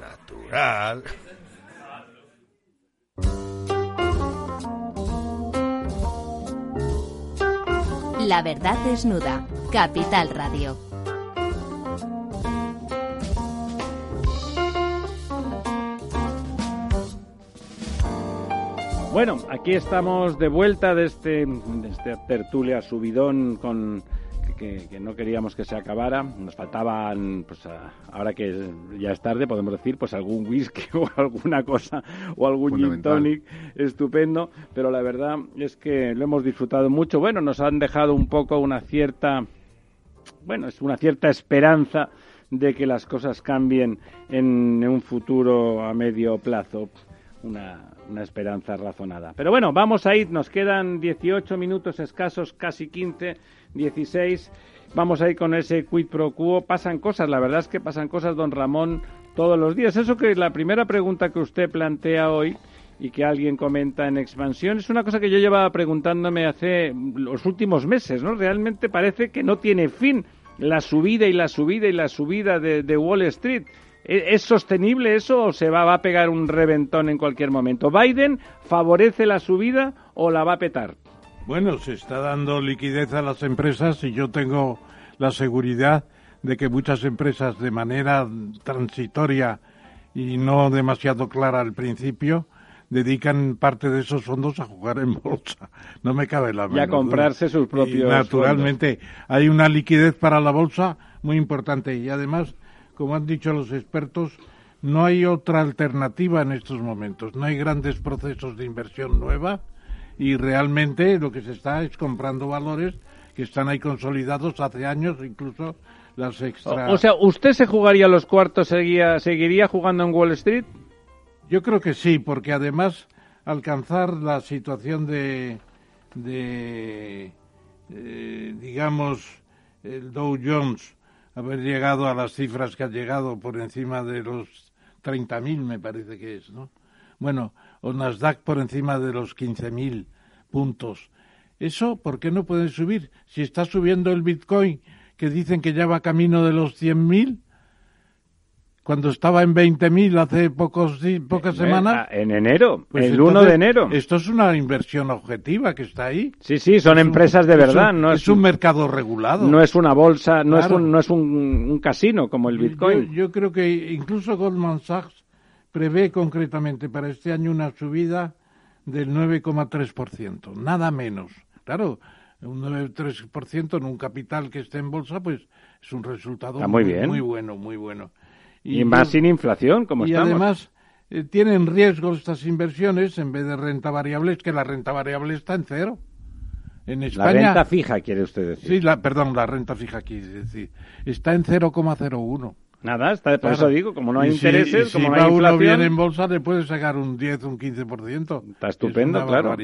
natural. La verdad desnuda. Capital Radio. Bueno, aquí estamos de vuelta de este, de este tertulia subidón con que, no queríamos que se acabara. Nos faltaban, pues ahora que ya es tarde, podemos decir, pues algún whisky o alguna cosa o algún gin tonic estupendo. Pero la verdad es que lo hemos disfrutado mucho. Bueno, nos han dejado un poco una cierta, bueno, es una cierta esperanza de que las cosas cambien en un futuro a medio plazo. Una, una esperanza razonada. Pero bueno, vamos a ir, nos quedan 18 minutos escasos, casi 15 16. Vamos a ir con ese quid pro quo. Pasan cosas, la verdad es que pasan cosas, don Ramón, todos los días. Eso que la primera pregunta que usted plantea hoy y que alguien comenta en expansión es una cosa que yo llevaba preguntándome hace los últimos meses, ¿no? Realmente parece que no tiene fin la subida y la subida y la subida de, Wall Street. ¿E-, ¿Es sostenible eso o se va, a pegar un reventón en cualquier momento? ¿Biden favorece la subida o la va a petar? Bueno, se está dando liquidez a las empresas y yo tengo la seguridad de que muchas empresas de manera transitoria y no demasiado clara al principio dedican parte de esos fondos a jugar en bolsa. No me cabe la menor Y a comprarse sus propios. naturalmente, hay una liquidez para la bolsa muy importante y además como han dicho los expertos, no hay otra alternativa en estos momentos. No hay grandes procesos de inversión nueva y realmente lo que se está es comprando valores que están ahí consolidados hace años, incluso las extra. O, sea, ¿usted se jugaría los cuartos, seguía, seguiría jugando en Wall Street? Yo creo que sí, porque además alcanzar la situación de, de eh, digamos, el Dow Jones haber llegado a las cifras que ha llegado por encima de los 30.000, me parece que es, ¿no? Bueno, o Nasdaq por encima de los 15.000 puntos. ¿Eso por qué no puede subir? Si está subiendo el Bitcoin, que dicen que ya va camino de los 100.000, cuando estaba en 20.000 hace pocos, pocas semanas. En enero, pues el 1 de enero. Esto es una inversión objetiva que está ahí. Sí, sí, son empresas de verdad. Es un, no es, un mercado regulado. No es una bolsa, no es, un, no es un, casino como el Bitcoin. Yo, creo que incluso Goldman Sachs prevé concretamente para este año una subida del 9,3%, nada menos. Claro, un 9,3% en un capital que esté en bolsa, pues es un resultado muy, bien. muy bueno, muy bueno. Y, más sin inflación, como y estamos. Y además eh, tienen riesgo estas inversiones en vez de renta variable, es que la renta variable está en cero. En España, la renta fija, quiere usted decir. Sí, la, perdón, la renta fija quiere decir. Está en 0,01. Nada, está, por eso digo, como no hay intereses, como no hay inflación... uno bien en bolsa, le puede sacar un 10, un 15%. Está estupendo, claro.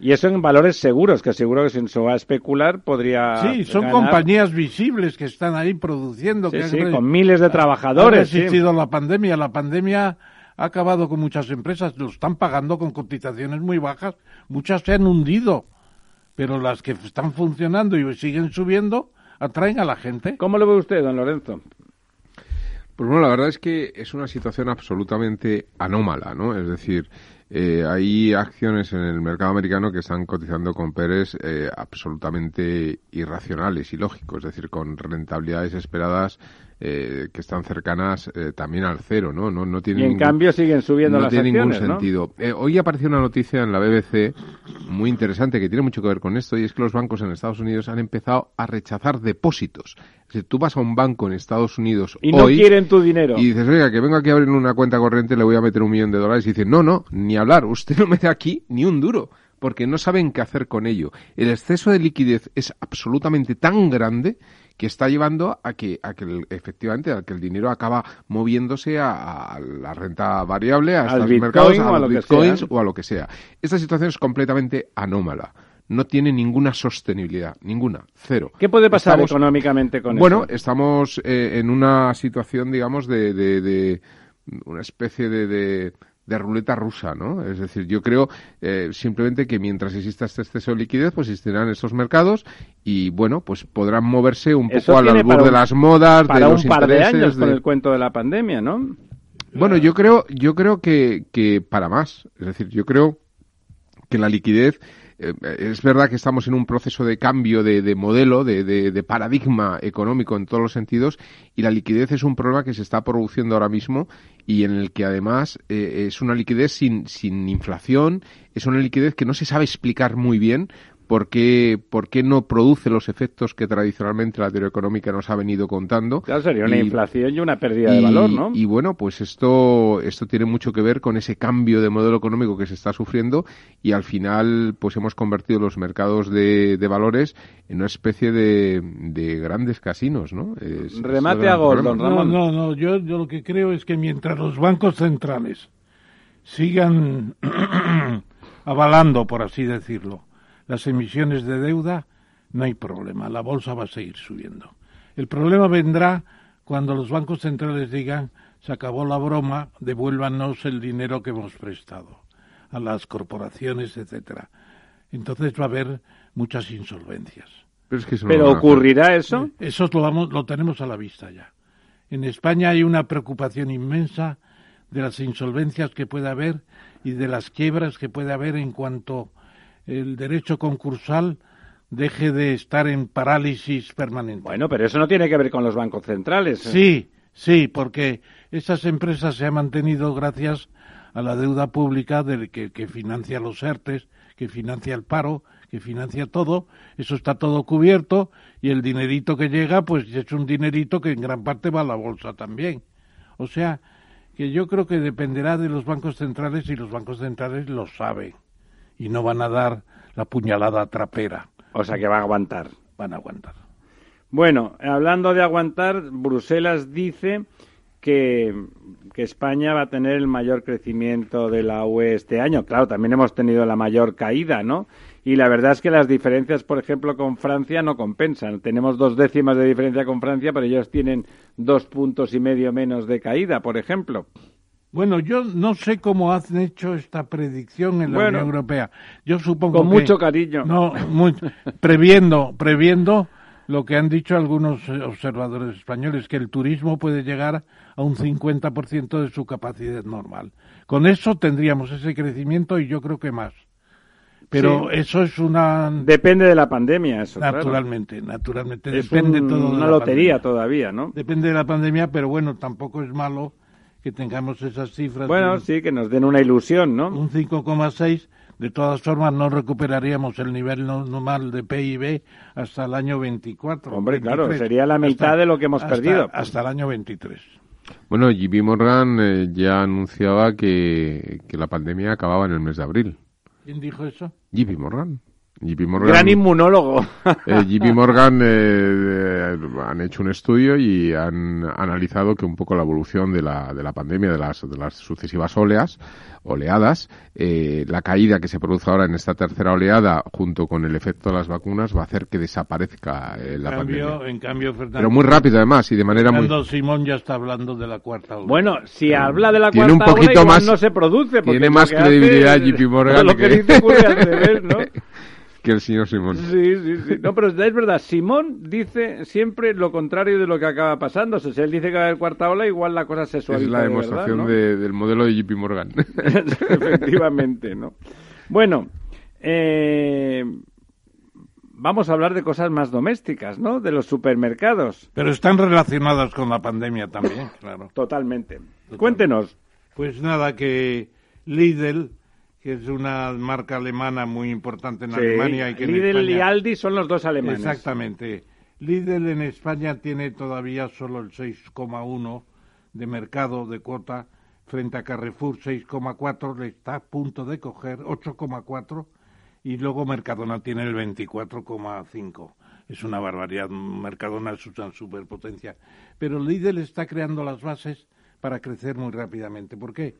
Y eso en valores seguros, que seguro que si se va a especular podría. Sí, son compañías visibles que están ahí produciendo. Sí, sí, con miles de trabajadores. Ha existido la pandemia. La pandemia ha acabado con muchas empresas, lo están pagando con cotizaciones muy bajas. Muchas se han hundido, pero las que están funcionando y siguen subiendo atraen a la gente. ¿Cómo lo ve usted, don Lorenzo? Pues bueno, la verdad es que es una situación absolutamente anómala, ¿no? Es decir, eh, hay acciones en el mercado americano que están cotizando con PERES eh, absolutamente irracionales y lógicos, es decir, con rentabilidades esperadas eh, que están cercanas eh, también al cero, ¿no? no, no tiene y en cambio siguen subiendo no las tiene ningún sentido. Eh, hoy apareció una noticia en la BBC muy interesante que tiene mucho que ver con esto y es que los bancos en Estados Unidos han empezado a rechazar depósitos. Decir, tú vas a un banco en Estados Unidos y no quieren tu dinero y dices, oiga, que vengo aquí a abrir una cuenta corriente, le voy a meter un millón de dólares y dicen, no, no, ni hablar, usted no me da aquí ni un duro porque no saben qué hacer con ello. El exceso de liquidez es absolutamente tan grande que está llevando a que, a que efectivamente a que el dinero acaba moviéndose a, la renta variable, a estos mercados, a, los bitcoins o a lo que sea. Esta situación es completamente anómala no tiene ninguna sostenibilidad, ninguna, cero. ¿Qué puede pasar económicamente con eso? Bueno, estamos eh, en una situación, digamos, de, de, de una especie de, de ruleta rusa, ¿no? Es decir, yo creo eh, simplemente que mientras exista este exceso de liquidez, pues existirán estos mercados y, bueno, pues podrán moverse un poco al albur de las modas, para de los un par de años con el cuento de la pandemia, ¿no? Bueno, yo creo, yo creo que, que para más. Es decir, yo creo que la liquidez eh, es verdad que estamos en un proceso de cambio de, modelo, de, paradigma económico en todos los sentidos, y la liquidez es un problema que se está produciendo ahora mismo y en el que además eh, es una liquidez sin inflación, es una liquidez que no se sabe explicar muy bien ¿Por qué, ¿Por qué no produce los efectos que tradicionalmente la teoría económica nos ha venido contando? Claro, sería una inflación y una pérdida de valor, ¿no? Y bueno, pues esto, esto tiene mucho que ver con ese cambio de modelo económico que se está sufriendo y al final pues hemos convertido los mercados de, valores en una especie de, de grandes casinos, ¿no? Remate a gol, don Ramón. No, no, no, yo, yo lo que creo es que mientras los bancos centrales sigan avalando, por así decirlo, las emisiones de deuda, no hay problema, la bolsa va a seguir subiendo. El problema vendrá cuando los bancos centrales digan se acabó la broma, devuélvanos el dinero que hemos prestado a las corporaciones, etcétera. Entonces va a haber muchas insolvencias. Pero, ocurrirá eso. Eso lo, lo tenemos a la vista ya. En España hay una preocupación inmensa de las insolvencias que puede haber y de las quiebras que puede haber en cuanto el derecho concursal deje de estar en parálisis permanente. Bueno, pero eso no tiene que ver con los bancos centrales. ¿eh? Sí, sí, porque esas empresas se han mantenido gracias a la deuda pública del que, que financia los ERTES, que financia el paro, que financia todo, eso está todo cubierto y el dinerito que llega, pues es un dinerito que en gran parte va a la bolsa también. O sea, que yo creo que dependerá de los bancos centrales y los bancos centrales lo saben y no van a dar la puñalada trapera. O sea que van a aguantar. Van a aguantar. Bueno, hablando de aguantar, Bruselas dice que, que, España va a tener el mayor crecimiento de la UE este año. Claro, también hemos tenido la mayor caída, ¿no? Y la verdad es que las diferencias, por ejemplo, con Francia no compensan. Tenemos dos décimas de diferencia con Francia, pero ellos tienen dos puntos y medio menos de caída, por ejemplo. Bueno, yo no sé cómo han hecho esta predicción en la Unión Europea. Yo supongo con mucho cariño. No, previendo, previendo lo que han dicho algunos observadores españoles, que el turismo puede llegar a un 50% de su capacidad normal. Con eso tendríamos ese crecimiento y yo creo que más. Pero eso es una... Depende de la pandemia, eso. Naturalmente, naturalmente. depende todo de una lotería todavía, ¿no? Depende de la pandemia, pero bueno, tampoco es malo que tengamos esas cifras. Bueno, sí, que nos den una ilusión, ¿no? Un 5,6. De todas formas, no recuperaríamos el nivel normal de PIB hasta el año 24. Hombre, claro, sería la mitad de lo que hemos perdido. Hasta el año 23. Bueno, JP Morgan eh, ya anunciaba que, que la pandemia acababa en el mes de abril. ¿Quién dijo eso? JP Morgan. Morgan, Gran inmunólogo. Eh, JP Morgan eh, han hecho un estudio y han analizado que un poco la evolución de la, de la pandemia, de las, de las sucesivas oleas, oleadas, eh, la caída que se produce ahora en esta tercera oleada, junto con el efecto de las vacunas, va a hacer que desaparezca la pandemia. En cambio, Pero muy rápido además y de manera Fernando Simón ya está hablando de la cuarta ola. Bueno, si habla de la cuarta un poquito más, no se produce. Tiene más credibilidad JP Morgan. Lo que, dice ¿no? Que el señor Simón. Sí, sí, sí. No, pero es verdad, Simón dice siempre lo contrario de lo que acaba pasando. O sea, si él dice que va a haber cuarta ola, igual la cosa se suaviza. Es la demostración del modelo de JP Morgan. Efectivamente, ¿no? Bueno, eh, vamos a hablar de cosas más domésticas, ¿no? De los supermercados. Pero están relacionadas con la pandemia también, claro. Totalmente. Cuéntenos. Pues nada, que Lidl que es una marca alemana muy importante en Alemania. Y que Lidl y Aldi son los dos alemanes. Exactamente. Lidl en España tiene todavía solo el 6,1 de mercado de cuota frente a Carrefour 6,4, le está a punto de coger 8,4 y luego Mercadona tiene el 24,5. Es una barbaridad, Mercadona es una superpotencia. Pero Lidl está creando las bases para crecer muy rápidamente. ¿Por qué?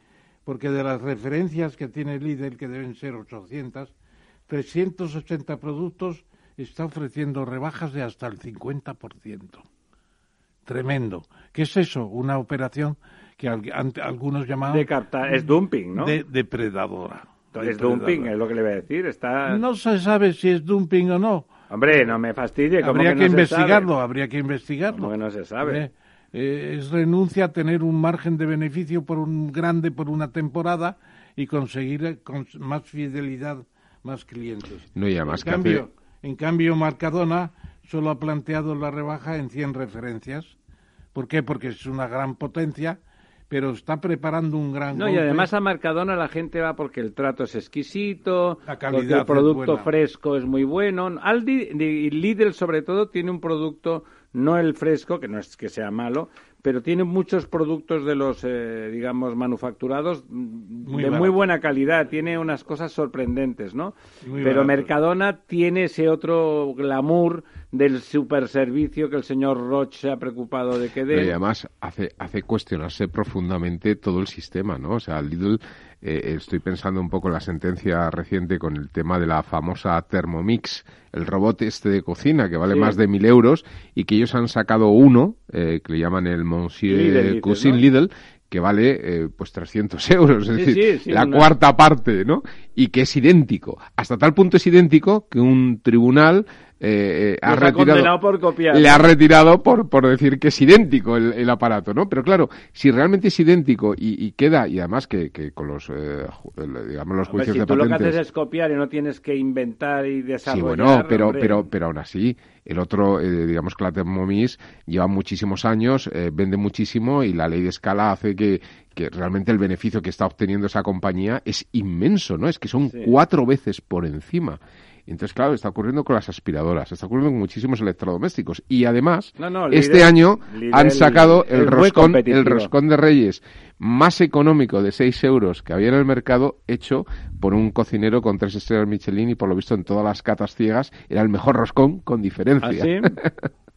Porque de las referencias que tiene Lidl, que deben ser 800, 380 productos está ofreciendo rebajas de hasta el 50%. Tremendo. ¿Qué es eso? Una operación que algunos llamaban... De captar, es dumping, ¿no? De depredadora. Es dumping, es lo que le voy a decir. Está... No se sabe si es dumping o no. Hombre, no me fastidie. Habría que, investigarlo, habría que investigarlo. ¿Cómo que no se sabe? Eh, es renuncia a tener un margen de beneficio por un grande por una temporada y conseguir eh, con más fidelidad, más clientes. No, y además en, cambio, en cambio, Marcadona solo ha planteado la rebaja en 100 referencias. ¿Por qué? Porque es una gran potencia pero está preparando un gran No, y además a Marcadona la gente va porque el trato es exquisito, la calidad el producto fresco es muy bueno. Aldi y Lidl sobre todo tiene un producto no el fresco, que no es que sea malo, pero tiene muchos productos de los, eh, digamos, manufacturados de muy buena calidad, tiene unas cosas sorprendentes, ¿no? pero Mercadona tiene ese otro glamour del super servicio que el señor Roche se ha preocupado de que dé. Y además hace, hace cuestionarse profundamente todo el sistema, ¿no? O sea, Lidl eh, estoy pensando un poco en la sentencia reciente con el tema de la famosa Thermomix, el robot este de cocina que vale más de mil euros y que ellos han sacado uno, eh, que le llaman el Monsieur Cousin Lidl, que vale eh, pues 300 euros, es decir, la cuarta parte, ¿no? Y que es idéntico. Hasta tal punto es idéntico que un tribunal eh, ha retirado por copiar. le ha retirado por, por decir que es idéntico el, aparato, ¿no? Pero claro, si realmente es idéntico y, queda, y además que, que con los, eh, digamos, los juicios si de tú lo que haces es copiar y no tienes que inventar y desarrollar... Sí, bueno, pero, pero, pero aún así, el otro, eh, digamos que la Thermomix lleva muchísimos años, eh, vende muchísimo y la ley de escala hace que, que realmente el beneficio que está obteniendo esa compañía es inmenso, ¿no? Es que son cuatro veces por encima. Entonces, claro, está ocurriendo con las aspiradoras, está ocurriendo con muchísimos electrodomésticos. Y además, este año han sacado el, roscón, el roscón de Reyes más económico de 6 euros que había en el mercado, hecho por un cocinero con tres estrellas Michelin y por lo visto en todas las catas ciegas era el mejor roscón con diferencia. ¿Ah,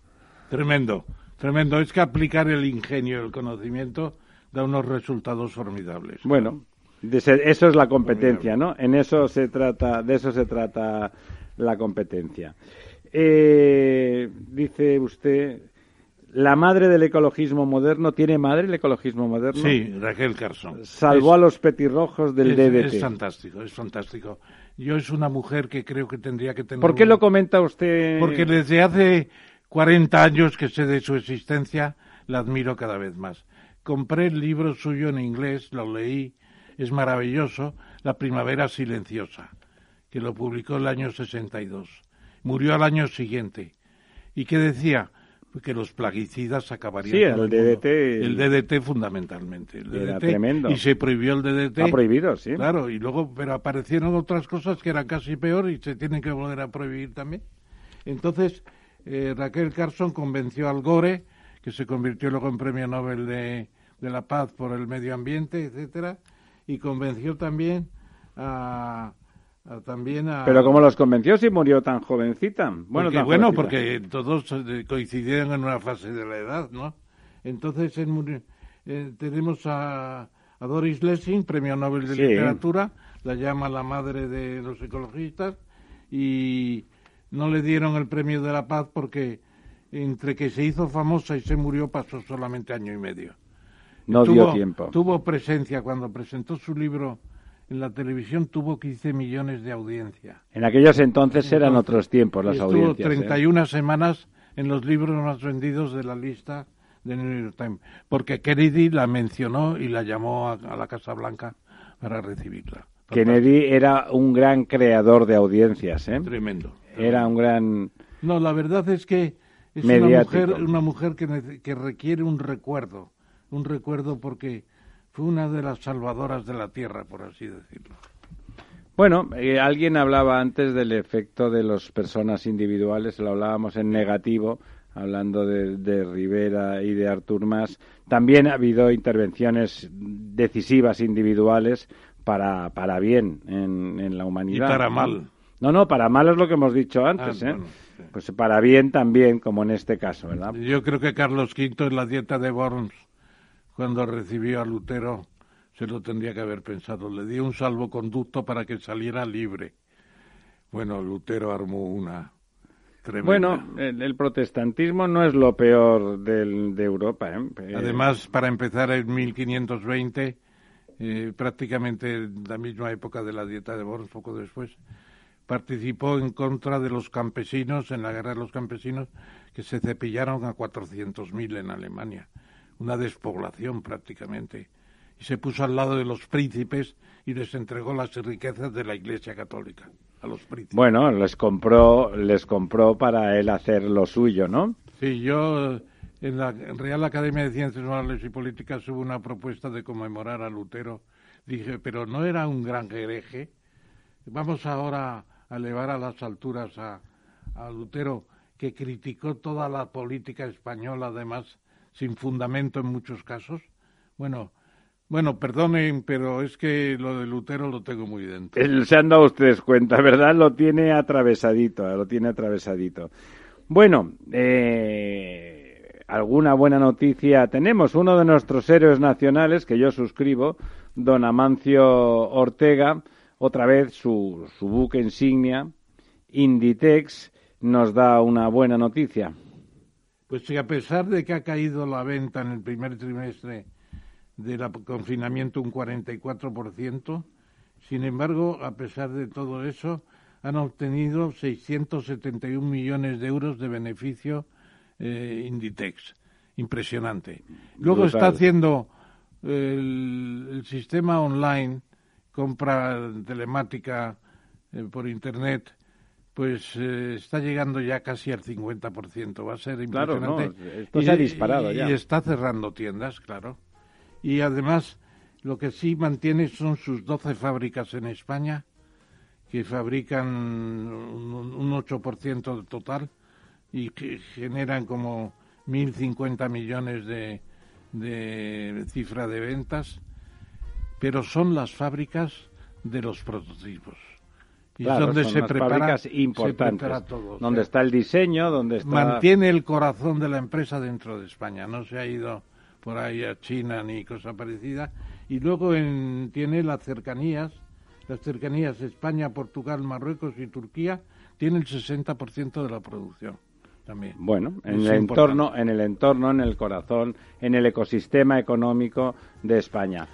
tremendo, tremendo. Es que aplicar el ingenio y el conocimiento da unos resultados formidables. Bueno, eso es la competencia, ¿no? En eso se trata, de eso se trata la competencia. Eh, dice usted, la madre del ecologismo moderno, ¿tiene madre el ecologismo moderno? Sí, Raquel Carson. Salvó a los petirrojos del DDT. Es fantástico, es fantástico. Yo es una mujer que creo que tendría que tener... ¿Por qué lo comenta usted? Porque desde hace 40 años que sé de su existencia, la admiro cada vez más. Compré el libro suyo en inglés, lo leí es maravilloso, La Primavera Silenciosa, que lo publicó el año 62. Murió al año siguiente. ¿Y qué decía? que los plaguicidas acabarían sí, el, DDT. El DDT fundamentalmente. El era tremendo. Y se prohibió el DDT. Ha prohibido, sí. Claro, y luego, pero aparecieron otras cosas que eran casi peor y se tienen que volver a prohibir también. Entonces, eh, Raquel Carson convenció al Gore, que se convirtió luego en premio Nobel de, de la Paz por el medio ambiente, etcétera, y convenció también a, también a... Pero ¿cómo los convenció si murió tan jovencita? Bueno, porque, bueno porque todos eh, coincidieron en una fase de la edad, ¿no? Entonces eh, tenemos a, a, Doris Lessing, Premio Nobel de Literatura, la llama la madre de los ecologistas, y no le dieron el Premio de la Paz porque entre que se hizo famosa y se murió pasó solamente año y medio. No dio tiempo. Tuvo presencia cuando presentó su libro en la televisión, tuvo 15 millones de audiencia. En aquellos entonces, eran otros tiempos las estuvo audiencias. Estuvo 31 semanas en los libros más vendidos de la lista de New York Times, porque Kennedy la mencionó y la llamó a, la Casa Blanca para recibirla. Kennedy era un gran creador de audiencias, ¿eh? Tremendo. Era un gran... No, la verdad es que es una mujer, una mujer que, que requiere un recuerdo un recuerdo porque fue una de las salvadoras de la tierra, por así decirlo. Bueno, eh, alguien hablaba antes del efecto de las personas individuales, lo hablábamos en negativo, hablando de, Rivera y de Artur Mas. También ha habido intervenciones decisivas individuales para, para bien en, la humanidad. Y para mal. No, no, para mal es lo que hemos dicho antes, ah, ¿eh? Pues para bien también, como en este caso, ¿verdad? Yo creo que Carlos V en la dieta de Worms cuando recibió a Lutero, se lo tendría que haber pensado. Le dio un salvoconducto para que saliera libre. Bueno, Lutero armó una tremenda. Bueno, el, protestantismo no es lo peor del, de Europa. ¿eh? eh Además, para empezar en 1520, eh, prácticamente la misma época de la dieta de Worms, poco después, participó en contra de los campesinos, en la guerra de los campesinos, que se cepillaron a 400.000 en Alemania una despoblación prácticamente, y se puso al lado de los príncipes y les entregó las riquezas de la Iglesia Católica a los príncipes. Bueno, les compró, les compró para él hacer lo suyo, ¿no? Sí, yo en la Real Academia de Ciencias Morales y Políticas hubo una propuesta de conmemorar a Lutero. Dije, pero no era un gran hereje. Vamos ahora a elevar a las alturas a, a Lutero, que criticó toda la política española, además sin fundamento en muchos casos. Bueno, bueno, perdonen, pero es que lo de Lutero lo tengo muy dentro. Se han dado ustedes cuenta, ¿verdad? Lo tiene atravesadito, lo tiene atravesadito. Bueno, eh, alguna buena noticia tenemos. Uno de nuestros héroes nacionales, que yo suscribo, don Amancio Ortega, otra vez su, su buque insignia, Inditex, nos da una buena noticia. Pues que a pesar de que ha caído la venta en el primer trimestre del confinamiento un 44%, sin embargo, a pesar de todo eso, han obtenido 671 millones de euros de beneficio eh, Inditex. Impresionante. Luego está haciendo el, sistema online, compra telemática eh, por Internet, pues eh, está llegando ya casi al 50%. Va a ser impresionante. Claro, esto se ha disparado ya. Y está cerrando tiendas, claro. Y además, lo que sí mantiene son sus 12 fábricas en España, que fabrican un, un 8% del total y que generan como 1.050 millones de, de cifra de ventas, pero son las fábricas de los prototipos. Y es donde se, prepara, importantes, todo. Donde está el diseño, donde está... Mantiene el corazón de la empresa dentro de España, no se ha ido por ahí a China ni cosa parecida. Y luego en, tiene las cercanías, las cercanías España, Portugal, Marruecos y Turquía, tiene el 60% de la producción. También. Bueno, en el entorno, en el entorno, en el corazón, en el ecosistema económico de España.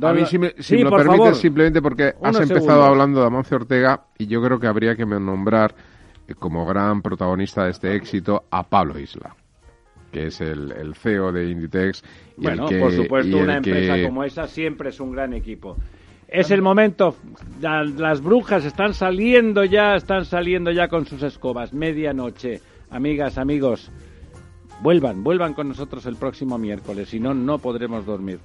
A mí, si me, lo permites, simplemente porque has empezado hablando de Amancio Ortega y yo creo que habría que nombrar eh, como gran protagonista de este éxito a Pablo Isla, que es el, CEO de Inditex. bueno, por supuesto, una empresa como esa siempre es un gran equipo. Es el momento, las brujas están saliendo ya, están saliendo ya con sus escobas, medianoche. Amigas, amigos, vuelvan, vuelvan con nosotros el próximo miércoles, si no, no podremos dormir.